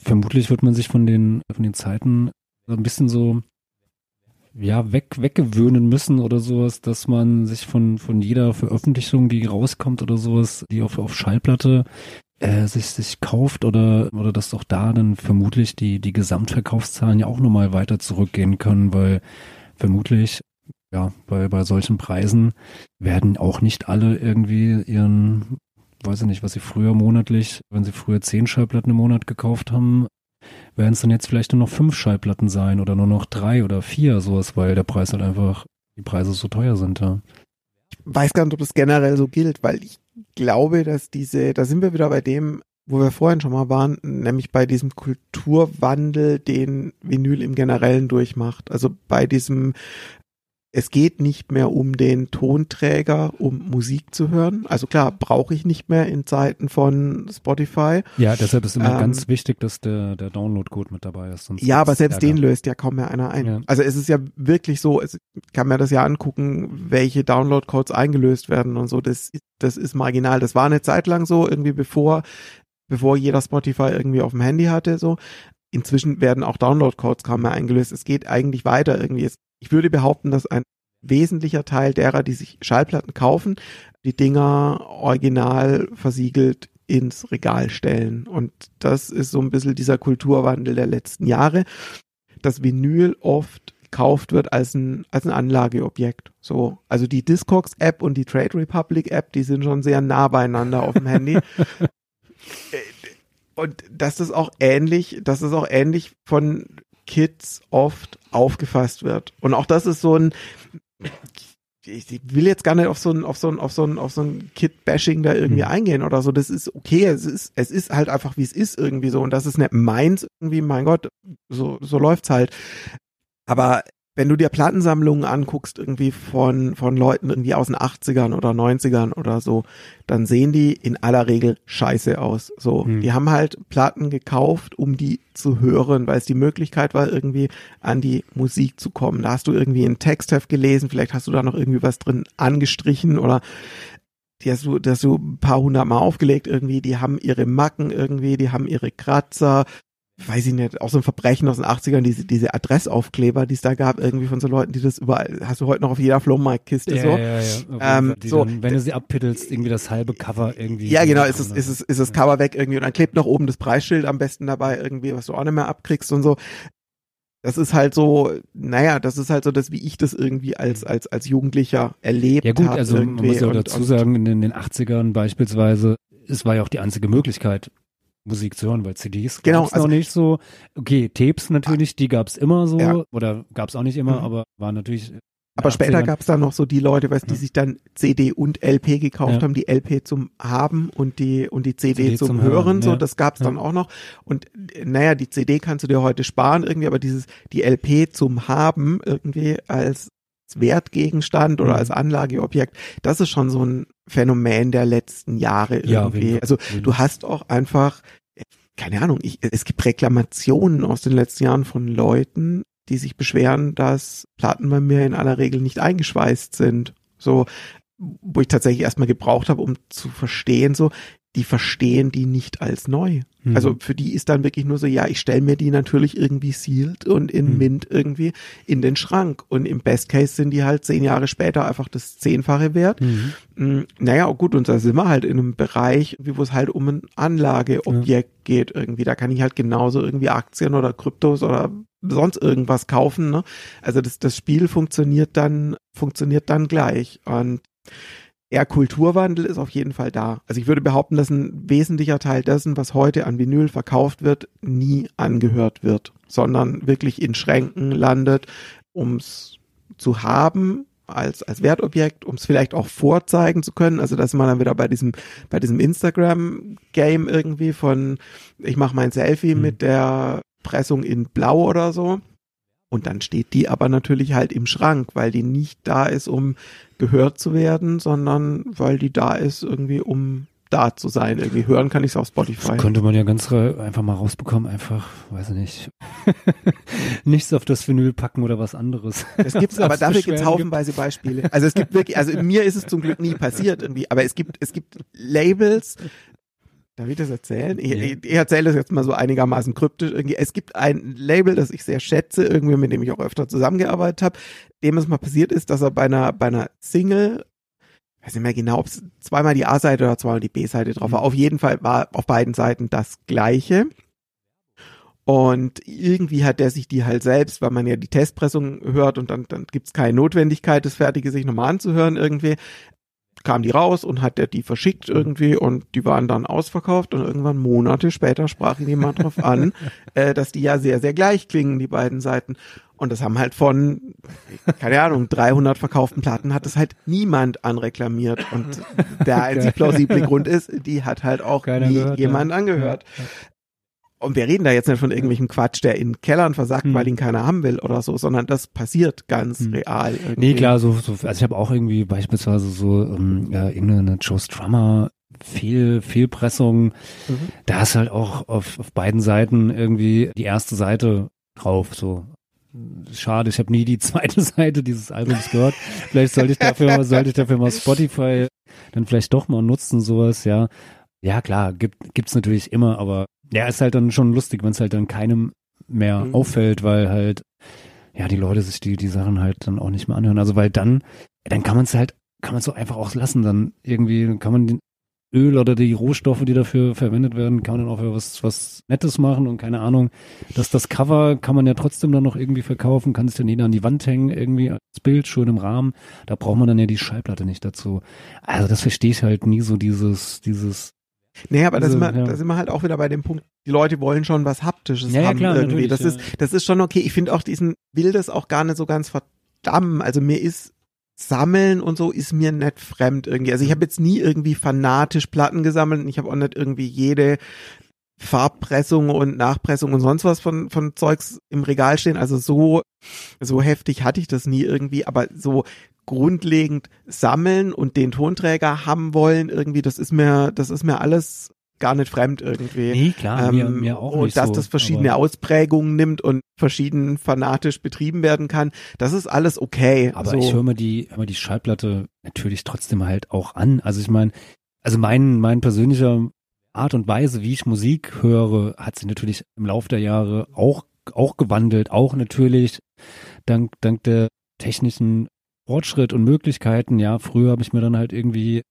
vermutlich wird man sich von den, von den Zeiten so ein bisschen so, ja, weg, weggewöhnen müssen oder sowas, dass man sich von, von jeder Veröffentlichung, die rauskommt oder sowas, die auf, auf Schallplatte äh, sich, sich kauft oder, oder dass auch da dann vermutlich die, die Gesamtverkaufszahlen ja auch nochmal weiter zurückgehen können, weil vermutlich, ja, bei, bei solchen Preisen werden auch nicht alle irgendwie ihren, weiß ich nicht, was sie früher monatlich, wenn sie früher zehn Schallplatten im Monat gekauft haben, werden es dann jetzt vielleicht nur noch fünf Schallplatten sein oder nur noch drei oder vier, sowas, weil der Preis halt einfach, die Preise so teuer sind, ja. weiß gar nicht, ob das generell so gilt, weil ich glaube, dass diese, da sind wir wieder bei dem, wo wir vorhin schon mal waren, nämlich bei diesem Kulturwandel, den Vinyl im Generellen durchmacht. Also bei diesem, es geht nicht mehr um den Tonträger, um Musik zu hören. Also klar, brauche ich nicht mehr in Zeiten von Spotify. Ja, deshalb ist immer Ähm, ganz wichtig, dass der, der Download-Code mit dabei ist. Ja, aber selbst den löst ja kaum mehr einer ein. Ja. Also es ist ja wirklich so, es ich kann mir das ja angucken, welche Download-Codes eingelöst werden und so. Das, das ist marginal. Das war eine Zeit lang so, irgendwie bevor, bevor jeder Spotify irgendwie auf dem Handy hatte, so. Inzwischen werden auch Download-Codes kaum mehr eingelöst. Es geht eigentlich weiter irgendwie. Es, ich würde behaupten, dass ein wesentlicher Teil derer, die sich Schallplatten kaufen, die Dinger original versiegelt ins Regal stellen. Und das ist so ein bisschen dieser Kulturwandel der letzten Jahre. dass Vinyl oft gekauft wird als ein, als ein Anlageobjekt. So. Also die Discogs App und die Trade Republic App, die sind schon sehr nah beieinander auf dem Handy. Äh, und das ist auch ähnlich, dass es auch ähnlich von Kids oft aufgefasst wird. Und auch das ist so ein, ich will jetzt gar nicht auf so ein, auf so ein, auf so ein, auf so ein Kid-Bashing da irgendwie Hm. eingehen oder so. Das ist okay. Es ist, es ist halt einfach, wie es ist irgendwie so. Und das ist nicht meins irgendwie, mein Gott, so, so läuft's halt. Aber wenn du dir Plattensammlungen anguckst, irgendwie von, von Leuten irgendwie aus den 80ern oder 90ern oder so, dann sehen die in aller Regel scheiße aus. So, Hm. die haben halt Platten gekauft, um die zu hören, weil es die Möglichkeit war, irgendwie an die Musik zu kommen. Da hast du irgendwie ein Textheft gelesen, vielleicht hast du da noch irgendwie was drin angestrichen oder die hast du, das du ein paar hundert Mal aufgelegt irgendwie, die haben ihre Macken irgendwie, die haben ihre Kratzer, weiß ich nicht, auch so ein Verbrechen aus den 80ern, diese, diese Adressaufkleber, die es da gab, irgendwie von so Leuten, die das überall, hast du heute noch auf jeder Flohmarktkiste Ja, so. ja, ja. Ähm, so. dann, wenn du sie abpittelst, irgendwie das halbe Cover irgendwie. Ja, genau, ist es, ist es, ist das Cover weg irgendwie und dann klebt noch oben das Preisschild am besten dabei irgendwie, was du auch nicht mehr abkriegst und so. Das ist halt so, naja, das ist halt so das, wie ich das irgendwie als, als, als Jugendlicher erlebt Ja gut, also man muss ja auch und- dazu sagen, in den, in den 80ern beispielsweise, es war ja auch die einzige Möglichkeit, Musik zu hören, weil CDs Genau, gab's also- noch nicht so. Okay, Tapes natürlich, die gab's immer so, Ja. oder gab's auch nicht immer, Mhm. aber war natürlich. in Aber später 80ern gab es dann noch so die Leute, weißt, die Ja. sich dann CD und LP gekauft Ja. haben, die LP zum Haben und die und die CD, CD zum, zum Hören, Hören, so, ja. das gab es dann auch noch. Und äh, naja, die CD kannst du dir heute sparen irgendwie, aber dieses die LP zum Haben irgendwie als Wertgegenstand oder Mhm. als Anlageobjekt, das ist schon so ein Phänomen der letzten Jahre Ja, irgendwie. Fall. Also du hast auch einfach, keine Ahnung, ich, es gibt Reklamationen aus den letzten Jahren von Leuten, die sich beschweren, dass Platten bei mir in aller Regel nicht eingeschweißt sind. So, wo ich tatsächlich erstmal gebraucht habe, um zu verstehen, so, die verstehen die nicht als neu. Mhm. Also für die ist dann wirklich nur so, ja, ich stelle mir die natürlich irgendwie sealed und in Mhm. Mint irgendwie in den Schrank. Und im Best Case sind die halt zehn Jahre später einfach das Zehnfache wert. Mhm. Mm, Naja, gut, und da sind wir halt in einem Bereich, wie wo es halt um ein Anlageobjekt geht irgendwie. Da kann ich halt genauso irgendwie Aktien oder Kryptos oder sonst irgendwas kaufen. Ne? Also das, das Spiel funktioniert dann, funktioniert dann gleich. Und eher Kulturwandel ist auf jeden Fall da. Also ich würde behaupten, dass ein wesentlicher Teil dessen, was heute an Vinyl verkauft wird, nie angehört wird, sondern wirklich in Schränken landet, ums zu haben als, als Wertobjekt, um es vielleicht auch vorzeigen zu können. Also dass man dann wieder bei diesem, bei diesem Instagram-Game irgendwie von, ich mache mein Selfie Mhm. mit der Pressung in Blau oder so. Und dann steht die aber natürlich halt im Schrank, weil die nicht da ist, um gehört zu werden, sondern weil die da ist irgendwie, um da zu sein. Irgendwie hören kann ich es auf Spotify. Könnte man ja ganz einfach mal rausbekommen, einfach, weiß ich nicht, nichts auf das Vinyl packen oder was anderes. Es gibt, aber dafür gibt es haufenweise Beispiele. Also es gibt wirklich, also mir ist es zum Glück nie passiert irgendwie, aber es gibt, es gibt Labels. Darf ich das erzählen? Ich, Ja. ich, ich erzähle das jetzt mal so einigermaßen kryptisch. Irgendwie. Es gibt ein Label, das ich sehr schätze, irgendwie, mit dem ich auch öfter zusammengearbeitet habe, dem es mal passiert ist, dass er bei einer, bei einer Single, weiß nicht mehr genau, ob es zweimal die A-Seite oder zweimal die B-Seite drauf war. Mhm. Auf jeden Fall war auf beiden Seiten das Gleiche. Und irgendwie hat der sich die halt selbst, weil man ja die Testpressung hört und dann, dann gibt's keine Notwendigkeit, das Fertige sich nochmal anzuhören irgendwie, kam die raus und hat der die verschickt irgendwie und die waren dann ausverkauft und irgendwann Monate später sprach ihn jemand drauf an, äh, dass die ja sehr, sehr gleich klingen, die beiden Seiten. Und das haben halt von, keine Ahnung, 300 verkauften Platten hat das halt niemand anreklamiert. Und der einzig plausible Grund ist, die hat halt auch Keiner nie gehört, jemand ja. angehört. Und wir reden da jetzt nicht von irgendwelchem Quatsch, der in Kellern versagt, Hm. weil ihn keiner haben will oder so, sondern das passiert ganz Hm. real. Irgendwie. Nee, klar, so, so also ich habe auch irgendwie beispielsweise so ähm, ja, irgendeine Joe Strummer Fehl, Fehlpressung. Mhm. Da ist halt auch auf, auf beiden Seiten irgendwie die erste Seite drauf. So schade, ich habe nie die zweite Seite dieses Albums gehört. Vielleicht sollte ich dafür mal, sollte ich dafür mal Spotify dann vielleicht doch mal nutzen, sowas, ja. Ja, klar, gibt gibt's natürlich immer, aber ja, ist halt dann schon lustig, wenn es halt dann keinem mehr Mhm. auffällt, weil halt ja die Leute sich die die Sachen halt dann auch nicht mehr anhören. Also weil dann dann kann man es halt kann man es so einfach auch lassen, dann irgendwie kann man den Öl oder die Rohstoffe, die dafür verwendet werden, kann man dann auch für was, was Nettes machen und keine Ahnung. Dass das Cover kann man ja trotzdem dann noch irgendwie verkaufen, kann sich dann jeder an die Wand hängen, irgendwie als Bild, schön im Rahmen. Da braucht man dann ja die Schallplatte nicht dazu. Also das verstehe ich halt nie so dieses, dieses, Nee, aber da Also, sind, wir, ja. da sind wir halt auch wieder bei dem Punkt, die Leute wollen schon was Haptisches Ja, ja, haben klar, irgendwie. Das ja. ist, das ist schon okay. Ich finde auch diesen, will das auch gar nicht so ganz verdammen. Also mir ist Sammeln und so ist mir nicht fremd irgendwie. Also ich habe jetzt nie irgendwie fanatisch Platten gesammelt und ich habe auch nicht irgendwie jede Farbpressung und Nachpressung und sonst was von, von Zeugs im Regal stehen. Also so, so heftig hatte ich das nie irgendwie, aber so grundlegend sammeln und den Tonträger haben wollen irgendwie, das ist mir, das ist mir alles gar nicht fremd irgendwie. nee, klar, mir, Ähm, mir auch und nicht dass so, das verschiedene Ausprägungen nimmt und verschieden fanatisch betrieben werden kann, das ist alles okay. Aber so. ich höre mir die, hör mir die Schallplatte natürlich trotzdem halt auch an. Also ich meine, also mein, mein persönlicher Art und Weise, wie ich Musik höre, hat sich natürlich im Laufe der Jahre auch, auch gewandelt. Auch natürlich dank, dank der technischen Fortschritt und Möglichkeiten. Ja, früher habe ich mir dann halt irgendwie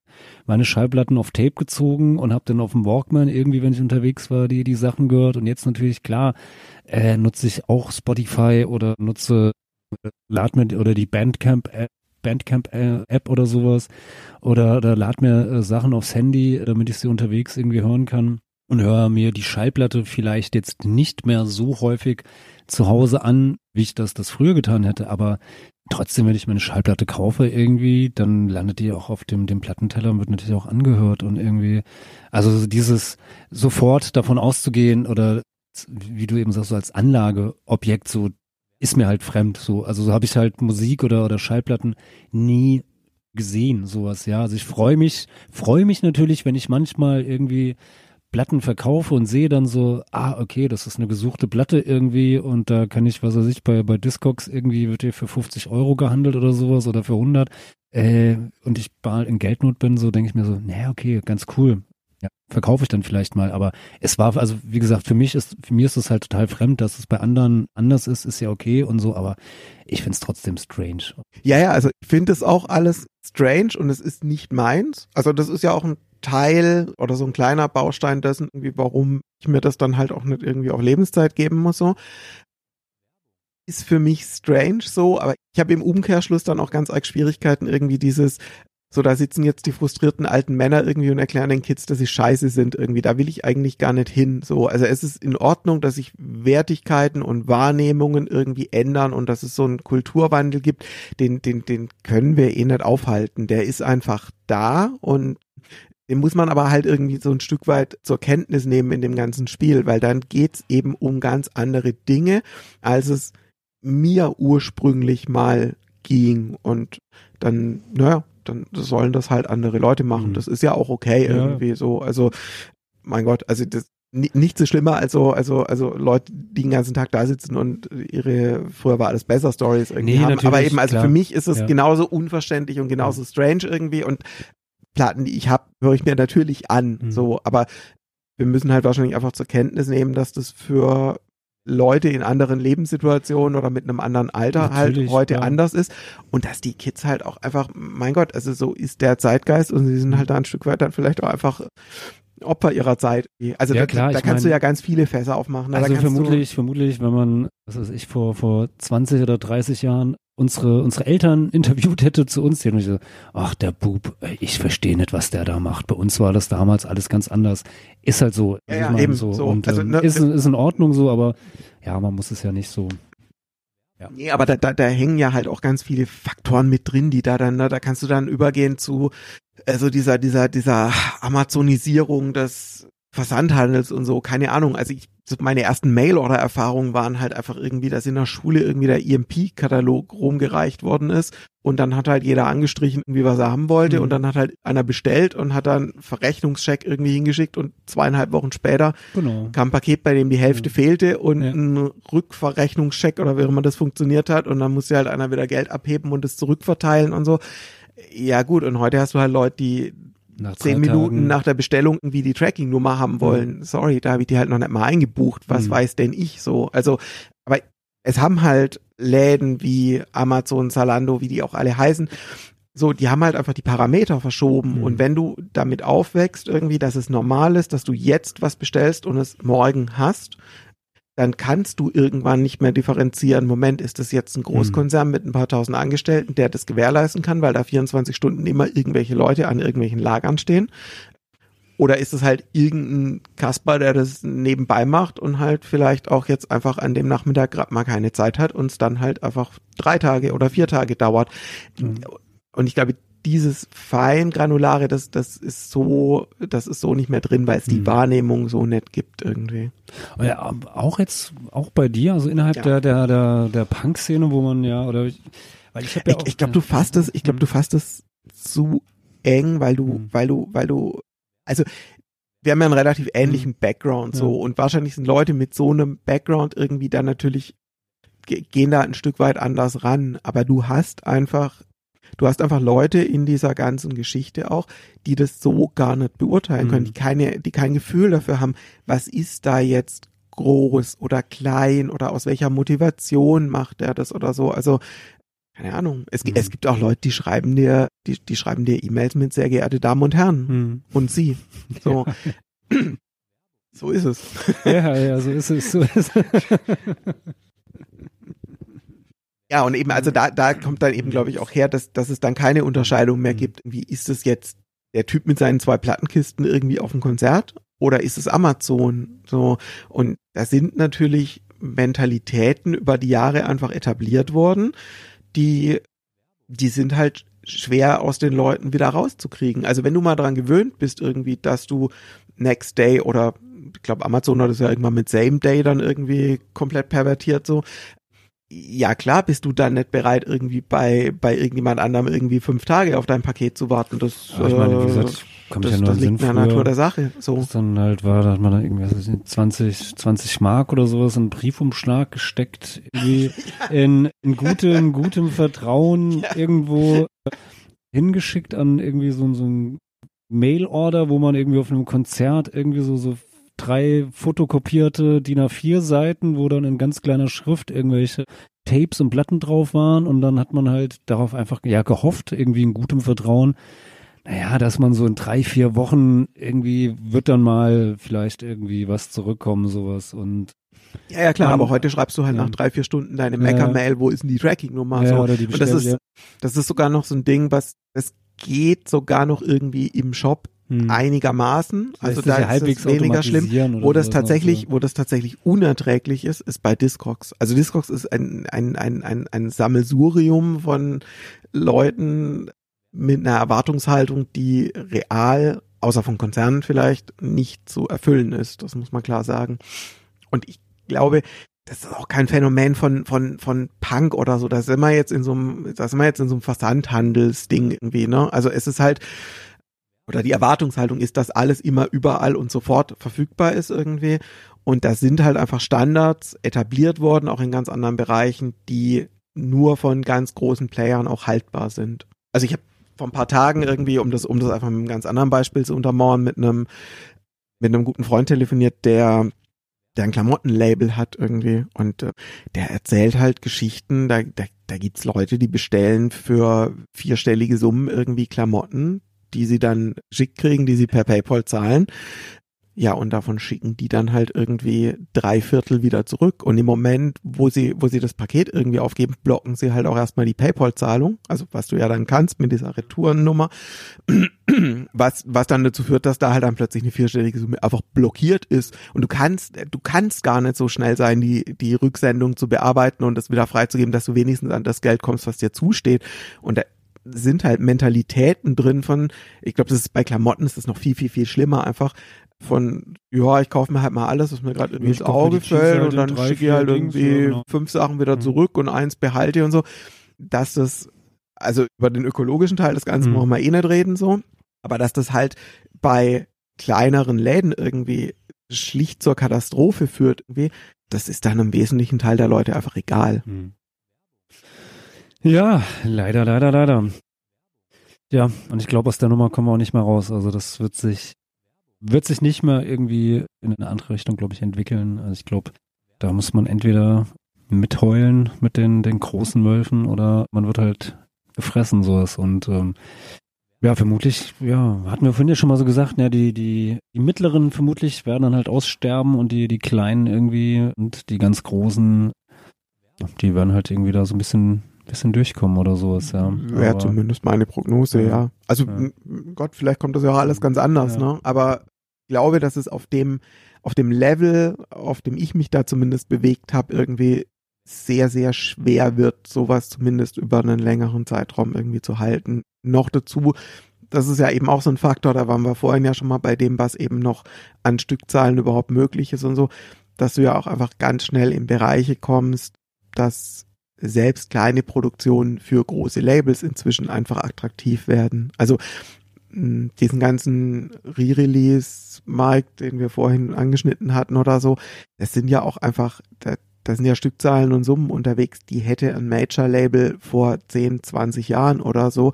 meine Schallplatten auf Tape gezogen und habe dann auf dem Walkman irgendwie, wenn ich unterwegs war, die die Sachen gehört. Und jetzt natürlich klar äh, nutze ich auch Spotify oder nutze lad mir oder die Bandcamp App, Bandcamp äh, oder sowas. Oder, oder lad mir äh, Sachen aufs Handy, damit ich sie unterwegs irgendwie hören kann. Und höre mir die Schallplatte vielleicht jetzt nicht mehr so häufig zu Hause an, wie ich das das früher getan hätte, aber trotzdem, wenn ich mir eine Schallplatte kaufe irgendwie, dann landet die auch auf dem, dem Plattenteller und wird natürlich auch angehört und irgendwie, also dieses sofort davon auszugehen oder wie du eben sagst, so als Anlageobjekt so ist mir halt fremd so. Also so habe ich halt Musik oder, oder Schallplatten nie gesehen, sowas, ja. Also ich freue mich, freue mich natürlich, wenn ich manchmal irgendwie Platten verkaufe und sehe dann so, ah, okay, das ist eine gesuchte Platte irgendwie und da kann ich, was weiß ich, bei, bei Discogs irgendwie wird die für 50 Euro gehandelt oder sowas oder für 100 äh, und ich bald in Geldnot bin, so denke ich mir so, naja, okay, ganz cool. Verkaufe ich dann vielleicht mal, aber es war, also wie gesagt, für mich ist, für mir ist es halt total fremd, dass es bei anderen anders ist, ist ja okay und so, aber ich find's trotzdem strange. Ja, ja, also ich finde es auch alles strange und es ist nicht meins. Also das ist ja auch ein Teil oder so ein kleiner Baustein dessen, irgendwie, warum ich mir das dann halt auch nicht irgendwie auf Lebenszeit geben muss, so. Ist für mich strange so, aber ich habe im Umkehrschluss dann auch ganz arg Schwierigkeiten, irgendwie dieses, so da sitzen jetzt die frustrierten alten Männer irgendwie und erklären den Kids, dass sie scheiße sind irgendwie. Da will ich eigentlich gar nicht hin. So, also es ist in Ordnung, dass sich Wertigkeiten und Wahrnehmungen irgendwie ändern und dass es so einen Kulturwandel gibt. Den, den, den können wir eh nicht aufhalten. Der ist einfach da und den muss man aber halt irgendwie so ein Stück weit zur Kenntnis nehmen in dem ganzen Spiel, weil dann geht's eben um ganz andere Dinge, als es mir ursprünglich mal ging. Und dann, naja, dann sollen das halt andere Leute machen. Mhm. Das ist ja auch okay Ja. irgendwie so. Also, mein Gott, also das ni- nicht so schlimmer als so, also, also Leute, die den ganzen Tag da sitzen und ihre, früher war alles besser Stories irgendwie Nee, haben. Aber eben, also klar. für mich ist es Ja. genauso unverständlich und genauso strange irgendwie und Platten, die ich habe, höre ich mir natürlich an, Mhm. so, aber wir müssen halt wahrscheinlich einfach zur Kenntnis nehmen, dass das für Leute in anderen Lebenssituationen oder mit einem anderen Alter halt Natürlich, heute ja. anders ist und dass die Kids halt auch einfach, mein Gott, also so ist der Zeitgeist und sie sind halt da ein Stück weit dann vielleicht auch einfach Opfer ihrer Zeit. Also Ja, da, klar, da kannst du mein- ja ganz viele Fässer aufmachen. Da Also vermutlich, vermutlich, wenn man, was weiß ich, vor, vor 20 oder 30 Jahren unsere, unsere Eltern interviewt hätte zu uns, die hätten so, ach, der Bub, ich verstehe nicht, was der da macht. Bei uns war das damals alles ganz anders. Ist halt so. Ja, ja, eben, so. so. Und Also, ähm, ne, ist, ist in Ordnung so, aber ja, man muss es ja nicht so. Ja. Nee, aber da, da, da hängen ja halt auch ganz viele Faktoren mit drin, die da dann, ne, da kannst du dann übergehen zu, also dieser, dieser, dieser Amazonisierung des Versandhandels und so, keine Ahnung. Also ich, meine ersten Mail-Order-Erfahrungen waren halt einfach irgendwie, dass in der Schule irgendwie der EMP-Katalog rumgereicht worden ist und dann hat halt jeder angestrichen, irgendwie was er haben wollte Mhm. und dann hat halt einer bestellt und hat dann Verrechnungscheck irgendwie hingeschickt und zweieinhalb Wochen später Genau. kam ein Paket, bei dem die Hälfte fehlte und Ja. ein Rückverrechnungscheck oder wie immer das funktioniert hat und dann musste halt einer wieder Geld abheben und es zurückverteilen und so. Ja gut, und heute hast du halt Leute, die Nach zehn Minuten Tagen- nach der Bestellung irgendwie die Tracking-Nummer haben wollen. Sorry, da habe ich die halt noch nicht mal eingebucht. Was Mhm. weiß denn ich so? Also, aber es haben halt Läden wie Amazon, Zalando, wie die auch alle heißen, So, die haben halt einfach die Parameter verschoben. Mhm. Und wenn du damit aufwächst, irgendwie, dass es normal ist, dass du jetzt was bestellst und es morgen hast, dann kannst du irgendwann nicht mehr differenzieren. Moment, ist das jetzt ein Großkonzern mit ein paar tausend Angestellten, der das gewährleisten kann, weil da 24 Stunden immer irgendwelche Leute an irgendwelchen Lagern stehen? Oder ist es halt irgendein Kasper, der das nebenbei macht und halt vielleicht auch jetzt einfach an dem Nachmittag gerade mal keine Zeit hat und es dann halt einfach drei Tage oder vier Tage dauert. Und ich glaube, dieses Feingranulare, das, das ist so, das ist so nicht mehr drin, weil es die Mhm. Wahrnehmung so nett gibt irgendwie. Ja, auch jetzt, auch bei dir, also innerhalb Ja. der, der, der, der Punk-Szene, wo man ja, oder, ich- weil ich habe ja Ich, ich glaube, du fasst es, ich glaube, du fasst es zu eng, weil du, Mhm. weil du, weil du, also wir haben ja einen relativ ähnlichen Background so Ja. und wahrscheinlich sind Leute mit so einem Background irgendwie dann natürlich ge- gehen da ein Stück weit anders ran, aber du hast einfach Du hast einfach Leute in dieser ganzen Geschichte auch, die das so gar nicht beurteilen können, Mhm. die keine, die kein Gefühl dafür haben, was ist da jetzt groß oder klein oder aus welcher Motivation macht er das oder so. Also keine Ahnung. Es, Mhm. es gibt auch Leute, die schreiben dir, die, die schreiben dir E-Mails mit sehr geehrte Damen und Herren Hm. und sie. So. so ist es. Ja, ja, so ist es, so ist es. Ja, und eben, also da, da kommt dann eben, glaube ich, auch her, dass, dass es dann keine Unterscheidung mehr Mhm. gibt. Wie ist es jetzt der Typ mit seinen zwei Plattenkisten irgendwie auf dem Konzert oder ist es Amazon? So. Und da sind natürlich Mentalitäten über die Jahre einfach etabliert worden, die, die sind halt schwer aus den Leuten wieder rauszukriegen. Also wenn du mal dran gewöhnt bist irgendwie, dass du Next Day oder ich glaube Amazon hat es ja irgendwann mit Same Day dann irgendwie komplett pervertiert so. Ja klar bist du dann nicht bereit irgendwie bei bei irgendjemand anderem irgendwie fünf Tage auf dein Paket zu warten. Das, ich meine, wie äh, gesagt, kommt das, ja nur das liegt Sinn in der Natur der Sache. So. was dann halt war, da hat man dann irgendwie, was weiß ich, 20, 20 Mark oder sowas in einen Briefumschlag gesteckt, irgendwie in, in gutem, gutem Vertrauen irgendwo hingeschickt an irgendwie so, so ein Mail-Order, wo man irgendwie auf einem Konzert irgendwie so, so drei fotokopierte DIN A4 Seiten, wo dann in ganz kleiner Schrift irgendwelche Tapes und Platten drauf waren und dann hat man halt darauf einfach ja gehofft, irgendwie in gutem Vertrauen, naja, dass man so in drei, vier Wochen irgendwie wird dann mal vielleicht irgendwie was zurückkommen, sowas und Ja, ja klar, Man- aber heute schreibst du halt Ja. nach drei, vier Stunden deine Ja. Mecker-Mail, wo ist denn die Tracking-Nummer? ja, so. Und das ist, das ist sogar noch so ein Ding, was, das geht sogar noch irgendwie im Shop Hm. einigermaßen. Also da ja ist halbwegs es weniger schlimm. Wo das noch, tatsächlich, so. wo das tatsächlich unerträglich ist, ist bei Discogs. Also Discogs ist ein, ein, ein, ein, ein Sammelsurium von Leuten mit einer Erwartungshaltung, die real, außer von Konzernen vielleicht, nicht zu erfüllen ist. Das muss man klar sagen. Und ich glaube, das ist auch kein Phänomen von, von, von Punk oder so. Da sind wir jetzt in so einem, da sind wir jetzt in so einem Versandhandelsding irgendwie, ne? Also es ist halt, oder die Erwartungshaltung ist, dass alles immer überall und sofort verfügbar ist irgendwie. Und da sind halt einfach Standards etabliert worden, auch in ganz anderen Bereichen, die nur von ganz großen Playern auch haltbar sind. Also ich habe vor ein paar Tagen irgendwie, um das, um das einfach mit einem ganz anderen Beispiel zu untermauern, mit einem, mit einem guten Freund telefoniert, der der ein Klamottenlabel hat irgendwie und äh, der erzählt halt Geschichten, da, da, da gibt's Leute, die bestellen für vierstellige Summen irgendwie Klamotten, die sie dann geschickt kriegen, die sie per Paypal zahlen. Ja, und davon schicken die dann halt irgendwie drei Viertel wieder zurück. Und im Moment, wo sie, wo sie das Paket irgendwie aufgeben, blocken sie halt auch erstmal die PayPal-Zahlung. Also was du ja dann kannst mit dieser Retournummer. Was, was dann dazu führt, dass da halt dann plötzlich eine vierstellige Summe einfach blockiert ist. Und du kannst, du kannst gar nicht so schnell sein, die, die Rücksendung zu bearbeiten und das wieder freizugeben, dass du wenigstens an das Geld kommst, was dir zusteht. Und da sind halt Mentalitäten drin von, ich glaube, das ist bei Klamotten ist das noch viel, viel, viel schlimmer einfach von, ja, ich kaufe mir halt mal alles, was mir gerade irgendwie ins Auge fällt halt und dann schicke ich halt Dings, irgendwie ja, genau. fünf Sachen wieder Mhm. zurück und eins behalte und so. Dass das, also über den ökologischen Teil des Ganzen Mhm. brauchen wir eh nicht reden so, aber dass das halt bei kleineren Läden irgendwie schlicht zur Katastrophe führt irgendwie, das ist dann im wesentlichen Teil der Leute einfach egal. Hm. Ja, leider, leider, leider. Ja, und ich glaube, aus der Nummer kommen wir auch nicht mehr raus. Also das wird sich, wird sich nicht mehr irgendwie in eine andere Richtung, glaube ich, entwickeln. Also ich glaube, da muss man entweder mitheulen mit den, den großen Wölfen oder man wird halt gefressen, sowas. Und ähm, ja, vermutlich, ja, hatten wir vorhin ja schon mal so gesagt, ja, die, die, die mittleren vermutlich werden dann halt aussterben und die, die kleinen irgendwie und die ganz großen, die werden halt irgendwie da so ein bisschen, bisschen durchkommen oder sowas, ja. Wäre Aber- zumindest meine Prognose, Ja. ja. Also Ja. Gott, vielleicht kommt das ja auch alles ganz anders, Ja. ne? Aber ich glaube, dass es auf dem, auf dem Level, auf dem ich mich da zumindest bewegt habe, irgendwie sehr, sehr schwer wird, sowas zumindest über einen längeren Zeitraum irgendwie zu halten. Noch dazu, das ist ja eben auch so ein Faktor, da waren wir vorhin ja schon mal bei dem, was eben noch an Stückzahlen überhaupt möglich ist und so, dass du ja auch einfach ganz schnell in Bereiche kommst, dass selbst kleine Produktionen für große Labels inzwischen einfach attraktiv werden. Also mh, diesen ganzen Re-Release-Markt, den wir vorhin angeschnitten hatten oder so, das sind ja auch einfach, da, da sind ja Stückzahlen und Summen unterwegs, die hätte ein Major-Label vor 10, 20 Jahren oder so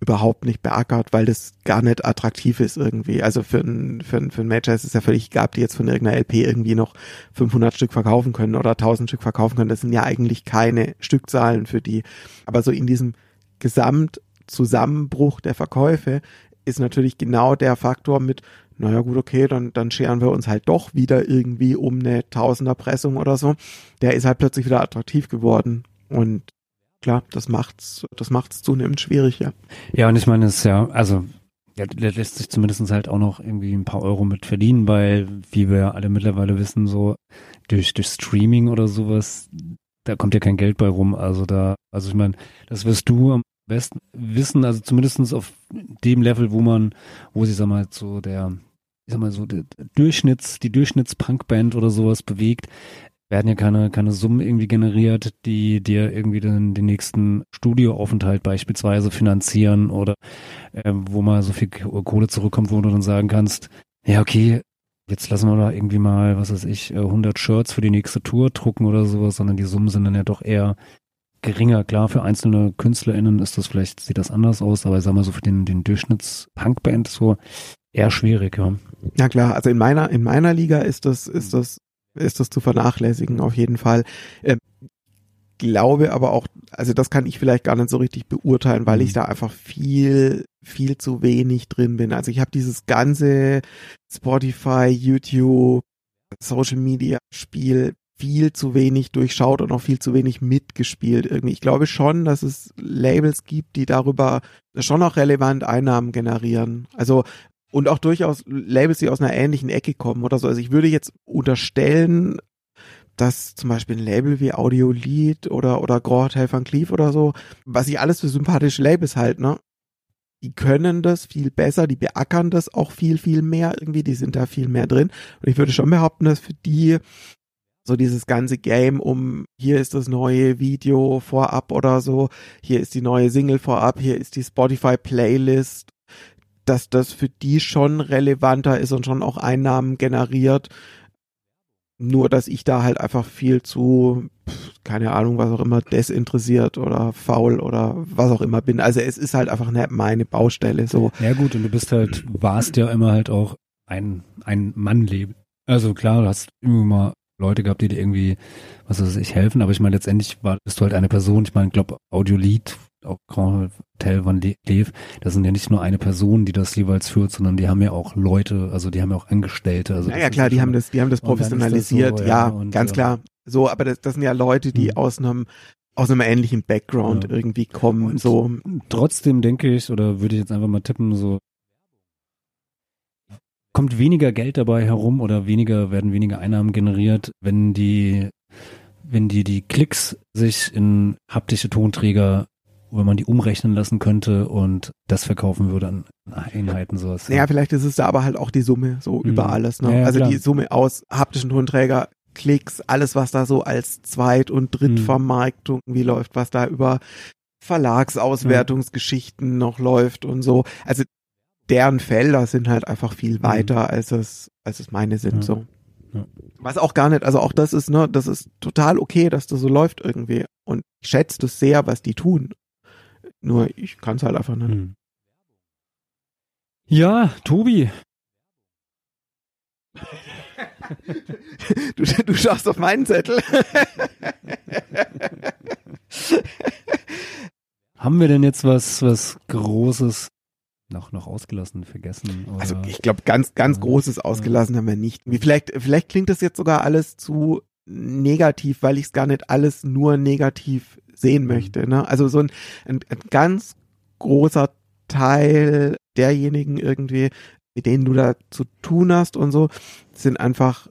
überhaupt nicht beackert, weil das gar nicht attraktiv ist irgendwie. Also für ein, für ein, für ein Major ist es ja völlig egal, die jetzt von irgendeiner LP irgendwie noch 500 Stück verkaufen können oder 1000 Stück verkaufen können. Das sind ja eigentlich keine Stückzahlen für die. Aber so in diesem Gesamtzusammenbruch der Verkäufe ist natürlich genau der Faktor mit, naja gut, okay, dann, dann scheren wir uns halt doch wieder irgendwie um eine Tausenderpressung oder so. Der ist halt plötzlich wieder attraktiv geworden. Und klar, das macht's, das macht's zunehmend schwierig, ja. Ja, und ich meine, es ist ja, also, ja, da lässt sich zumindest halt auch noch irgendwie ein paar Euro mit verdienen, weil, wie wir ja alle mittlerweile wissen, so durch, durch Streaming oder sowas, da kommt ja kein Geld bei rum. Also da, also ich meine, das wirst du am besten wissen, also zumindestens auf dem Level, wo man, wo sich, sag mal, so der, ich sag mal so, der Durchschnitts, die Durchschnitts-Punkband oder sowas bewegt, werden ja keine, keine Summen irgendwie generiert, die dir irgendwie den, den nächsten Studioaufenthalt beispielsweise finanzieren oder äh, wo mal so viel Kohle zurückkommt, wo du dann sagen kannst, ja okay, jetzt lassen wir da irgendwie mal, was weiß ich, äh, 100 Shirts für die nächste Tour drucken oder sowas, sondern die Summen sind dann ja doch eher geringer. Klar, für einzelne KünstlerInnen ist das vielleicht, sieht das anders aus, aber ich sag mal so für den, den Durchschnitts-Punkband so eher schwierig, ja. Ja klar, also in meiner, in meiner Liga ist das, ist das, ist das zu vernachlässigen auf jeden Fall. Ähm, glaube aber auch, also das kann ich vielleicht gar nicht so richtig beurteilen, weil ich da einfach viel, viel zu wenig drin bin. Also ich habe dieses ganze Spotify, YouTube, Social Media Spiel viel zu wenig durchschaut und auch viel zu wenig mitgespielt irgendwie. Ich glaube schon, dass es Labels gibt, die darüber schon auch relevant Einnahmen generieren. Also und auch durchaus Labels, die aus einer ähnlichen Ecke kommen oder so. Also ich würde jetzt unterstellen, dass zum Beispiel ein Label wie Audio Lead oder, oder Grand Hotel Van Cleef oder so, was ich alles für sympathische Labels halt, ne? Die können das viel besser, die beackern das auch viel, viel mehr irgendwie, die sind da viel mehr drin. Und ich würde schon behaupten, dass für die so dieses ganze Game um, hier ist das neue Video vorab oder so, hier ist die neue Single vorab, hier ist die Spotify Playlist, dass das für die schon relevanter ist und schon auch Einnahmen generiert. Nur, dass ich da halt einfach viel zu, keine Ahnung, was auch immer, desinteressiert oder faul oder was auch immer bin. Also es ist halt einfach nicht meine Baustelle so. Ja gut, und du bist halt, warst ja immer halt auch ein, ein Mannleben. Also klar, du hast immer mal Leute gehabt, die dir irgendwie, was weiß ich, helfen, aber ich meine, letztendlich war, bist du halt eine Person, ich meine, ich glaube, Audiolied, auch Grand Hotel Van Leef, das sind ja nicht nur eine Person, die das jeweils führt, sondern die haben ja auch Leute, also die haben ja auch Angestellte. Also Ja, ja klar, die haben das, die haben das ist das professionalisiert, so, ja, ja, und, ganz äh, klar. So, aber das, das sind ja Leute, die Hm. aus einem aus einem ähnlichen Background Ja. irgendwie kommen, Und so. Trotzdem denke ich, oder würde ich jetzt einfach mal tippen, so kommt weniger Geld dabei herum oder weniger werden weniger Einnahmen generiert, wenn die wenn die die Klicks sich in haptische Tonträger, wenn man die umrechnen lassen könnte und das verkaufen würde an Einheiten sowas. Naja, vielleicht ist es da aber halt auch die Summe so Mhm. über alles, ne? Ja, ja, also klar. die Summe aus haptischen Tonträger, Klicks, alles was da so als Zweit- und Mhm. Drittvermarktung wie läuft, was da über Verlagsauswertungsgeschichten noch läuft und so. Also deren Felder sind halt einfach viel weiter, als es, als es meine sind, Mhm. Ja. so. Ja. Was auch gar nicht, also auch das ist, ne, das ist total okay, dass das so läuft irgendwie. Und ich schätze das sehr, was die tun. Nur ich kann es halt einfach nicht. Hm. Ja, Tobi, Du, du schaust auf meinen Zettel. haben wir denn jetzt was, was Großes noch, noch ausgelassen, vergessen? Oder? Also ich glaube, ganz, ganz. Großes ausgelassen haben wir nicht. Vielleicht, vielleicht klingt das jetzt sogar alles zu negativ, weil ich es gar nicht alles nur negativ sehen Mhm. möchte. Ne? Also so ein, ein, ein ganz großer Teil derjenigen irgendwie, mit denen du da zu tun hast und so, sind einfach,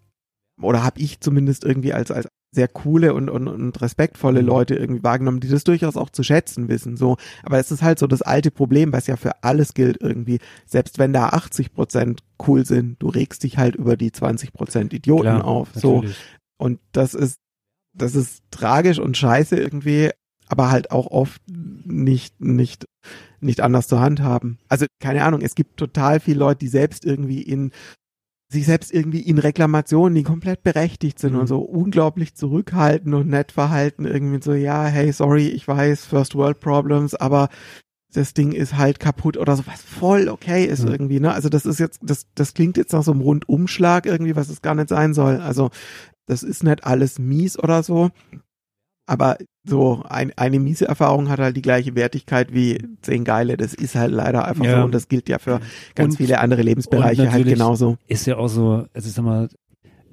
oder habe ich zumindest irgendwie als, als sehr coole und, und, und respektvolle Mhm. Leute irgendwie wahrgenommen, die das durchaus auch zu schätzen wissen. So, aber es ist halt so das alte Problem, was ja für alles gilt irgendwie. Selbst wenn da 80 Prozent cool sind, du regst dich halt über die 20 Prozent Idioten Klar, auf. So und das ist das ist tragisch und scheiße irgendwie, aber halt auch oft nicht nicht nicht anders zur Hand haben. Also keine Ahnung, es gibt total viele Leute, die selbst irgendwie in sich selbst irgendwie in Reklamationen, die komplett berechtigt sind Mhm. und so unglaublich zurückhalten und nett verhalten, irgendwie so, ja, hey, sorry, ich weiß, First World Problems, aber das Ding ist halt kaputt oder so, was voll okay ist Mhm. irgendwie, ne? Also das ist jetzt, das, das klingt jetzt nach so einem Rundumschlag irgendwie, was es gar nicht sein soll. Also das ist nicht alles mies oder so, aber so ein, eine miese Erfahrung hat halt die gleiche Wertigkeit wie zehn geile. Das ist halt leider einfach Ja. so und das gilt ja für ganz Und- viele andere Lebensbereiche halt genauso. ist ja auch so, also ich sag mal,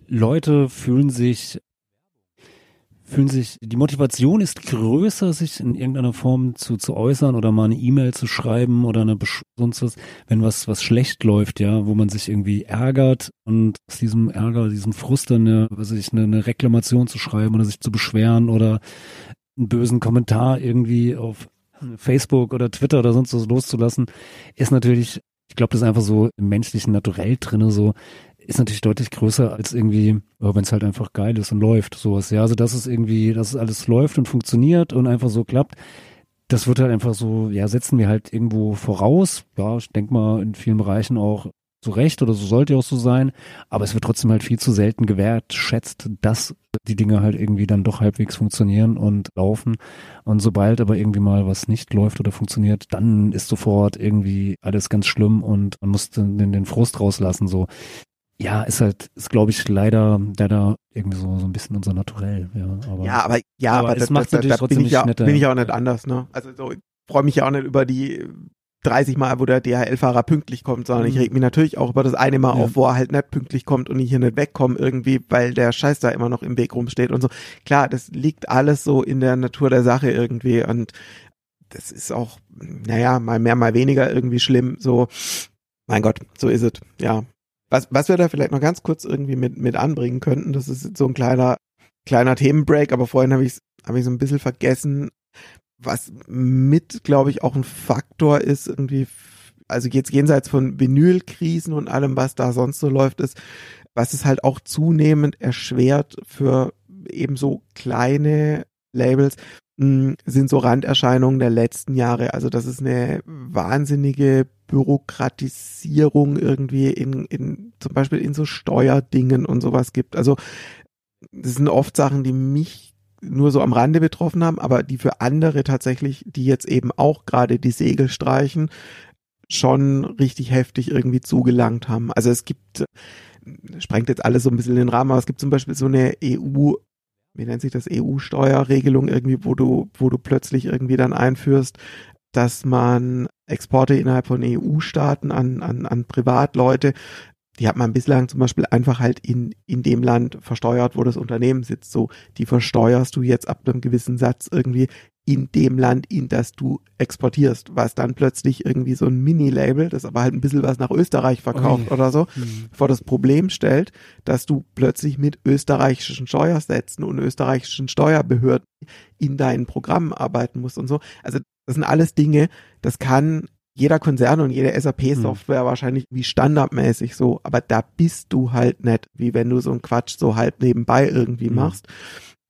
Leute fühlen sich, fühlen sich, die Motivation ist größer, sich in irgendeiner Form zu, zu äußern oder mal eine E-Mail zu schreiben oder eine Besch sonst was, wenn was, was schlecht läuft, ja, wo man sich irgendwie ärgert und aus diesem Ärger, diesem Frust dann eine, was weiß ich, eine, eine Reklamation zu schreiben oder sich zu beschweren oder einen bösen Kommentar irgendwie auf Facebook oder Twitter oder sonst was loszulassen, ist natürlich, ich glaube, das ist einfach so im menschlichen Naturell drinne so, ist natürlich deutlich größer als irgendwie, wenn es halt einfach geil ist und läuft, sowas. Ja, also dass es irgendwie, dass es alles läuft und funktioniert und einfach so klappt, das wird halt einfach so, ja, setzen wir halt irgendwo voraus. Ja, ich denke mal in vielen Bereichen auch zu Recht oder so sollte auch so sein, aber es wird trotzdem halt viel zu selten gewertschätzt, dass die Dinge halt irgendwie dann doch halbwegs funktionieren und laufen. Und sobald aber irgendwie mal was nicht läuft oder funktioniert, dann ist sofort irgendwie alles ganz schlimm und man muss den, den, Frust rauslassen. So, ja, ist halt, ist glaube ich leider, leider irgendwie so, so ein bisschen unser Naturell. Ja, aber, Ja, aber ja, Aber aber, das, macht das, da, natürlich da trotzdem bin ich ja, netter. bin ich auch nicht anders, ne? Also so, ich freue mich ja auch nicht über die 30 Mal, wo der DHL-Fahrer pünktlich kommt, sondern ich Mhm. reg mich natürlich auch über das eine Mal Ja. auf, wo er halt nicht pünktlich kommt und ich hier nicht wegkomme irgendwie, weil der Scheiß da immer noch im Weg rumsteht und so. Klar, das liegt alles so in der Natur der Sache irgendwie und das ist auch, naja, mal mehr, mal weniger irgendwie schlimm, so, mein Gott, so ist es, ja. Was, was wir da vielleicht noch ganz kurz irgendwie mit, mit anbringen könnten, das ist so ein kleiner, kleiner Themenbreak, aber vorhin habe ich habe ich so ein bisschen vergessen, was mit, glaube ich, auch ein Faktor ist, irgendwie, also jetzt jenseits von Vinylkrisen und allem, was da sonst so läuft, ist, was es halt auch zunehmend erschwert für eben so kleine Labels, mh, sind so Randerscheinungen der letzten Jahre. Also das ist eine wahnsinnige Bürokratisierung irgendwie in, in zum Beispiel in so Steuerdingen und sowas gibt. Also das sind oft Sachen, die mich nur so am Rande betroffen haben, aber die für andere tatsächlich, die jetzt eben auch gerade die Segel streichen, schon richtig heftig irgendwie zugelangt haben. Also es gibt, sprengt jetzt alles so ein bisschen in den Rahmen, aber es gibt zum Beispiel so eine EU, wie nennt sich das, EU-Steuerregelung irgendwie, wo du, wo du plötzlich irgendwie dann einführst, dass man Exporte innerhalb von EU-Staaten an, an, an Privatleute, die hat man bislang zum Beispiel einfach halt in, in dem Land versteuert, wo das Unternehmen sitzt. So, die versteuerst du jetzt ab einem gewissen Satz irgendwie in dem Land, in das du exportierst, was dann plötzlich irgendwie so ein Mini-Label, das aber halt ein bisschen was nach Österreich verkauft Ui. oder so, Mhm. vor das Problem stellt, dass du plötzlich mit österreichischen Steuersätzen und österreichischen Steuerbehörden in deinen Programmen arbeiten musst und so. Also das sind alles Dinge, das kann jeder Konzern und jede SAP-Software wahrscheinlich wie standardmäßig so, aber da bist du halt nicht, wie wenn du so einen Quatsch so halb nebenbei irgendwie Mhm. machst.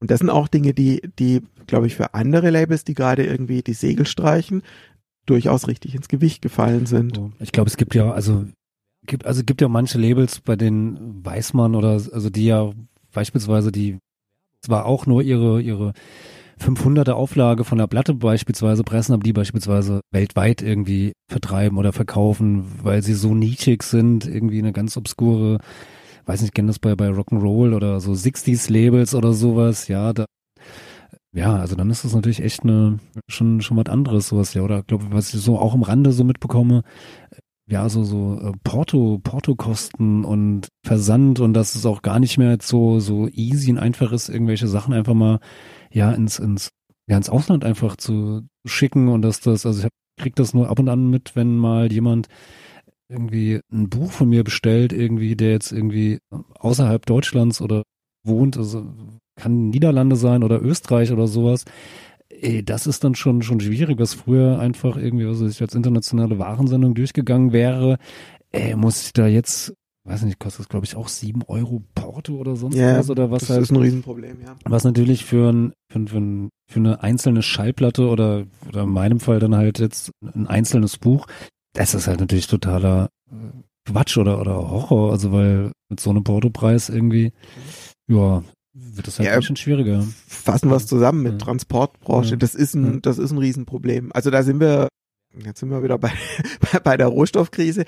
Und das sind auch Dinge, die, die, glaube ich, für andere Labels, die gerade irgendwie die Segel streichen, durchaus richtig ins Gewicht gefallen sind. Ich glaube, es gibt ja, also gibt, also gibt ja manche Labels, bei denen weiß man oder also die ja beispielsweise die zwar auch nur ihre ihre 500er Auflage von der Platte beispielsweise pressen, aber die beispielsweise weltweit irgendwie vertreiben oder verkaufen, weil sie so nischig sind, irgendwie eine ganz obskure, weiß nicht, kennen das bei, bei Rock'n'Roll oder so 60s Labels oder sowas, ja, da ja, also dann ist das natürlich echt eine, schon, schon was anderes, sowas, ja, oder glaube was ich so auch am Rande so mitbekomme, ja, so, so äh, Porto, Portokosten und Versand und dass es auch gar nicht mehr so, so easy und einfach ist, irgendwelche Sachen einfach mal, ja, ins, ins, ja, ins Ausland einfach zu schicken und dass das, also ich hab, krieg das nur ab und an mit, wenn mal jemand irgendwie ein Buch von mir bestellt, irgendwie, der jetzt irgendwie außerhalb Deutschlands oder wohnt, also kann Niederlande sein oder Österreich oder sowas. Das ist dann schon, schon schwierig, was früher einfach irgendwie, was weiß ich als internationale Warensendung durchgegangen wäre. Ey, muss ich da jetzt, weiß nicht, kostet das glaube ich auch sieben Euro Porto oder sonst Ja, was oder was das halt, ist ein Riesenproblem, ja. was natürlich für, ein, für, ein, für, für eine einzelne Schallplatte oder, oder in meinem Fall dann halt jetzt ein einzelnes Buch, das ist halt natürlich totaler äh, Quatsch oder, oder Horror, also weil mit so einem Portopreis irgendwie, ja, wird das halt Ja, ein bisschen schwieriger. Fassen wir es zusammen mit Ja. Transportbranche. Ja. Das ist ein, das ist ein Riesenproblem. Also da sind wir, jetzt sind wir wieder bei, bei der Rohstoffkrise.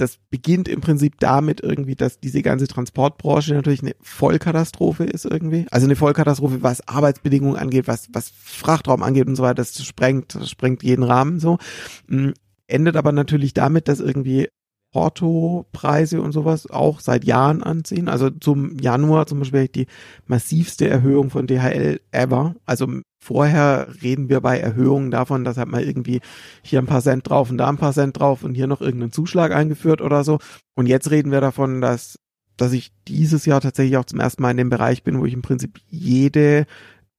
Das beginnt im Prinzip damit irgendwie, dass diese ganze Transportbranche natürlich eine Vollkatastrophe ist irgendwie. Also eine Vollkatastrophe, was Arbeitsbedingungen angeht, was, was Frachtraum angeht und so weiter. Das sprengt, das sprengt jeden Rahmen so. Mm, Endet aber natürlich damit, dass irgendwie Portopreise und sowas auch seit Jahren anziehen. Also zum Januar zum Beispiel die massivste Erhöhung von DHL ever. Also vorher reden wir bei Erhöhungen davon, dass halt mal irgendwie hier ein paar Cent drauf und da ein paar Cent drauf und hier noch irgendeinen Zuschlag eingeführt oder so. Und jetzt reden wir davon, dass, dass ich dieses Jahr tatsächlich auch zum ersten Mal in dem Bereich bin, wo ich im Prinzip jede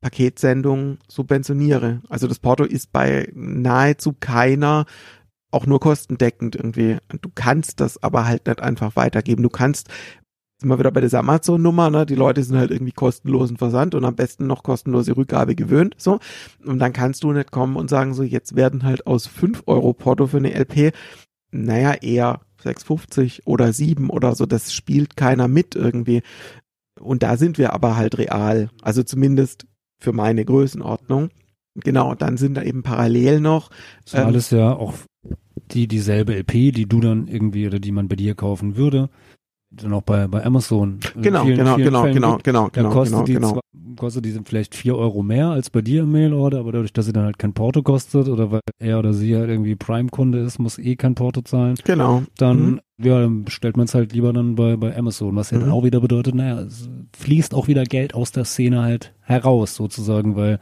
Paketsendung subventioniere. Also das Porto ist bei nahezu keiner auch nur kostendeckend irgendwie. Du kannst das aber halt nicht einfach weitergeben. Du kannst, sind wir wieder bei dieser Amazon-Nummer, ne? Die Leute sind halt irgendwie kostenlosen Versand und am besten noch kostenlose Rückgabe gewöhnt, so. Und dann kannst du nicht kommen und sagen, so, jetzt werden halt aus 5 Euro Porto für eine LP, naja, eher 6,50 oder 7 oder so. Das spielt keiner mit irgendwie. Und da sind wir aber halt real. Also zumindest für meine Größenordnung. Genau, dann sind da eben parallel noch Zumal Ähm, es ja auch die dieselbe LP, die du dann irgendwie oder die man bei dir kaufen würde, dann auch bei, bei Amazon. in Genau, vielen, genau, vielen genau, genau, gibt. genau, Dann genau, kostet genau, die genau. zwar, kostet die vielleicht vier Euro mehr als bei dir im Mailorder, aber dadurch, dass sie dann halt kein Porto kostet oder weil er oder sie halt irgendwie Prime-Kunde ist, muss eh kein Porto zahlen, Genau. dann, Mhm. ja, dann bestellt man es halt lieber dann bei, bei Amazon, was ja dann Mhm. auch wieder bedeutet, naja, es fließt auch wieder Geld aus der Szene halt heraus, sozusagen, weil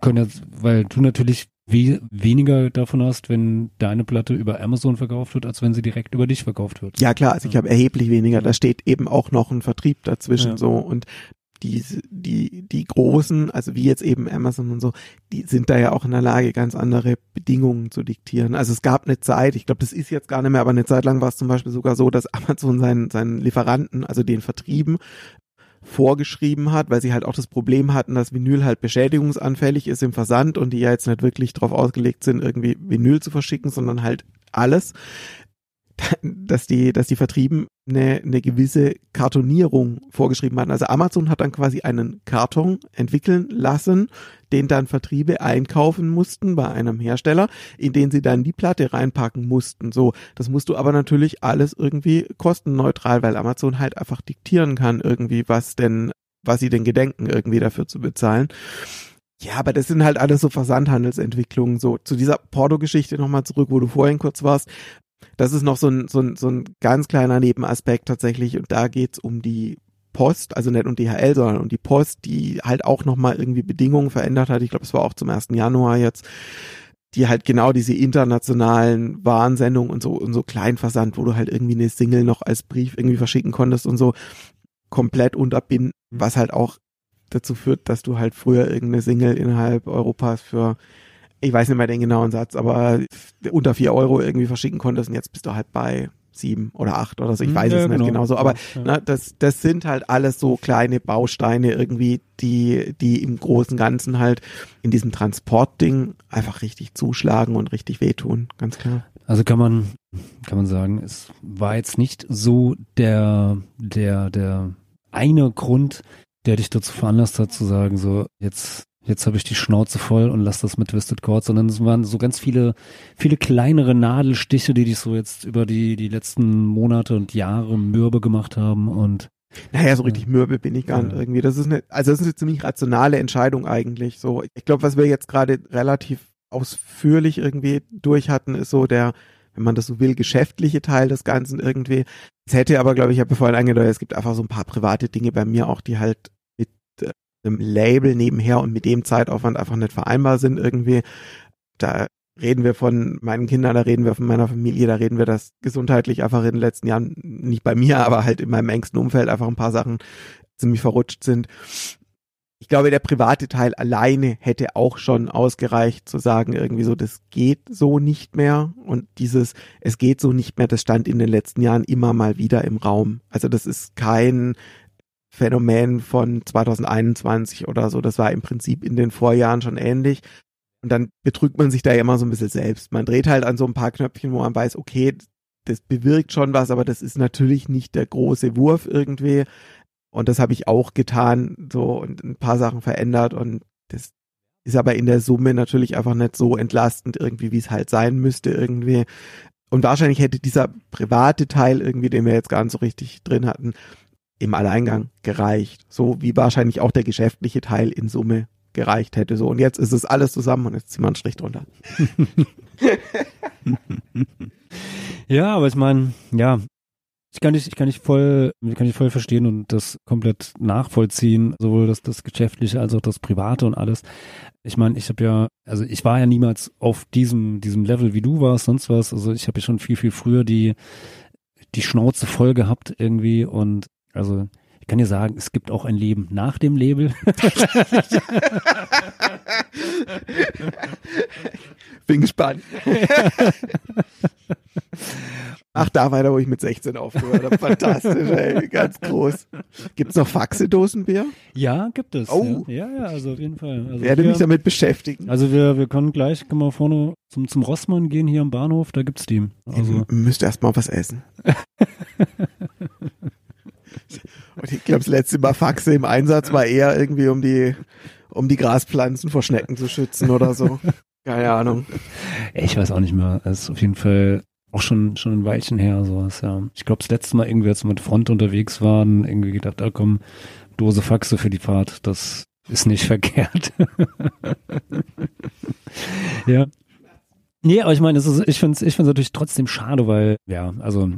können jetzt, weil du natürlich we weniger davon hast, wenn deine Platte über Amazon verkauft wird, als wenn sie direkt über dich verkauft wird. Ja klar, also ich habe erheblich weniger. Da steht eben auch noch ein Vertrieb dazwischen Ja. so und die, die, die großen, also wie jetzt eben Amazon und so, die sind da ja auch in der Lage, ganz andere Bedingungen zu diktieren. Also es gab eine Zeit, ich glaube, das ist jetzt gar nicht mehr, aber eine Zeit lang war es zum Beispiel sogar so, dass Amazon seinen, seinen Lieferanten, also den Vertrieben, vorgeschrieben hat, weil sie halt auch das Problem hatten, dass Vinyl halt beschädigungsanfällig ist im Versand und die ja jetzt nicht wirklich darauf ausgelegt sind, irgendwie Vinyl zu verschicken, sondern halt alles, dass die, dass die Vertrieben eine, eine gewisse Kartonierung vorgeschrieben hatten. Also Amazon hat dann quasi einen Karton entwickeln lassen, den dann Vertriebe einkaufen mussten bei einem Hersteller, in den sie dann die Platte reinpacken mussten. So, das musst du aber natürlich alles irgendwie kostenneutral, weil Amazon halt einfach diktieren kann irgendwie, was denn, was sie denn gedenken irgendwie dafür zu bezahlen. Ja, aber das sind halt alles so Versandhandelsentwicklungen. So, zu dieser Porto-Geschichte nochmal zurück, wo du vorhin kurz warst. Das ist noch so ein, so ein, so ein ganz kleiner Nebenaspekt tatsächlich. Und da geht's um die Post, also nicht um DHL, sondern um die Post, die halt auch nochmal irgendwie Bedingungen verändert hat. Ich glaube, es war auch zum 1. Januar jetzt, die halt genau diese internationalen Warnsendungen und so, und so Kleinversand, wo du halt irgendwie eine Single noch als Brief irgendwie verschicken konntest und so komplett unterbinden, was halt auch dazu führt, dass du halt früher irgendeine Single innerhalb Europas für ich weiß nicht mehr den genauen Satz, aber unter vier Euro irgendwie verschicken konntest und jetzt bist du halt bei sieben oder acht oder so. Ich weiß Ja, es nicht genau. genau so, aber Ja. ne, das, das sind halt alles so kleine Bausteine irgendwie, die, die im großen Ganzen halt in diesem Transportding einfach richtig zuschlagen und richtig wehtun, ganz klar. Also kann man, kann man sagen, es war jetzt nicht so der, der, der eine Grund, der dich dazu veranlasst hat zu sagen, so jetzt, jetzt habe ich die Schnauze voll und lass das mit Twisted Cord, sondern es waren so ganz viele, viele kleinere Nadelstiche, die dich so jetzt über die, die letzten Monate und Jahre mürbe gemacht haben und Naja, so richtig mürbe bin ich gar Ja. nicht irgendwie. Das ist eine, also das ist eine ziemlich rationale Entscheidung eigentlich. So, ich glaube, was wir jetzt gerade relativ ausführlich irgendwie durch hatten, ist so der, wenn man das so will, geschäftliche Teil des Ganzen irgendwie. Es hätte aber, glaube ich, ich habe vorhin angedeutet, es gibt einfach so ein paar private Dinge bei mir auch, die halt einem Label nebenher und mit dem Zeitaufwand einfach nicht vereinbar sind irgendwie. Da reden wir von meinen Kindern, da reden wir von meiner Familie, da reden wir, dass gesundheitlich einfach in den letzten Jahren, nicht bei mir, aber halt in meinem engsten Umfeld einfach ein paar Sachen ziemlich verrutscht sind. Ich glaube, der private Teil alleine hätte auch schon ausgereicht zu sagen, irgendwie so, das geht so nicht mehr. Und dieses, es geht so nicht mehr, das stand in den letzten Jahren immer mal wieder im Raum. Also das ist kein Phänomen von 2021 oder so. Das war im Prinzip in den Vorjahren schon ähnlich. Und dann betrügt man sich da ja immer so ein bisschen selbst. Man dreht halt an so ein paar Knöpfchen, wo man weiß, okay, das bewirkt schon was, aber das ist natürlich nicht der große Wurf irgendwie. Und das habe ich auch getan, so und ein paar Sachen verändert und das ist aber in der Summe natürlich einfach nicht so entlastend irgendwie, wie es halt sein müsste irgendwie. Und wahrscheinlich hätte dieser private Teil irgendwie, den wir jetzt gar nicht so richtig drin hatten, im Alleingang gereicht. So wie wahrscheinlich auch der geschäftliche Teil in Summe gereicht hätte. So und jetzt ist es alles zusammen und jetzt ziehen wir einen Strich drunter. Ja, aber ich meine, ja, ich kann dich, ich kann dich voll, ich kann dich voll verstehen und das komplett nachvollziehen, sowohl das, das Geschäftliche als auch das Private und alles. Ich meine, ich habe ja, also ich war ja niemals auf diesem, diesem Level, wie du warst, sonst was. Also ich habe ja schon viel, viel früher die, die Schnauze voll gehabt irgendwie und also ich kann dir sagen, es gibt auch ein Leben nach dem Label. Bin gespannt. Ach, da weiter, wo ich mit 16 aufgehört habe. Fantastisch, ey. Ganz groß. Gibt's noch Faxedosenbier? Ja, gibt es. Oh. Ja, ja, also auf jeden Fall. Also Werde wir- mich damit beschäftigen. Also wir, wir können gleich, können wir vorne zum, zum Rossmann gehen hier am Bahnhof, da gibt's die. Also, Ich müsste erst mal was essen. Und ich glaube, das letzte Mal Faxe im Einsatz war eher irgendwie, um die, um die Graspflanzen vor Schnecken zu schützen oder so. Keine Ahnung. ich weiß auch nicht mehr. Es ist auf jeden Fall auch schon, schon ein Weilchen her, sowas, ja. Ich glaube, das letzte Mal irgendwie, als wir mit Front unterwegs waren, irgendwie gedacht, ah komm, Dose Faxe für die Fahrt, das ist nicht verkehrt. ja. Nee, aber ich meine, ich finde es ich find's natürlich trotzdem schade, weil, ja, also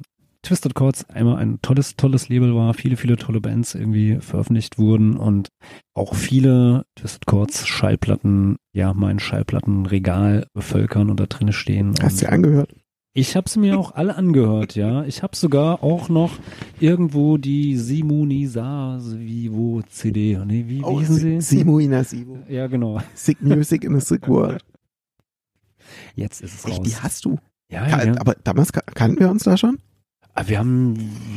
Twisted Chords einmal ein tolles, tolles Label war, viele, viele tolle Bands irgendwie veröffentlicht wurden und auch viele Twisted Chords Schallplatten, ja, mein Schallplattenregal bevölkern und da drinne stehen. Hast du angehört? ich habe sie mir auch alle angehört, ja. Ich habe sogar auch noch irgendwo die Simonisa Vivo CD. Nee, wie, wie hießen sie? Oh, Simo Ina Simo. Ja, genau. Sick Music in a Sick World. Jetzt ist es Echt, die raus. hast du. Ja, Ka- ja. Aber damals ka- kannten wir uns da schon? Aber wir haben,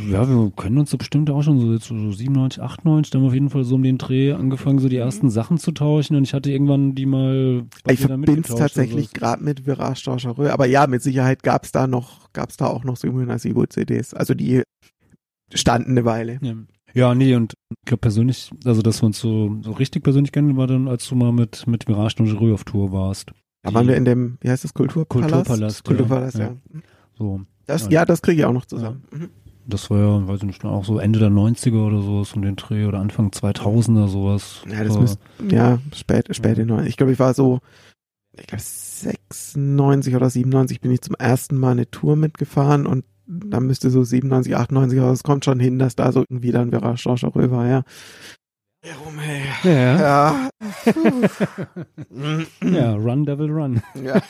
ja, wir können uns so bestimmt auch schon so, jetzt so 97, 98, da haben wir auf jeden Fall so um den Dreh angefangen, so die ersten Sachen zu tauschen und ich hatte irgendwann die mal Ich verbinde es tatsächlich oder gerade mit Virage Dorcherö. Aber ja, mit Sicherheit gab's da noch, gab's da auch noch Simo Ina Simo CDs. Also die standen eine Weile. Ja. ja, nee, und ich glaube persönlich, also dass wir uns so, so richtig persönlich kennen, war dann, als du mal mit, mit Mirage Dangereux auf Tour warst. Da waren wir in dem, wie heißt das, Kulturpalast? Kulturpalast, ja. Kulturpalast, ja. Ja. So. Das, Ja. das kriege ich auch noch zusammen. Mhm. Das war ja, weiß ich nicht, auch so Ende der 90er oder sowas um den Dreh oder Anfang 2000er sowas. Ja, das müsste, ja, spät, spät in 90. Ich glaube, ich war so, ich glaube 96 oder 97 bin ich zum ersten Mal eine Tour mitgefahren und dann müsste so 97, 98, aber es kommt schon hin, dass da so irgendwie dann Virage Dorcherö war, ja. Ja, rum, hey. ja. Ja. ja, Run Devil Run. Ja.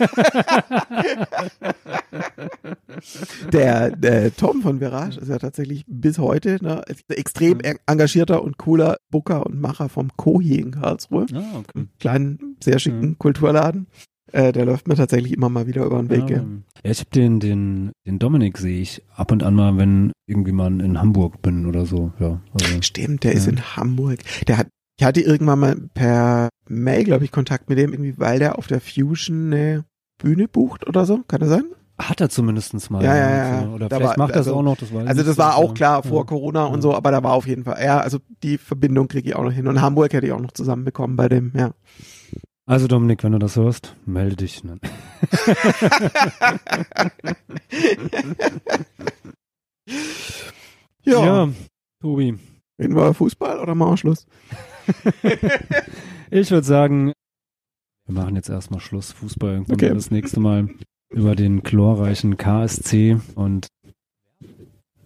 der, der Tom von Virage ist ja tatsächlich bis heute ne, extrem Mhm. engagierter und cooler Booker und Macher vom Kohi in Karlsruhe. Ah, okay. Kleinen, sehr schicken Mhm. Kulturladen. Äh, der läuft mir tatsächlich immer mal wieder über den Weg. Ja, Ja, ich habe den, den, den Dominik sehe ich ab und an mal, wenn irgendwie mal in Hamburg bin oder so. Ja, also, Stimmt, der ist Ja. in Hamburg. Der hat, ich hatte irgendwann mal per Mail, glaube ich, Kontakt mit dem, irgendwie, weil der auf der Fusion eine Bühne bucht oder so. Kann das sein? hat er zumindest mal. Ja, ja, ja. Oder Da vielleicht war- macht er es also- auch noch, das weiß Also das war auch ja. klar vor Ja. Corona und so, aber da war auf jeden Fall, ja, also die Verbindung kriege ich auch noch hin. Und Hamburg hätte ich auch noch zusammenbekommen bei dem, ja. Also Dominik, wenn du das hörst, melde dich. Ne? Ja, ja, Tobi. Reden wir Fußball oder machen wir Schluss? Ich würde sagen, wir machen jetzt erstmal Schluss. Fußball irgendwann Okay. das nächste Mal über den chlorreichen KSC und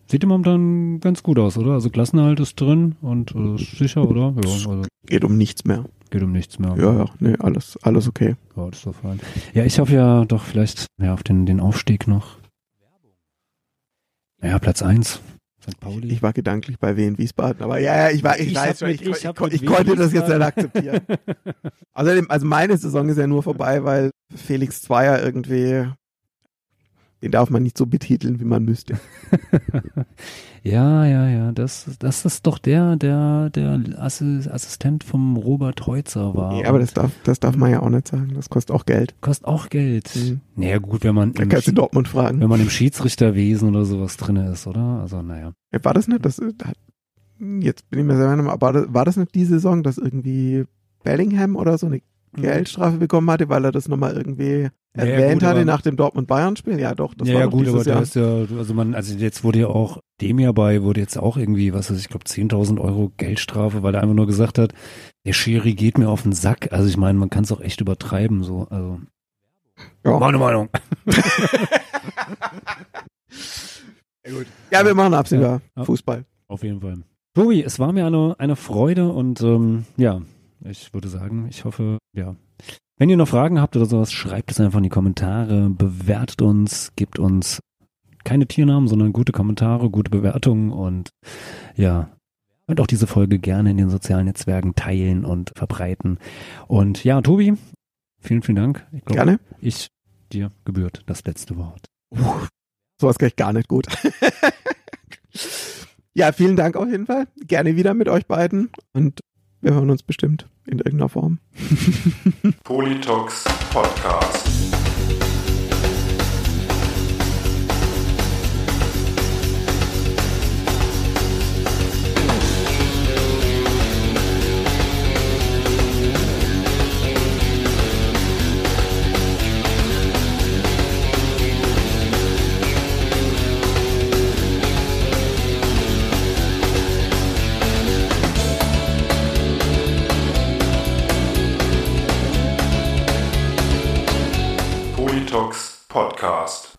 sieht im momentan ganz gut aus, oder? Also Klassenerhalt ist drin und äh, sicher, oder? Ja, also Geht um nichts mehr. Geht um nichts mehr. Ja, ja, nee, alles, alles okay. Ja, das ist doch fein. Ja, ich hoffe ja doch vielleicht ja, auf den, den Aufstieg noch. Ja, Platz eins St. Pauli. Ich war gedanklich bei Wien Wiesbaden, aber ja, ja, ich war, ich, Ich weiß mit- ich, ich ich, ich konnte das jetzt nicht akzeptieren. Außerdem, also meine Saison ist ja nur vorbei, weil Felix Zweier irgendwie, den darf man nicht so betiteln, wie man müsste. ja, ja, ja, das, das ist doch der, der, der Assi- Assistent vom Robert Heutzer war. Ja, aber das darf, das darf man ja auch nicht sagen. Das kostet auch Geld. kostet auch Geld. Mhm. Naja, gut, wenn man, Da kannst du Dortmund fragen. wenn man im Schiedsrichterwesen oder sowas drin ist, oder? Also, naja. War das nicht? Das, äh, jetzt bin ich mir selber aber war das, war das nicht die Saison, dass irgendwie Bellingham oder so eine Geldstrafe bekommen hatte, weil er das nochmal irgendwie Ja, ja, erwähnt gut, hatte nach dem Dortmund-Bayern-Spiel? Ja, doch, das ja, war ja gut, aber dieses da Jahr. ist ja, also man, also jetzt wurde ja auch dem ja bei, wurde jetzt auch irgendwie, was weiß ich, ich glaube 10.000 Euro Geldstrafe, weil er einfach nur gesagt hat, der Schiri geht mir auf den Sack. Also ich meine, man kann es auch echt übertreiben, so, also. Ja. Meine Meinung. Ja, wir machen Absieger. Ja. Fußball. Auf jeden Fall. Tobi, es war mir eine, eine Freude und ähm, ja, ich würde sagen, ich hoffe, ja. Wenn ihr noch Fragen habt oder sowas, schreibt es einfach in die Kommentare, bewertet uns, gebt uns keine Tiernamen, sondern gute Kommentare, gute Bewertungen und ja, könnt auch diese Folge gerne in den sozialen Netzwerken teilen und verbreiten. Und ja, Tobi, vielen, vielen Dank. Ich glaub, Gerne. Ich, dir gebührt das letzte Wort. Sowas gleich gar nicht gut. ja, vielen Dank auf jeden Fall. Gerne wieder mit euch beiden und wir hören uns bestimmt in irgendeiner Form. Politox Podcast. podcast.